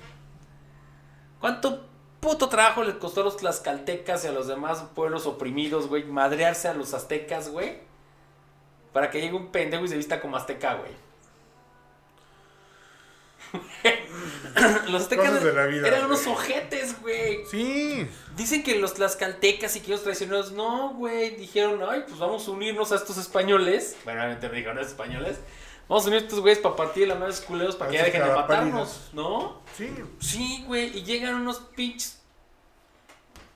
¿Cuánto puto trabajo les costó a los tlaxcaltecas y a los demás pueblos oprimidos, güey, madrearse a los aztecas, güey? Para que llegue un pendejo y se vista como azteca, güey. los aztecas Cosas de la vida, eran güey. unos ojetes, güey. Sí, Dicen que los tlaxcaltecas y que los traicioneros, no, güey, dijeron, ay, pues vamos a unirnos a estos españoles. Bueno, obviamente me dijeron, "No, españoles. Vamos a unir a estos güeyes para partir de la madre de culeros para que ya dejen de matarnos, ¿no? sí. Sí, güey, y llegan unos pinches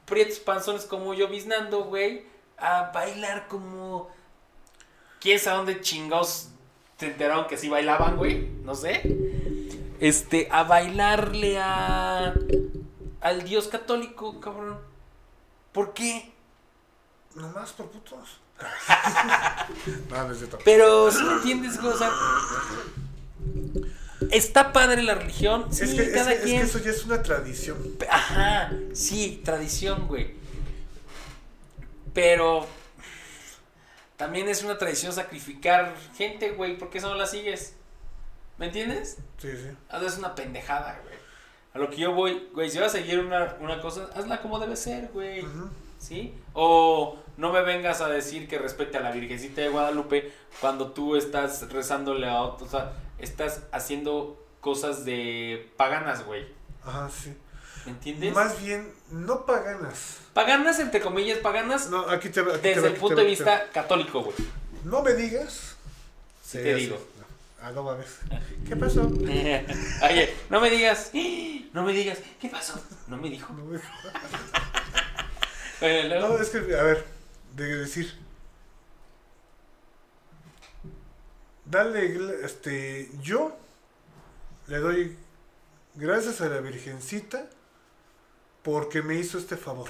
prietos panzones como yo biznando, güey, a bailar como... ¿Quién sabe dónde chingados se enteraron que sí bailaban, güey? No sé. Este, a bailarle a... al dios católico, cabrón. ¿Por qué? Nomás por putos. no, no es cierto. Pero, ¿sí me entiendes? O sea, está padre la religión, sí, es, que, es cada que- es que quien... eso ya es una tradición. Ajá, sí, tradición, güey. Pero también es una tradición sacrificar gente, güey. ¿Por qué eso no la sigues? ¿Me entiendes? Sí, sí. Hazla, es una pendejada, güey. A lo que yo voy, güey, si vas a seguir una, una cosa, hazla como debe ser, güey. Ujú. ¿Sí? O no me vengas a decir que respete a la Virgencita de Guadalupe cuando tú estás rezándole a otros. O sea, estás haciendo cosas de paganas, güey. Ajá, sí. ¿Me entiendes? Más bien, no paganas. Paganas, entre comillas, paganas No, aquí te va- aquí te desde el punto te de vista católico, güey. No me digas. Sí te digo. Ah, no mames. ¿Qué pasó? Oye, no me digas, no me digas, ¿qué pasó? No me dijo. No, me- Bueno, luego- no, es que, a ver, de decir. Dale, este, yo le doy gracias a la Virgencita porque me hizo este favor.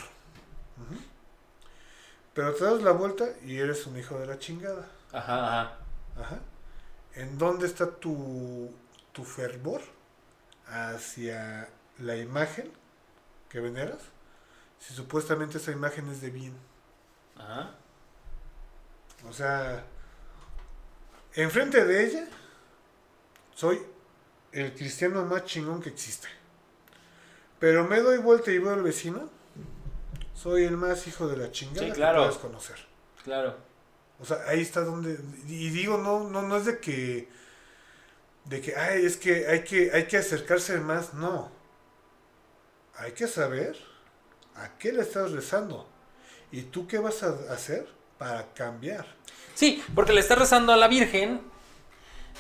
Pero te das la vuelta y eres un hijo de la chingada. Ajá, ajá. Ajá. ¿En dónde está tu, tu fervor hacia la imagen que veneras? Si supuestamente esa imagen es de bien. Ajá. O sea, enfrente de ella soy el cristiano más chingón que existe. Pero me doy vuelta y veo al vecino, soy el más hijo de la chingada Sí, que claro. puedes conocer. Claro. O sea, ahí está donde. Y digo, no, no, no es de que. De que, ay, es que hay que, hay que acercarse más. No. Hay que saber a qué le estás rezando. ¿Y tú qué vas a hacer para cambiar? Sí, porque le estás rezando a la Virgen,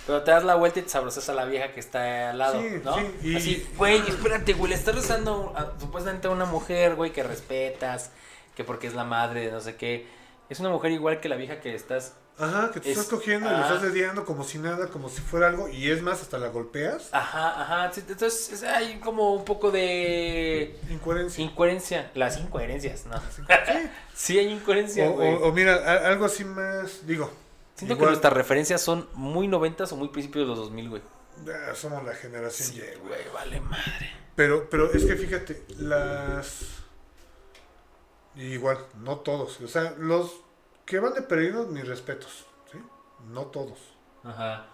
pero te das la vuelta y te sabrosas a la vieja que está al lado, Sí, ¿no? sí, y- Así, güey, espérate, güey, le estás rezando a- supuestamente a una mujer, güey, que respetas, que porque es la madre de no sé qué. Es una mujer igual que la vieja que estás Ajá, que te Es- estás cogiendo y le ah. estás dediando como si nada, como si fuera algo. Y es más, hasta la golpeas. Ajá, ajá. sí, Entonces es- hay como un poco de Incoherencia. incoherencia. Las incoherencias, ¿no? Sí. Sí hay incoherencia, O, güey. o- o mira, a- algo así más. Digo, Siento que nuestras referencias son muy noventas o muy principios de los 2000, güey. Ah, somos la generación Sí, Y, güey. güey, vale madre. Pero, pero es que fíjate, las. Igual, no todos. O sea, los que van de peregrinos, mis respetos. ¿sí? No todos. Ajá.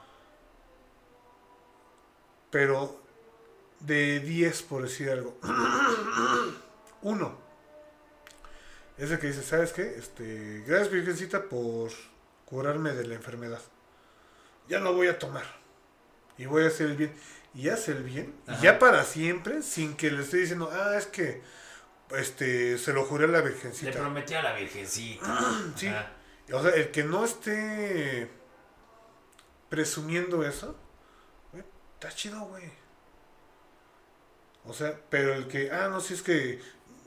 Pero de 10, por decir algo. Uno. Es el que dice, ¿sabes qué? Este, gracias Virgencita por curarme de la enfermedad. Ya no voy a tomar. Y voy a hacer el bien. Y hace el bien. Ajá. Y ya para siempre, sin que le esté diciendo, ah, es que este, se lo juré a la Le Virgencita. prometió a la virgencita. Sí. Ajá. O sea, el que no esté presumiendo eso, güey, está chido, güey. O sea, pero el que, ah, no, si es que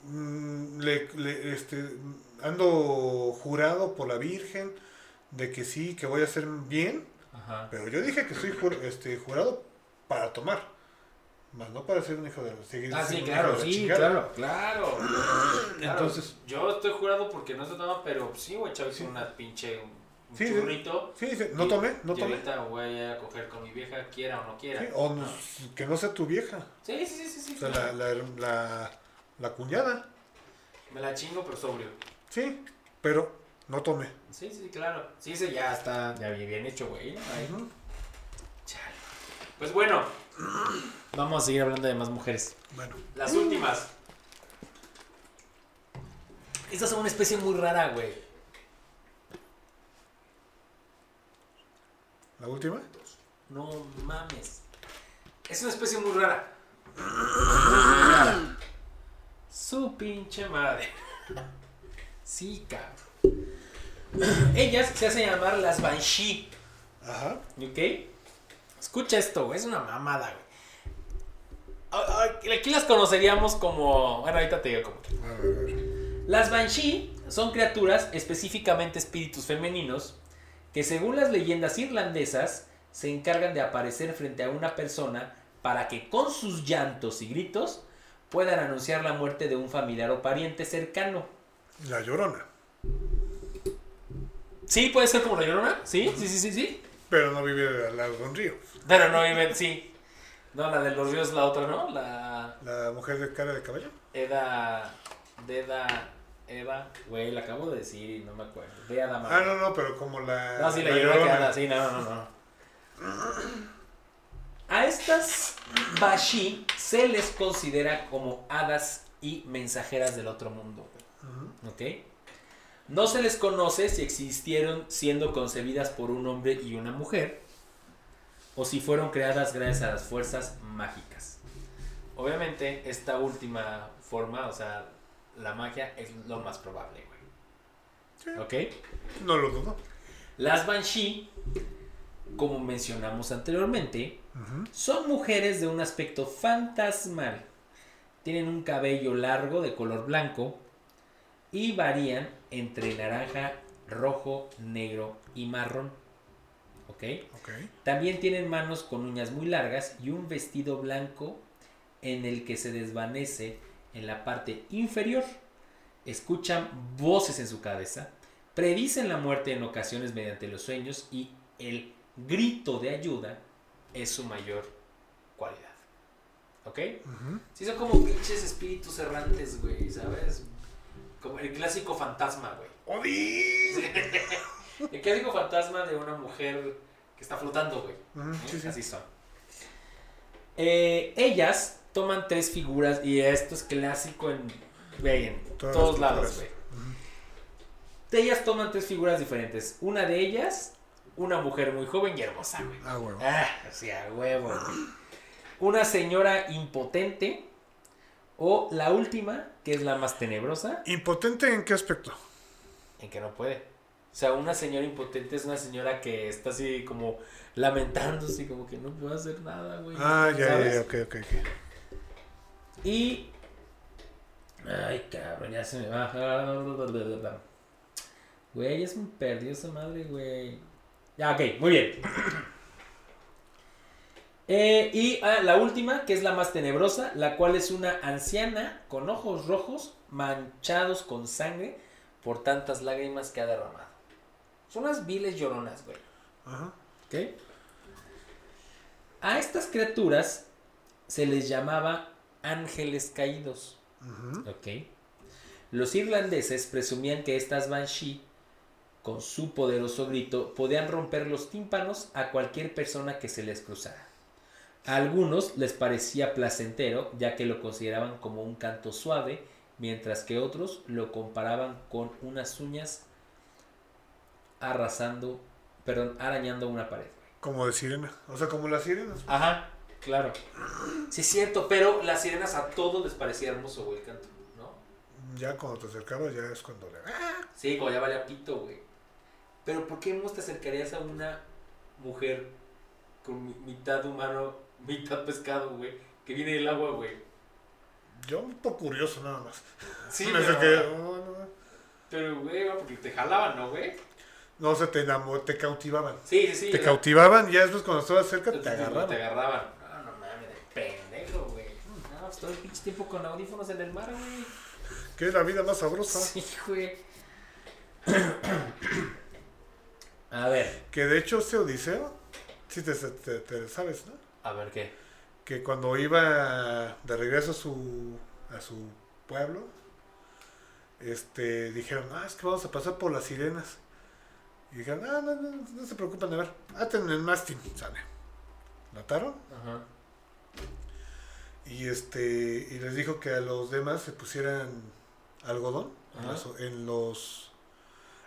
mm, le, le- este, ando jurado por la Virgen de que sí, que voy a hacer bien, Ajá. pero yo dije que estoy jur- este, jurado para tomar, más no para ser un hijo de seguir Ah, sí, claro, sí, claro, claro. Entonces- yo estoy jurado porque no se toma, pero sí, güey, chaval, con una pinche un Sí, sí. churrito. Sí, dice, no Y- tomé, no y tomé. ahorita voy a coger con mi vieja, quiera o no quiera. Sí, o no- que no sea tu vieja. Sí, sí, sí, sí. sí, O sea, la, la, la cuñada. Me la chingo, pero sobrio. Sí, pero no tomé. Sí, sí, claro. Sí, ese ya está ya bien hecho, güey. Pues bueno, vamos a seguir hablando de más mujeres. Bueno, Las últimas. Estas son una especie muy rara, güey. la última. No mames. Es una especie muy rara. Su pinche madre. Sí, cabrón. Ellas se hacen llamar las Banshee. Ajá. ¿Ok? Escucha esto, güey. Es una mamada, güey. Aquí las conoceríamos como. Bueno, ahorita te digo como. que. A ver, a ver. Las Banshee son criaturas, específicamente espíritus femeninos, que según las leyendas irlandesas se encargan de aparecer frente a una persona para que con sus llantos y gritos puedan anunciar la muerte de un familiar o pariente cercano. La llorona. Sí, puede ser como la llorona. Sí, sí, sí, sí, sí. Pero no vive al lado de un río. Pero no viven, sí. No, la de los ríos es la otra, ¿no? La La mujer de cara de caballo. Eda. Deda. Eda. Güey, la acabo de decir y no me acuerdo. De Adama. Ah, no, no, pero como la. No, sí, la, llorona que anda, sí, no, no, no. A estas Bashi se les considera como hadas y mensajeras del otro mundo. Ujú. ¿Ok? No se les conoce si existieron siendo concebidas por un hombre y una mujer o si fueron creadas gracias a las fuerzas mágicas. Obviamente, esta última forma, o sea, la magia es lo más probable, Sí. güey. ¿Ok? No lo dudo. Las Banshee, como mencionamos anteriormente, son mujeres de un aspecto fantasmal. Tienen un cabello largo de color blanco y varían entre naranja, rojo, negro y marrón. ¿Ok? Ok. También tienen manos con uñas muy largas y un vestido blanco en el que se desvanece en la parte inferior. Escuchan voces en su cabeza, predicen la muerte en ocasiones mediante los sueños y el grito de ayuda es su mayor cualidad. ¿Ok? Sí, son como pinches espíritus errantes, güey, ¿sabes? Como el clásico fantasma, güey. ¡Odín! El clásico fantasma de una mujer que está flotando, güey. ¿Eh? sí, sí. Así son. Eh, ellas toman tres figuras y esto es clásico en, güey, en Todas todos lados, güey. Ellas toman tres figuras diferentes. Una de ellas, una mujer muy joven y hermosa, güey. Ah, huevo. Ah, o sea, huevo. güey. Una señora impotente. O la última, que es la más tenebrosa, ¿Impotente en qué aspecto? en que no puede. O sea, una señora impotente es una señora que está así como lamentándose, como que no puede hacer nada, güey. Ah, ya, ya, ¿sabes? ya, ok, ok, ok. Y. Ay, cabrón, ya se me va. Güey, se me perdió esa madre, güey. Ya, ok, muy bien. Eh, y ah, la última, que es la más tenebrosa, la cual es una anciana con ojos rojos manchados con sangre por tantas lágrimas que ha derramado. Son unas viles lloronas, güey. A estas criaturas se les llamaba ángeles caídos. ¿Ok? Los irlandeses presumían que estas Banshee, con su poderoso grito, podían romper los tímpanos a cualquier persona que se les cruzara. A algunos les parecía placentero, ya que lo consideraban como un canto suave, mientras que otros lo comparaban con unas uñas arrasando, perdón, arañando una pared. Como de sirena. O sea, como las sirenas. Ajá, claro. Sí, es cierto, pero las sirenas a todos les parecía hermoso, güey, el canto, ¿no? Ya cuando te acercabas, ya es cuando le. Sí, como ya valía pito, güey. Pero ¿por qué no te acercarías a una mujer con mi- mitad humano, mitad pescado, güey? Que viene del agua, güey. Yo un poco curioso nada más. Sí, pero, oh, no, pero, güey, porque te jalaban, ¿no, güey? No, o sea, te, enamo- te cautivaban. Sí, sí, sí. te cautivaban y ya después cuando estabas cerca te, te te agarraban. agarraban. No, no mames, de pendejo, güey. No, pues todo el pinche tiempo con audífonos en el mar, güey. Que es la vida más sabrosa. Sí, güey. A ver. Que de hecho este Odiseo, sí te, te- te sabes, ¿no? A ver qué. Que cuando iba de regreso a su, a su pueblo, este, dijeron, ah, es que vamos a pasar por las sirenas. Y dijeron, ah, no, no, no se preocupen, a ver, aten el mástil, sale. Lo ataron Ajá. y este y les dijo que a los demás se pusieran algodón en, las- en los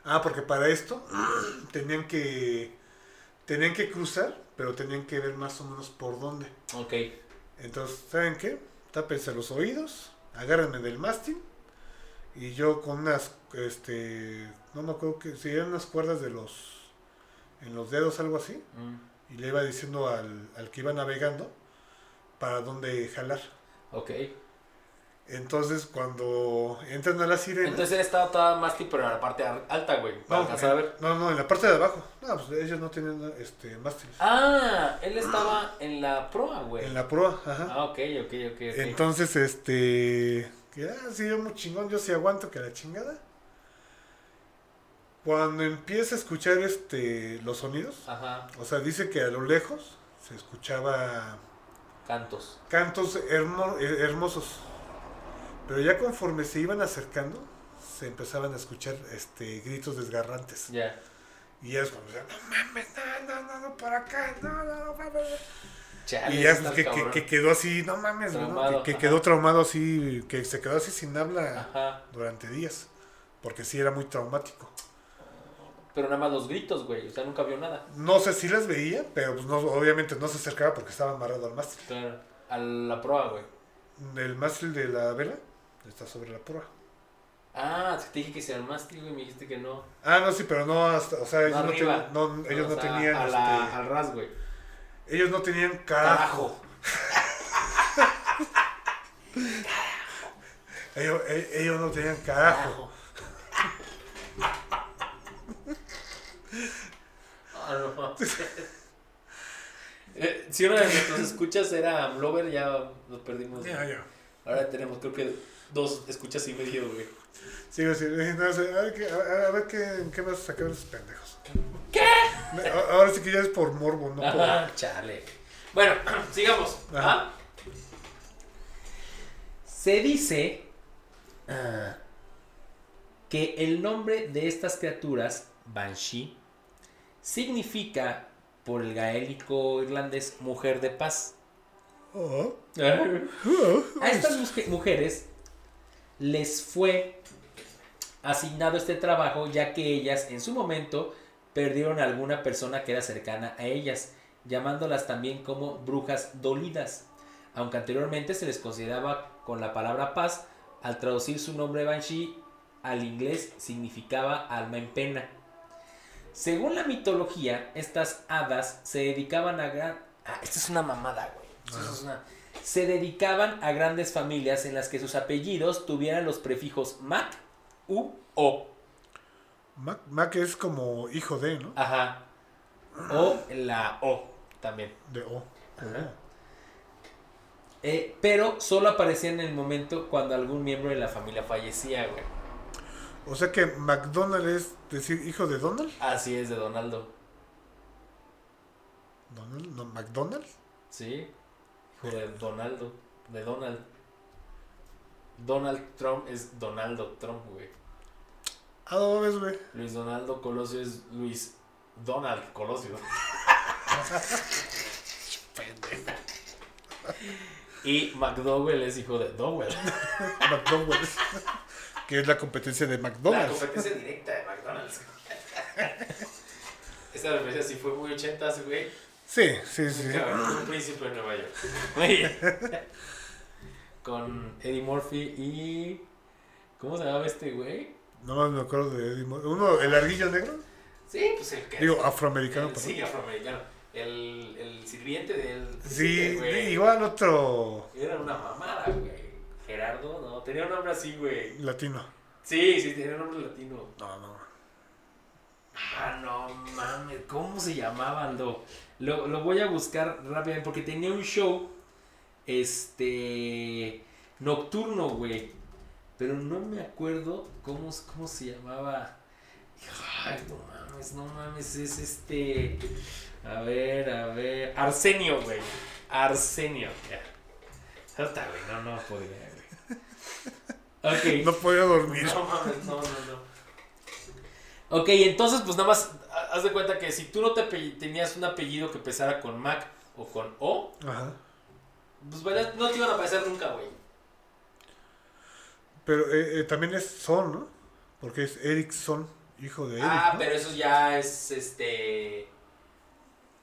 ah porque para esto tenían que tenían que cruzar pero tenían que ver más o menos por dónde Ok. entonces saben qué tápense los oídos agárrenme del mástil y yo con unas este no me acuerdo que si eran unas cuerdas de los en los dedos algo así Mm, y le iba diciendo al, al que iba navegando para dónde jalar. Ok. Entonces, cuando entran a la sirena. Entonces él estaba toda más tipo en la parte ar- alta, güey. no, Para alcanzar a ver. no, no, en la parte de abajo. No, pues ellos no tienen este, mástiles. Ah, él estaba en la proa, güey. En la proa, ajá. Ah, ok, ok, ok. ok. Entonces, este. Que, ah, sí, yo muy chingón, yo sí aguanto que la chingada. Cuando empieza a escuchar este los sonidos, Ajá, o sea, dice que a lo lejos se escuchaba cantos. cantos hermo- eh, hermosos. Pero ya conforme se iban acercando, se empezaban a escuchar este gritos desgarrantes. Ya. Y ya es cuando decían, no mames, no, no, no, no, por acá, no, no, no, mames. Chale, Y ya pues, que, que, que quedó así, no mames, ¿no? Que, que quedó traumado así, que se quedó así sin habla Ajá. durante días. Porque sí era muy traumático. Pero nada más los gritos, güey. O sea, nunca vio nada. No sé si las veía, pero pues no, obviamente no se acercaba porque estaba amarrado al mástil. Claro. A la proa, güey. El mástil de la vela está sobre la proa. Ah, te dije que sea el mástil, güey. Me dijiste que no. Ah, no, sí, pero no hasta, o sea, ellos no, arriba. ten- no- ellos no sea, tenían, A la, este, al ras, güey. ellos no tenían carajo. Ellos, e- ellos no tenían carajo. Ah, no. Eh, si uno de nuestros escuchas era Amlover, ya nos perdimos. Ya, ya. Ahora tenemos, creo que dos escuchas y medio, güey. No sé, a ver, qué, a, a ver qué, en qué vas a sacar esos pendejos. ¿Qué? A- Ahora sí que ya es por morbo, no por... Ajá, chale. Bueno, sigamos. Ajá. ¿ah? Se dice ah, que el nombre de estas criaturas, Banshee, significa por el gaélico irlandés mujer de paz. Oh, A estas muje- mujeres les fue asignado este trabajo ya que ellas en su momento perdieron a alguna persona que era cercana a ellas, llamándolas también como brujas dolidas, aunque anteriormente se les consideraba con la palabra paz, al traducir su nombre Banshee al inglés significaba alma en pena. Según la mitología, estas hadas se dedicaban a gran... Ah, esta es una mamada, güey. Esto es una- Se dedicaban a grandes familias en las que sus apellidos tuvieran los prefijos Mac, U, O. Mac, Mac es como hijo de, ¿no? Ajá. O la O también. De O. Eh, pero solo aparecían en el momento cuando algún miembro de la familia fallecía, güey. O sea que McDonald es decir hijo de Donald. Así es, de Donaldo. Donald, no, McDonald. Sí, de Donaldo, de Donald. Donald Trump es Donaldo Trump, güey. Ah, no ves, güey. Luis Donaldo Colosio es Luis Donald Colosio. y McDowell es hijo de Dowell. McDonald's. que es la competencia de La McDonald's. competencia directa de McDonald's. Esta referencia sí fue muy ochentas, güey. Sí, sí, sí. un príncipe de Nueva York. Muy bien. Con Eddie Murphy y. ¿Cómo se llamaba este güey? No más me acuerdo de Eddie Murphy. Uno, el arguillo negro. Sí, pues el que. Digo, afroamericano. el- sí, afroamericano. El, el sirviente del. Sí, güey. igual otro Era una mamada, güey. Gerardo, no, tenía un nombre así, güey. latino. Sí, sí, tenía un nombre latino. No, no. Ah, no mames, ¿cómo se llamaba Aldo? Lo, lo voy a buscar rápidamente porque tenía un show, este, nocturno, güey. Pero no me acuerdo cómo, cómo se llamaba. Ay, no mames, no mames, es este... A ver, a ver... Arsenio, güey. Arsenio, ya. Güey, no, no podía, güey. Ok. No podía dormir. No mames, no, no, no. Ok, entonces pues nada más haz de cuenta que si tú no te tenías un apellido que empezara con Mac o con O, Ajá. pues vaya, no te iban a aparecer nunca, güey. Pero eh, eh, también es Son, ¿no? Porque es Erickson, hijo de Eric. Ah, ¿no? pero eso ya es este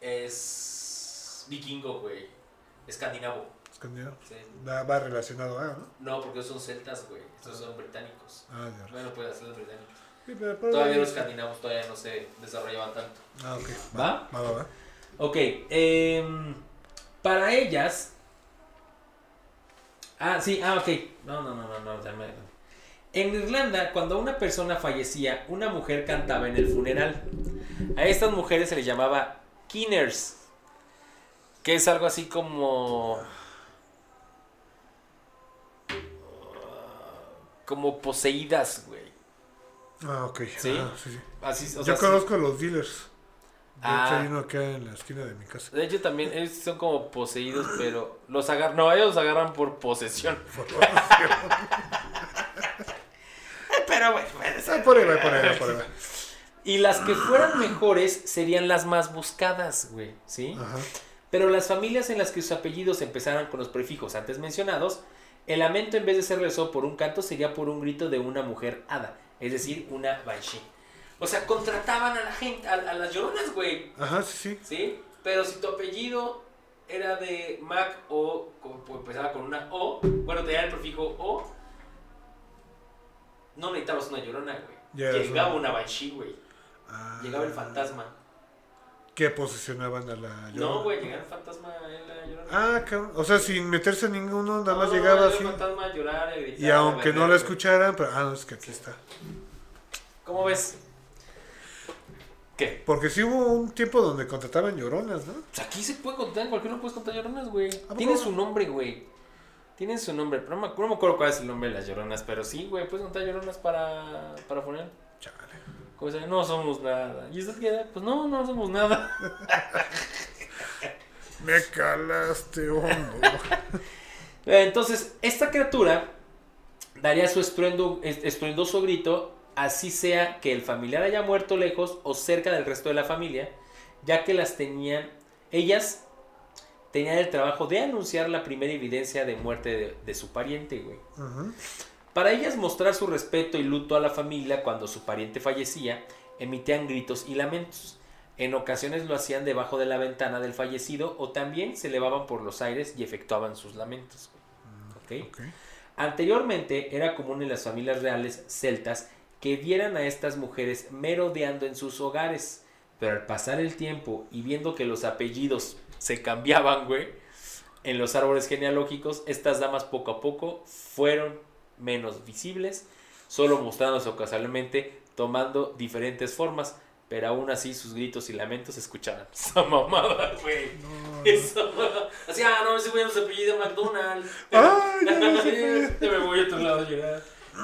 es vikingo, güey. Escandinavo. Escandinavo. Sí. Va, va relacionado a, ¿no? No, porque son celtas, güey. Estos son británicos. Ah, verdad. Bueno, pueden ser los británicos. Sí, pero- pero- Todavía los escandinavos todavía no se desarrollaban tanto. Ah, ok. ¿Va? Va, va, va. Ok, em, para ellas. Ah, sí, ah, ok. No, no, no, no, no. ya me- En Irlanda, cuando una persona fallecía, una mujer cantaba en el funeral. A estas mujeres se les llamaba kinners, que es algo así como. Como poseídas, güey. Ah, ok. ¿Sí? Ah, sí, sí. Así, o Yo sea, conozco a los dealers. De Ah. hecho, hay uno acá en la esquina de mi casa. De hecho, también ellos son como poseídos, pero los agarran. No, ellos los agarran por posesión. Pero bueno, Ah, por ahí va, por ahí va, por ahí va. Y las que fueran mejores serían las más buscadas, güey, ¿sí? Ajá. Pero las familias en las que sus apellidos empezaran con los prefijos antes mencionados, el lamento en vez de ser rezado por un canto sería por un grito de una mujer hada, es decir, una banshee. O sea, contrataban a la gente, a, a las lloronas, güey, Ajá, sí, sí. ¿sí? Pero si tu apellido era de Mac o pues, empezaba con una O, bueno, tenía el prefijo O, no necesitabas una llorona, güey. Llegaba una- una banshee, güey. Ah. Llegaba el fantasma. Que posicionaban a la No, llorona. güey, llegaba el fantasma en la llorona. Ah, cabrón. O sea, sin meterse ninguno, nada más No, llegaba así. el fantasma a llorar, a gritar, Y aunque no la escucharan, pero. Ah, no, es que aquí está. ¿Cómo ves? ¿Qué? Porque sí hubo un tiempo donde contrataban lloronas, ¿no? Pues aquí se puede contar, en cualquier uno puedes contar lloronas, güey. poco? Tienen su nombre, güey. Tienen su nombre, pero no me, acu- no me acuerdo cuál es el nombre de las lloronas, pero sí, güey, puedes contar lloronas para, para funeral. Chale. Como dicen, no somos nada. ¿Y usted qué? Pues no, no somos nada. Me calaste hondo. Entonces, esta criatura daría su estruendo, est- estruendoso grito, así sea que el familiar haya muerto lejos o cerca del resto de la familia, ya que las tenían, ellas tenían el trabajo de anunciar la primera evidencia de muerte de, de su pariente, güey. Para ellas mostrar su respeto y luto a la familia cuando su pariente fallecía, emitían gritos y lamentos. En ocasiones lo hacían debajo de la ventana del fallecido o también se elevaban por los aires y efectuaban sus lamentos. Anteriormente era común en las familias reales celtas que vieran a estas mujeres merodeando en sus hogares, pero al pasar el tiempo y viendo que los apellidos se cambiaban, güey, en los árboles genealógicos, estas damas poco a poco fueron menos visibles, solo mostrándose ocasionalmente, tomando diferentes formas, pero aún así sus gritos y lamentos se escuchaban. Esa mamada, güey. No, Esa mamada. Así, ah, no, ese güey no se apellida McDonald's. Ay, ya. Ya me voy a otro lado a llorar.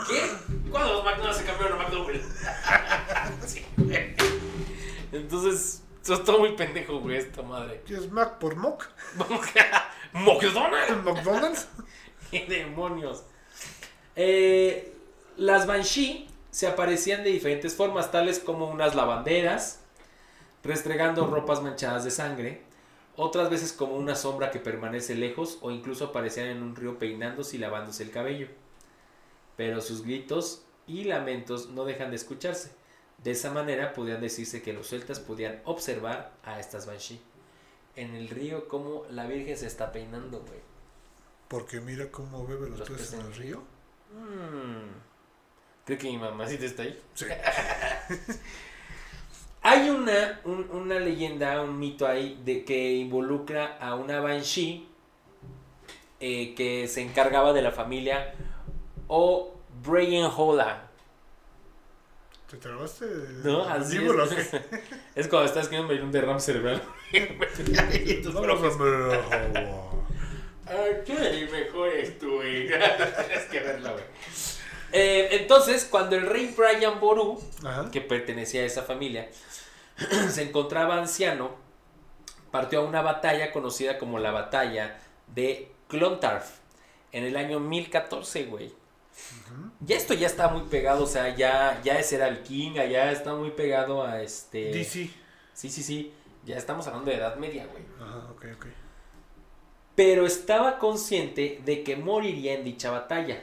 ¿Qué? ¿Cuándo los McDonald's se cambiaron a McDouble? sí, güey. Entonces, eso es todo muy pendejo, güey, esta madre. ¿Qué es Mac por Mock? ¿McDonald's? ¿McDonald's? ¡Qué demonios! Eh, las Banshee se aparecían de diferentes formas, tales como unas lavanderas, restregando ropas manchadas de sangre, otras veces como una sombra que permanece lejos o incluso aparecían en un río peinándose y lavándose el cabello. Pero sus gritos y lamentos no dejan de escucharse. De esa manera podían decirse que los celtas podían observar a estas Banshee. En el río como la Virgen se está peinando, güey. Porque mira cómo bebe los, Los peces en el río. Mm. Creo que mi mamacita está ahí. Sí. Hay una, un- una leyenda, un mito ahí de que involucra a una Banshee eh, que se encargaba de la familia o Brian Hola. ¿Te trabaste? ¿No? Así es. qué? Es cuando estás escribiendo un derrame cerebral. Y tus Vamos profes, a ver. "Ah, ¿Qué mejor estuve? Tienes que verla, güey. Eh, entonces, cuando el rey Brian Boru Ajá. que pertenecía a esa familia, se encontraba anciano, partió a una batalla conocida como la batalla de Clontarf en el año 1014, güey. Ya esto ya está muy pegado, o sea, ya, ya ese era vikinga, ya está muy pegado a este... DC. Sí, sí, sí, ya estamos hablando de Edad Media, güey. Ajá, ok, ok. Pero estaba consciente de que moriría en dicha batalla,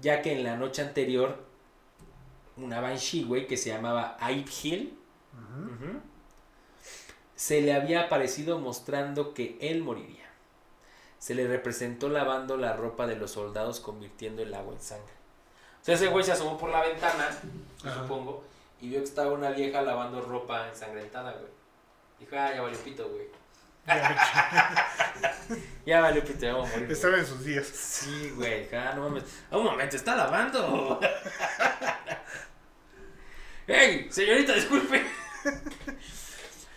ya que en la noche anterior, una Banshee, güey, que se llamaba Aib Hill. Se le había aparecido mostrando que él moriría. Se le representó lavando la ropa de los soldados convirtiendo el agua en sangre. O sea, ese güey se asomó por la ventana, supongo, y vio que estaba una vieja lavando ropa ensangrentada, güey. Dijo, ah, ya valió pito, güey. Ya valió pito, ya vamos a morir. güey". Estaba en sus días. Sí, güey. Ah, no mames. Un momento, está lavando. ¡Ey, señorita, disculpe!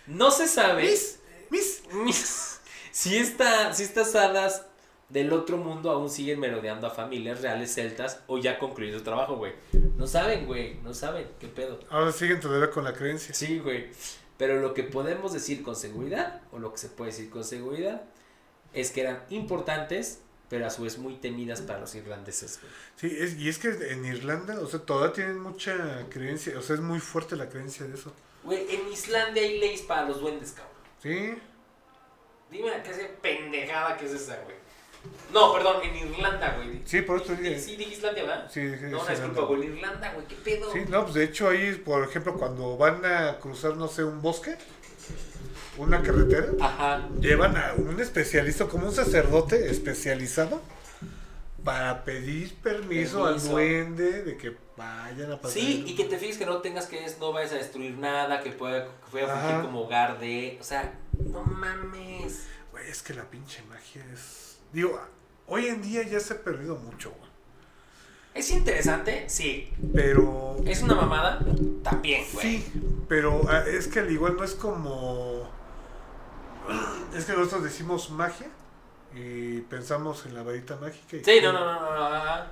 No se sabe. Miss, Miss. Mis- si, esta, si estas hadas del otro mundo aún siguen merodeando a familias reales celtas o ya concluido su trabajo, güey. No saben, güey, no saben, qué pedo. Ahora siguen todavía con la creencia. Sí, güey. Pero lo que podemos decir con seguridad, o lo que se puede decir con seguridad, es que eran importantes, pero a su vez muy temidas para los irlandeses, güey. Sí, es, y es que en Irlanda, o sea, todavía tienen mucha creencia, o sea, es muy fuerte la creencia de eso. Güey, en Islandia hay leyes para los duendes, cabrón. Sí, Dime qué pendejada que es esa, güey. No, perdón, en Irlanda, güey. sí, por eso dije. sí, dije Islandia, ¿verdad? Sí, dije No, una disculpa, güey. Irlanda, güey, qué pedo. Sí, no, pues de hecho ahí, por ejemplo, cuando van a cruzar, no sé, un bosque, una carretera, Ajá. llevan a un especialista, como un sacerdote especializado, para pedir permiso, al duende de que vayan a pasar. Sí, y que te fijes que no tengas que no vayas a destruir nada, que pueda, que pueda fungir como hogar de. O sea, no mames. Güey, es que la pinche magia es... Digo, hoy en día ya se ha perdido mucho, güey. ¿Es interesante? Sí. Pero... ¿Es una mamada? También, güey. Sí, pero ah, es que al igual no es como... Es que nosotros decimos magia y pensamos en la varita mágica. y- Sí, no, no, no, no.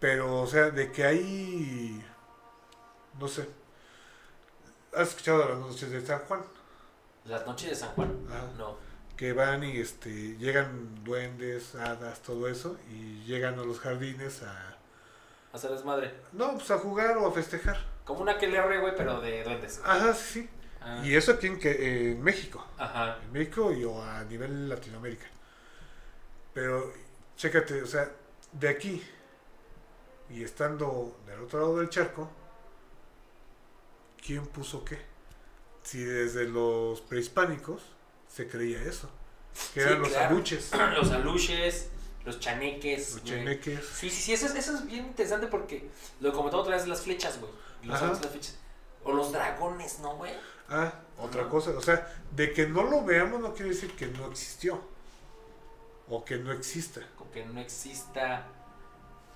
Pero, o sea, de que hay... No sé. ¿Has escuchado las noches de San Juan? Las noches de San Juan. Ajá. No. Que van y este llegan duendes, hadas, todo eso, y llegan a los jardines a... Hacer desmadre. No, pues a jugar o a festejar. Como una que le güey, pero de duendes. Ajá, sí, sí. Ah. Y eso aquí en, que, en México. Ajá. En México y o a nivel Latinoamérica. Pero, chécate, o sea, de aquí y estando del otro lado del charco, ¿quién puso qué? Si desde los prehispánicos se creía eso. Que Sí, eran los claro. aluches, Los aluches, los chaneques. los güey. cheneques. Sí, sí, sí, eso es, eso es bien interesante porque lo comentaba otra vez las flechas, güey. Los las flechas. O los dragones, ¿no, güey? Ah, otra cosa, o sea, de que no lo veamos no quiere decir que no existió. O que no exista. Como que no exista.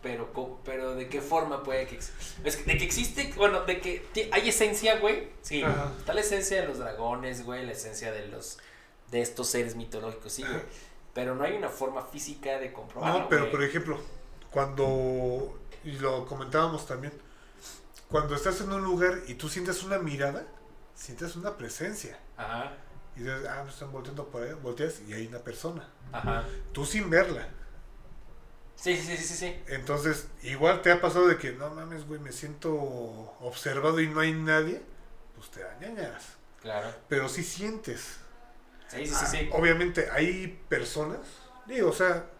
Pero, co- pero ¿de qué forma puede que exista? Es que, de que existe, bueno, de que hay esencia, güey. Sí, Ajá. está la esencia de los dragones, güey, la esencia de los de estos seres mitológicos, sí, güey. Pero no hay una forma física de comprobarlo. No, pero güey. por ejemplo, cuando, y lo comentábamos también, cuando estás en un lugar y tú sientes una mirada, sientes una presencia. Ajá. Y dices, ah, me están volteando por ahí, volteas y hay una persona. Ajá. Tú sin verla. Sí, sí, sí, sí, sí. Entonces, igual te ha pasado de que, no mames, güey, me siento observado y no hay nadie. Pues te dañas. Claro. Pero sí sientes. Sí, sí, sí, sí. Ah, Obviamente hay personas, digo, o sea,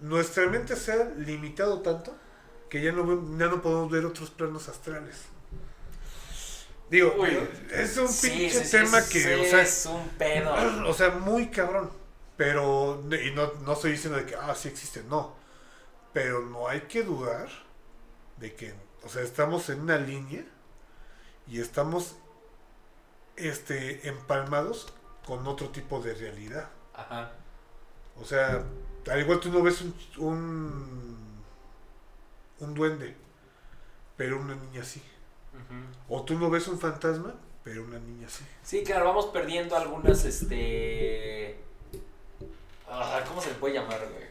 nuestra mente se ha limitado tanto que ya no, ya no podemos ver otros planos astrales. Digo, Uy. es un Sí, pinche sí, tema sí, que, o sea, es un pedo. o sea, muy cabrón. Pero, y no, no estoy diciendo de que, ah, sí existe, no. Pero no hay que dudar de que, o sea, estamos en una línea y estamos este, empalmados con otro tipo de realidad. Ajá. O sea, al igual tú no ves un, un, un duende, pero una niña sí. Ujú. O tú no ves un fantasma, pero una niña sí. Sí, claro, vamos perdiendo algunas, este... ah, ¿Cómo se le puede llamar, güey?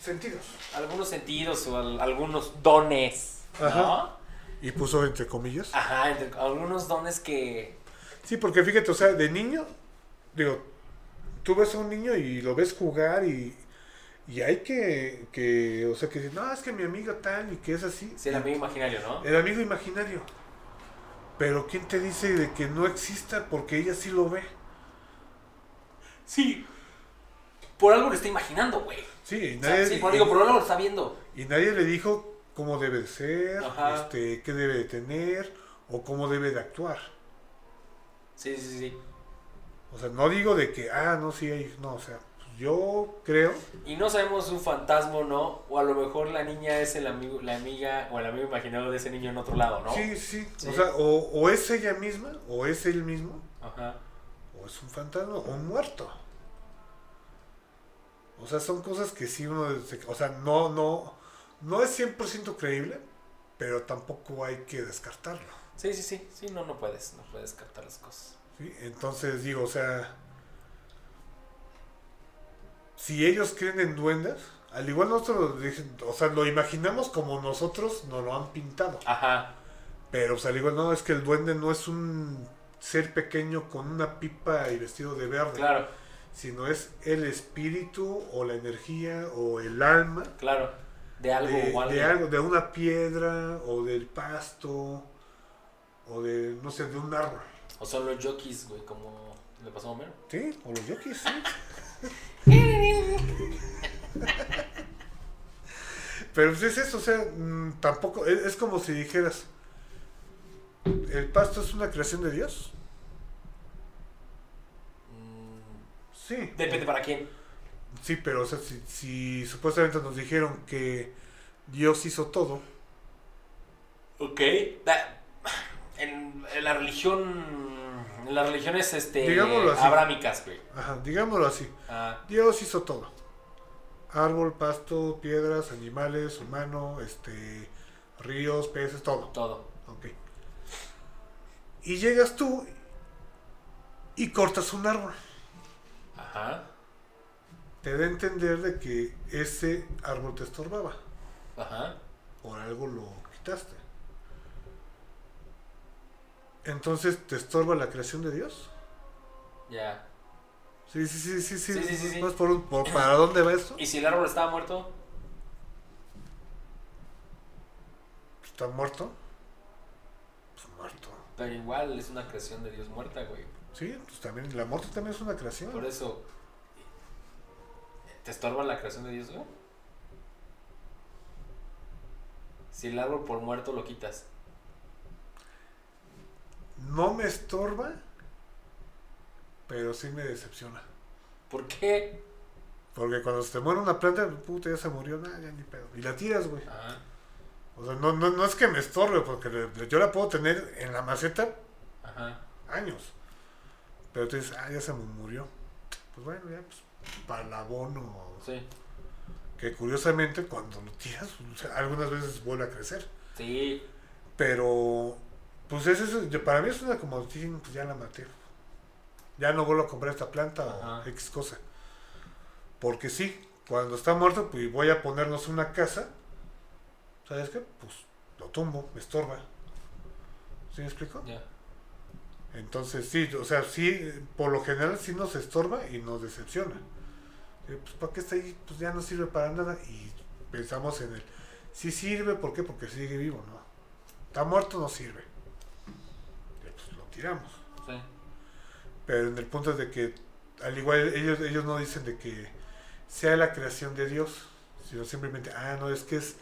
Sentidos. Algunos sentidos o al- algunos dones, ¿no? Ajá. Y puso entre comillas. Ajá, entre- algunos dones que... Sí, porque fíjate, o sea, de niño, digo, tú ves a un niño y lo ves jugar y, y hay que, que, o sea, que no, es que mi amigo tal y que es así. Sí, el amigo imaginario, ¿no? El amigo imaginario. Pero ¿quién te dice de que no exista? Porque ella sí lo ve. Sí. Por algo lo está imaginando, güey. Sí, y O sea, nadie, sí, por, digo, por algo lo está viendo. y nadie le dijo cómo debe de ser, Ajá. este, qué debe de tener o cómo debe de actuar. Sí, sí, sí. O sea, no digo de que, ah, no, sí, hay, no, o sea, pues yo creo, Y no sabemos si un fantasma o no, o a lo mejor la niña es el amigo, la amiga o el amigo imaginado de ese niño en otro lado, ¿no? sí, sí, Sí. o sea, o, o es ella misma, o es él mismo, Ajá. o es un fantasma, o un muerto. O sea, son cosas que sí uno, se- o sea, no, no, no es 100% creíble, pero tampoco hay que descartarlo. Sí, sí, sí. Sí, no, no puedes. No puedes descartar las cosas. ¿Sí? Entonces digo, o sea, si ellos creen en duendes, al igual nosotros, lo dicen, o sea, lo imaginamos como nosotros nos lo han pintado. Ajá. Pero, o sea, al igual no, es que el duende no es un ser pequeño con una pipa y vestido de verde, Claro, sino es el espíritu o la energía o el alma claro. De algo de, o algo. de algo, de una piedra o del pasto o de, no sé, de un árbol. O son los jockeys, güey, como le pasó a Homero. Sí, o los yokis, sí. Pero pues es eso, o sea, mm, tampoco, es, es como si dijeras, ¿el pasto es una creación de Dios? Mm, Sí. depende para quién. Sí, pero o sea, si, si supuestamente nos dijeron que Dios hizo todo, Ok. En la religión. Las religiones este, Digámoslo así. abrámicas, güey. ajá, digámoslo así, Ah, Dios hizo todo. Árbol, pasto, piedras, animales, humano, este, ríos, peces, todo. todo. Ok. Y llegas tú y cortas un árbol. Ajá. Te da a entender de que ese árbol te estorbaba. Ajá. Por algo lo quitaste. Entonces, ¿te estorba la creación de Dios? Ya. Sí, sí, sí, sí, sí. ¿Vas por un- por- ¿Para dónde va esto? ¿Y si el árbol estaba muerto? ¿Está muerto? Pues muerto. Pero igual es una creación de Dios muerta, güey. Sí, pues también, la muerte también es una creación. Por eso. ¿Te estorba la creación de Dios, güey? Si el árbol por muerto lo quitas. No me estorba, pero sí me decepciona. ¿Por qué? Porque cuando se te muere una planta, puta, ya se murió, nada, ya ni pedo. Y la tiras, güey. Ajá. O sea, no, no, no es que me estorbe, porque le- yo la puedo tener en la maceta Ajá. años. Pero tú dices, ah, ya se me murió. Pues bueno, ya, pues, para el abono. Sí. Que curiosamente, cuando lo tiras, algunas veces vuelve a crecer. Sí. Pero, pues es eso, yo- para mí es una como, sí, pues ya la maté. Ya no vuelvo a comprar esta planta Ajá. o X cosa. Porque sí, cuando está muerto, pues voy a ponernos una casa. ¿Sabes qué? Pues lo tumbo, me estorba. ¿Sí me explico? Ya. Entonces, sí, o sea, sí, por lo general sí nos estorba y nos decepciona. Eh, Pues, ¿para qué está ahí? Pues ya no sirve para nada. Y pensamos en el, sí sirve, ¿por qué? Porque sigue vivo, ¿no? Está muerto, no sirve. Tiramos. Sí. Pero en el punto de que, al igual, ellos, ellos no dicen de que sea la creación de Dios, sino simplemente, ah, no, es que es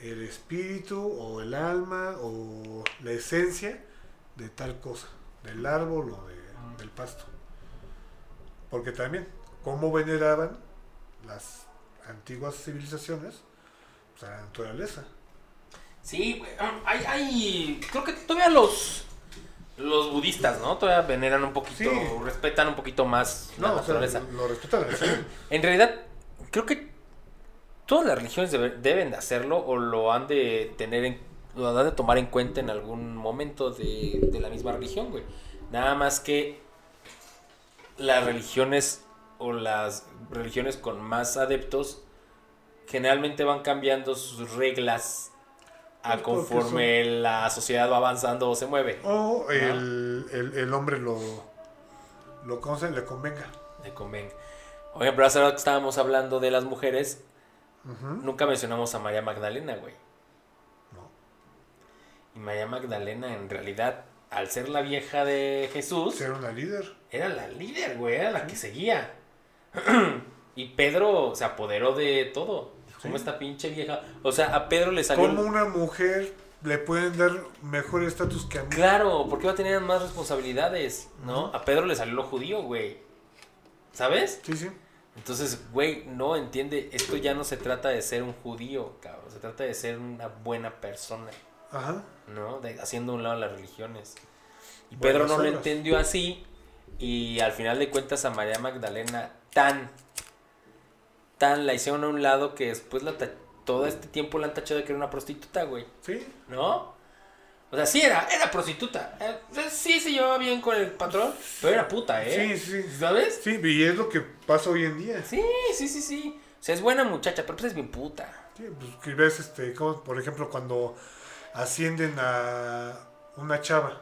el espíritu o el alma o la esencia de tal cosa, del árbol o de- del pasto. Porque también, ¿cómo veneraban las antiguas civilizaciones pues, a la naturaleza? Sí, ah, hay, hay, creo que todavía los, los budistas, ¿no? Todavía veneran un poquito, Sí. respetan un poquito más la No, o sea, naturaleza. lo respetan. En realidad, creo que todas las religiones debe- deben de hacerlo o lo han de tener en, lo han de tomar en cuenta en algún momento de, de la misma religión, güey. Nada más que las religiones o las religiones con más adeptos generalmente van cambiando sus reglas a conforme la sociedad va avanzando o se mueve. O el, el, el hombre lo, lo ¿cómo se llama? le convenga. Le convenga. Por ejemplo, hace rato que estábamos hablando de las mujeres. Nunca mencionamos a María Magdalena, güey. No. Y María Magdalena, en realidad, al ser la vieja de Jesús, Ser una líder. era la líder, güey, era la que seguía. y Pedro se apoderó de todo. Como esta pinche vieja. O sea, a Pedro le salió. ¿Cómo una mujer le pueden dar mejor estatus que a mí? Claro, porque iba a tener más responsabilidades, ¿no? A Pedro le salió lo judío, güey. ¿Sabes? Sí, sí. Entonces, güey, no entiende, esto ya no se trata de ser un judío, cabrón, se trata de ser una buena persona, Ajá. ¿no? De- haciendo a un lado las religiones. Y Buenas Pedro no lo entendió así y al final de cuentas a María Magdalena tan, tan la hicieron a un lado que después la todo este tiempo la han tachado de que era una prostituta, güey, Sí. ¿no? O sea, sí era, era prostituta. Eh, sea, sí se llevaba bien con el patrón, pero era puta, ¿eh? Sí, sí. ¿Sabes? Sí, y es lo que pasa hoy en día. Sí, sí, sí, sí. O sea, es buena muchacha, pero pues es bien puta. Sí, pues que ves, este, como, por ejemplo, cuando ascienden a una chava.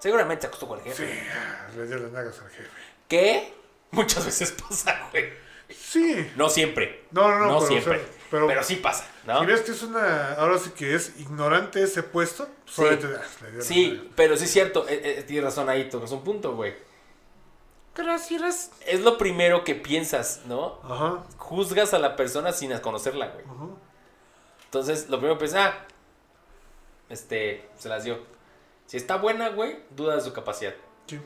Seguramente se acostó con el Sí, jefe. ah, le dio las nagas al jefe. ¿Qué? Muchas veces pasa, güey. Sí. No siempre. No, no, no. No pero, siempre. o sea, pero, Pero sí pasa, ¿no? si ves que es una, ahora sí que es ignorante ese puesto, pues Sí. ah, Sí, pero sí es cierto. eh, eh, tienes razón ahí, tocas un punto, güey. Gracias. Es lo primero que piensas, ¿no? Ajá. Juzgas a la persona sin conocerla, güey. ajá. Entonces, lo primero que piensas, ah, este, se las dio. Si está buena, güey, duda de su capacidad. Sí.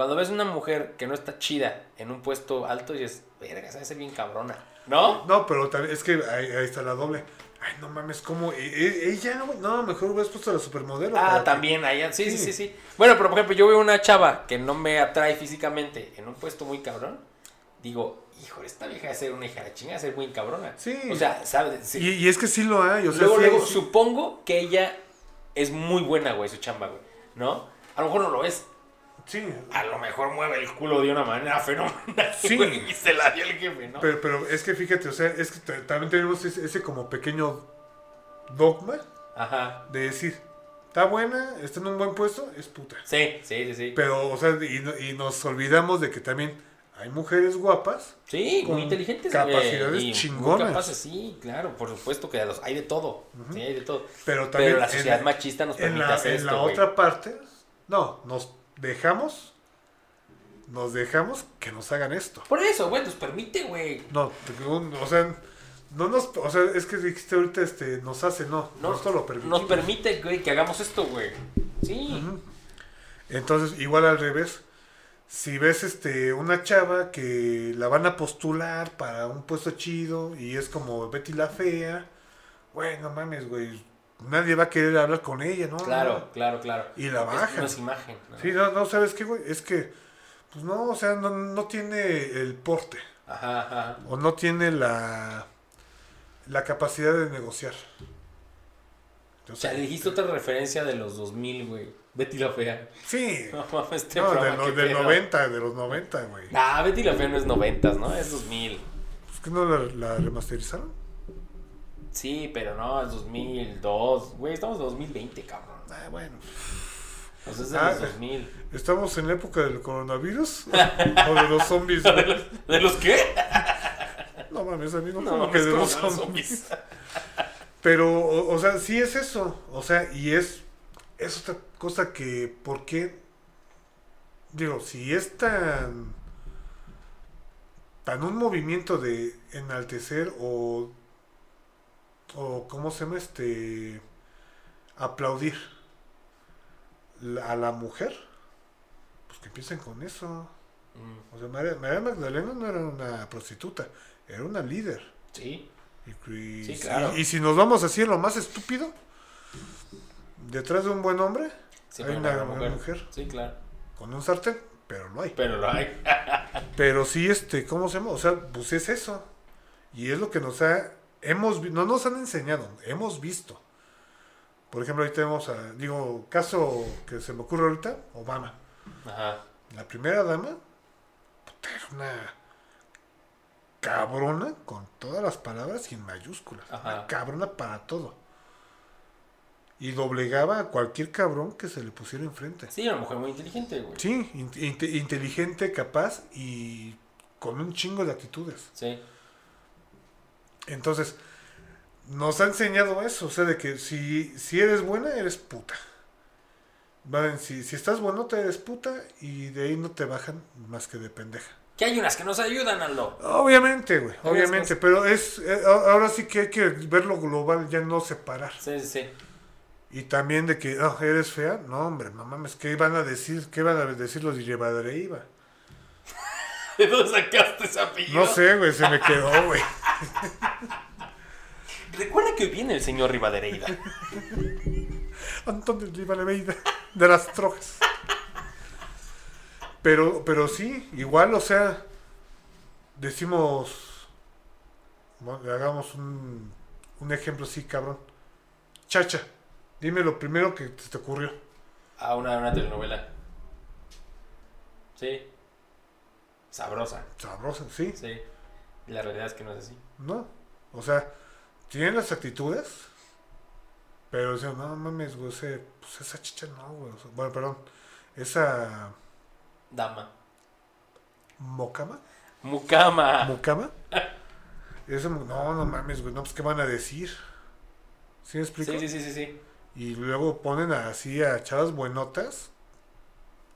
Cuando ves una mujer que no está chida en un puesto alto, dices, verga, sabe ser bien cabrona. ¿No? No, pero también es que ahí, ahí está la doble. Ay, no mames, ¿cómo? E- e- Ella no, no, mejor hubieras puesto a la supermodelo. Ah, que- también, allá. Sí, sí, Sí. sí, sí. Bueno, pero por ejemplo, yo veo una chava que no me atrae físicamente en un puesto muy cabrón. Digo, hijo, esta vieja de ser una hija de chinga, de ser muy cabrona. Sí. O sea, ¿sabes? Sí. Y, y es que sí lo hay, o sea, luego, sí, luego, sí. supongo que ella es muy buena, güey, su chamba, güey. ¿No? A lo mejor no lo es. Sí, A lo mejor mueve el culo de una manera fenomenal. Sí. güey, y se la dio el jefe, ¿no? pero, pero es que fíjate, o sea, es que ta- también tenemos ese, ese como pequeño dogma Ajá. de decir, está buena, está en un buen puesto, es puta. Sí, sí, sí, sí. Pero, o sea, y, y nos olvidamos de que también hay mujeres guapas. Sí, con muy inteligentes. capacidades muy chingonas. capaces, sí, claro, por supuesto que los, hay de todo. Sí, hay de todo. Pero también Pero la en- sociedad machista nos en permite la, hacer en esto, la güey. otra parte, no, nos dejamos, nos dejamos que nos hagan esto. Por eso, güey, nos permite, güey. No, o sea, no nos, o sea, es que dijiste ahorita, este, nos hace, no, Nos, nosotros lo permitimos. nos permite, güey, que hagamos esto, güey. Sí. Entonces, igual al revés, si ves, este, una chava que la van a postular para un puesto chido y es como Betty la fea, güey, no mames, güey, nadie va a querer hablar con ella, ¿no? Claro, claro, claro. Y la Es- bajan. No es imagen. ¿no? Sí, no, no, ¿sabes qué, güey? Es que, pues no, o sea, no, no tiene el porte. Ajá, ajá. O no tiene la, la capacidad de negociar. O sea, dijiste otra referencia de los 2000, güey. Betty la fea. Sí. No mames, este No, de qué del pedo. 90, de los 90, güey. Ah, Betty la fea no es 90, ¿no? Es 2000. ¿Es que no la, la remasterizaron? Sí, pero no, es 2002. Güey, estamos en 2020, cabrón. Ah, bueno. O sea, es de Ah, los 2000. ¿Estamos en la época del coronavirus? ¿O de los zombies? ¿De los, ¿De los qué? No mames, a mí no, como que mames, de como los de los zombies. zombies. Pero, o, o sea, sí es eso. O sea, y es, es otra cosa que, ¿por qué? Digo, si es tan, tan un movimiento de enaltecer o, o ¿cómo se llama? Este, aplaudir la- a la mujer, pues que empiecen con eso. Mm, O sea, María, María Magdalena no era una prostituta, era una líder. Sí. Y, y- Sí, claro. y- y si nos vamos así a lo más estúpido, detrás de un buen hombre hay una una mujer. mujer. Sí, claro. con un sartén, pero no hay. Pero lo hay. Pero sí, este, ¿cómo se llama? O sea, pues es eso. Y es lo que nos ha, hemos, no nos han enseñado, hemos visto. Por ejemplo, ahí tenemos a, digo, caso que se me ocurre ahorita, Obama. Ajá. La primera dama, puta, era una cabrona con todas las palabras y en mayúsculas. Ajá. Una cabrona para todo. Y doblegaba a cualquier cabrón que se le pusiera enfrente. Sí, una mujer muy inteligente, güey. Sí, in- inte- inteligente, capaz y con un chingo de actitudes. Sí. Entonces, nos ha enseñado eso, o sea, de que si, si eres buena, eres puta. Vale, si, si estás bueno, te eres puta y de ahí no te bajan más que de pendeja. Que hay unas que nos ayudan, Aldo. Obviamente, güey, obviamente, pero es eh, ahora sí que hay que verlo global, ya no separar. Sí, sí, sí. Y también de que, ah, eres fea, no, hombre, no mames, ¿qué van a decir? ¿Qué van a decir los de Llevadreiva? ¿De dónde sacaste ese apellido? No sé, güey, se me quedó, güey. Recuerda que hoy viene el señor Rivadereida. Antonio Llevadreiva de las trojas. Pero, pero sí, igual, o sea, decimos, hagamos un, un ejemplo así, cabrón. Chacha, dime lo primero que te, ocurrió. A una, una telenovela. Sí. Sabrosa. Sabrosa, sí, Sí. Y la realidad es que no es así. ¿no? O sea, tienen las actitudes, pero dicen, no mames, güey, ese- pues esa chicha no, güey. o sea, bueno, perdón, esa Dama. mocama, Mucama. mucama, esa, no, no mames, güey, no, pues qué van a decir. ¿Sí me explico? Sí, sí, sí, sí, sí. Y luego ponen así a chavas buenotas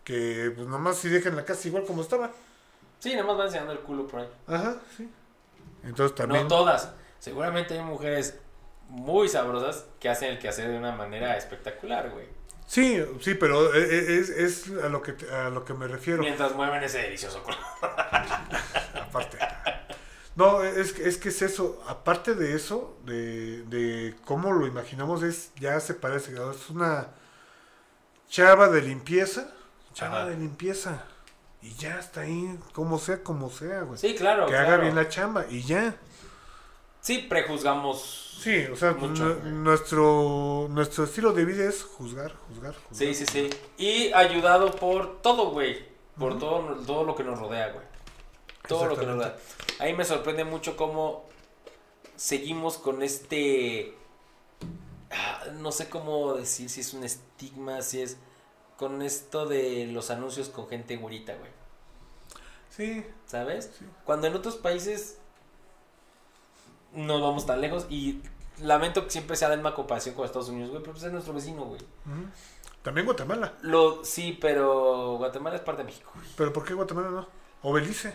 que pues nomás si dejan la casa igual como estaba. Sí, nada más van enseñando el culo por ahí. Ajá, sí. Entonces también... No todas. Seguramente hay mujeres muy sabrosas que hacen el quehacer de una manera espectacular, güey. Sí, sí, pero e- e- es, es a, lo que, a lo que me refiero. Mientras mueven ese delicioso culo. Aparte. No, es, que- es que es eso. Aparte de eso, de, de cómo lo imaginamos, es ya se parece. Es una chava de limpieza. Chava Ajá. de limpieza. Y ya está ahí, como sea, como sea, güey. Sí, claro. que claro. haga bien la chamba y ya. Sí, prejuzgamos. Sí, o sea, Mucho, nuestro, nuestro estilo de vida es juzgar, juzgar, juzgar. Sí, sí, sí. Y ayudado por todo, güey. Por todo, todo lo que nos rodea, güey. Todo lo que nos rodea. Ahí me sorprende mucho cómo seguimos con este... ah, No sé cómo decir si es un estigma, si es... Con esto de los anuncios con gente güerita, güey. Sí, ¿Sabes? Sí. Cuando en otros países no vamos tan lejos y lamento que siempre sea la misma comparación con Estados Unidos, güey, pero pues es nuestro vecino, güey. También Guatemala. Lo, sí, pero Guatemala es parte de México, güey. Pero ¿por qué Guatemala no? O Belice.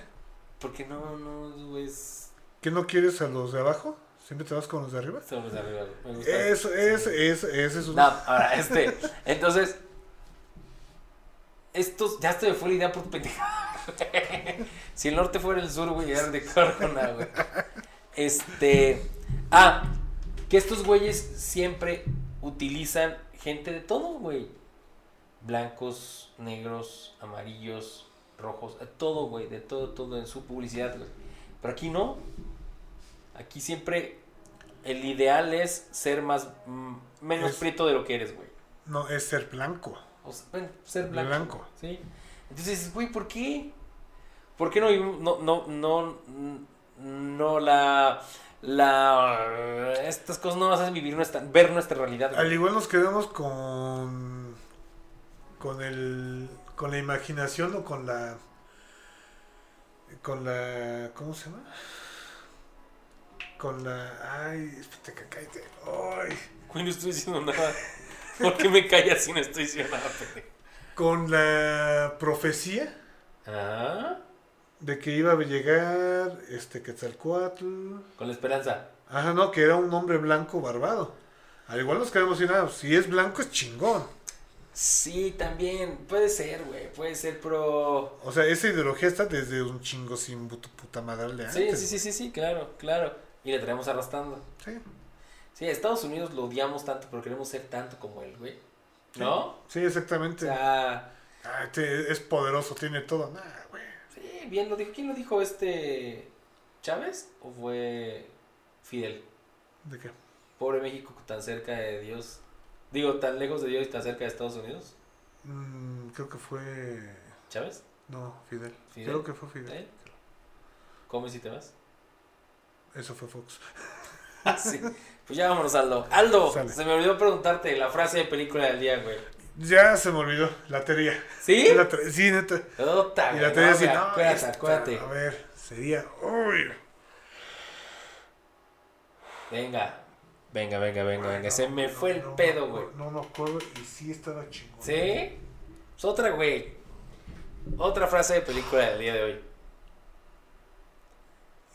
Porque no, no, es... ¿Qué no quieres a los de abajo? ¿Siempre te vas con los de arriba? Son los de arriba. Me gusta. Eso, es, es, ese es un... No, ahora, este, entonces, estos, ya se me fue la idea por pendeja. si el norte fuera el sur, güey, llegaron de corona, güey. Este, ah, que estos güeyes siempre utilizan gente de todo, güey. Blancos, negros, amarillos, rojos, todo, güey, de todo, todo en su publicidad, güey. Pero aquí no. Aquí siempre el ideal es ser más mm, menos Es- prieto de lo que eres, güey. No, es ser blanco. O sea, bueno, ser blanco. Blanco. ¿sí? Entonces, güey, ¿por qué? ¿Por qué no, no, no, no, no la la estas cosas no nos hacen vivir nuestra, ver nuestra realidad. güey. Al igual nos quedamos con. con el. con la imaginación o con la. con la. ¿cómo se llama? Con la. ay, espérate que cállate. Ay. Güey, no estoy diciendo nada. ¿Por qué me callas si no estoy diciendo nada, pendejo? Con la profecía Ah, de que iba a llegar este Quetzalcoatl. con la esperanza. Ajá, no, que era un hombre blanco barbado. Al igual nos quedamos sin nada. Si es blanco es chingón. Sí, también. Puede ser, güey. Puede ser, pero. O sea, esa ideología está desde un chingo sin puta, madre de Sí, antes. sí, sí, sí, sí, claro, claro. Y le traemos arrastrando. Sí, Sí, Estados Unidos lo odiamos tanto, pero queremos ser tanto como él, güey. ¿No? sí, O exactamente. sea, Ah, te- es poderoso, tiene todo. Nah, güey. sí, bien lo dijo. ¿Quién lo dijo este? ¿Chávez o fue Fidel? ¿De qué? Pobre México tan cerca de Dios. Digo, tan lejos de Dios y tan cerca de Estados Unidos. Mm, creo que fue. ¿Chávez? No, Fidel. ¿Fidel? Creo que fue Fidel. ¿Eh? ¿Comes y te vas? Eso fue Fox. Ah, sí. Pues ya vámonos, Aldo. Aldo, Sale. se me olvidó preguntarte la frase de película del día, güey. Ya se me olvidó. La teoría. ¿Sí? La sí, neta. Puta, Y la teoría no, sí, güey, no. acuérdate, esta, acuérdate. A ver, sería. Uy. Venga. Venga, venga, venga, venga. Se me no, fue el no pedo, güey. No me acuerdo y sí estaba chingón. ¿Sí? Pues otra, güey. Otra frase de película del día de hoy.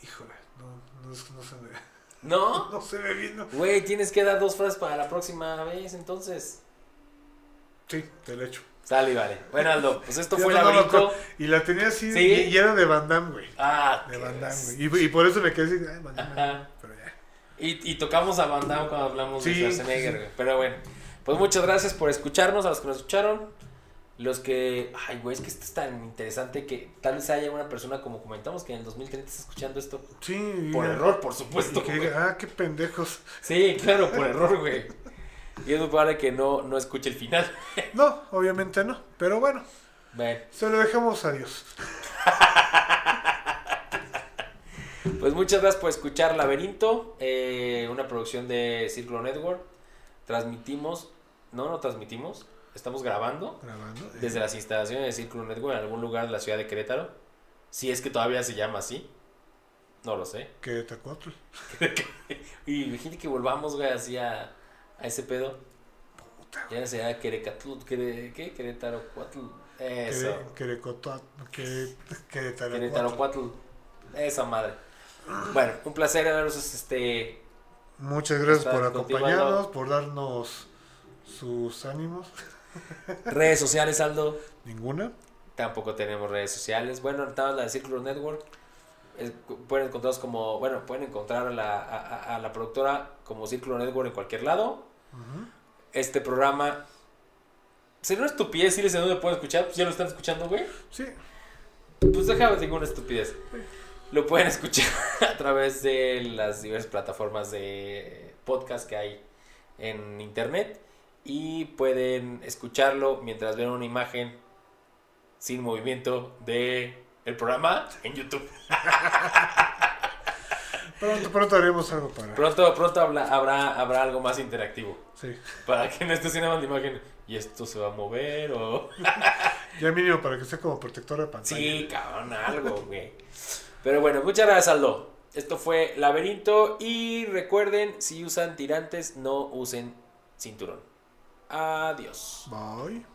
Híjole, no, no, no se me. ¿No? No se me vino. Güey, tienes que dar dos frases para la próxima vez, entonces. Sí, te lo echo. Sale, y vale. Bueno, Aldo, pues esto fue no me Laberinto. acuerdo. Y la tenía así, ¿Sí? y, y era de Van Damme, güey. Ah, De Van Damme, güey. Y, y por eso me quedé así, ay, Van Damme. Ajá. Pero ya. Y, y tocamos a Van Damme cuando hablamos Sí, de Schwarzenegger, sí. güey. Pero bueno, pues muchas gracias por escucharnos, a los que nos escucharon. Los que, ay, güey, es que esto es tan interesante que tal vez haya una persona, como comentamos, que en el 2030 está escuchando esto Sí. por error, por supuesto. que güey. diga, ah, qué pendejos. Sí, claro, por error, güey. Y es probable que no, no escuche el final. No, obviamente no. Pero bueno, Bueno, se lo dejamos a Dios. pues muchas gracias por escuchar Laberinto, eh, una producción de Círculo Network. Transmitimos, no, no transmitimos, estamos grabando Grabando. eh. desde las instalaciones de Círculo Network en algún lugar de la ciudad de Querétaro. Si es que todavía se llama así. No lo sé. Que Tacuatl. y imagínate que volvamos, güey, así a, a ese pedo. Puta. Ya sea Querécatl, Quere- ¿qué? Querétaro, Cuatl. Eso. Querétaro. Querétaro, Cuatl. Esa madre. Bueno, un placer haberos este. Muchas gracias por acompañarnos, por darnos sus ánimos. Redes sociales, Aldo. Ninguna. Tampoco tenemos redes sociales. Bueno, ahorita la de Círculo Network. Es- pueden encontrarnos como. Bueno, pueden encontrar a la, a, a- la productora como Círculo Network en cualquier lado. Este programa. Sería una estupidez decirles en dónde pueden escuchar. Pues ya lo están escuchando, güey. Sí. Pues déjame decir una estupidez. Lo pueden escuchar a través de las diversas plataformas de podcast que hay en internet. Y pueden escucharlo mientras ven una imagen sin movimiento de el programa en YouTube. Pronto, pronto haremos algo para. Pronto, pronto habla- habrá, habrá algo más interactivo. Sí. Para que no esté sin la imagen. Y esto se va a mover o... Ya mínimo para que sea como protector de pantalla. Sí, cabrón, algo, güey. Pero bueno, muchas gracias, Aldo. Esto fue Laberinto. Y recuerden, si usan tirantes, no usen cinturón. Adiós. Bye.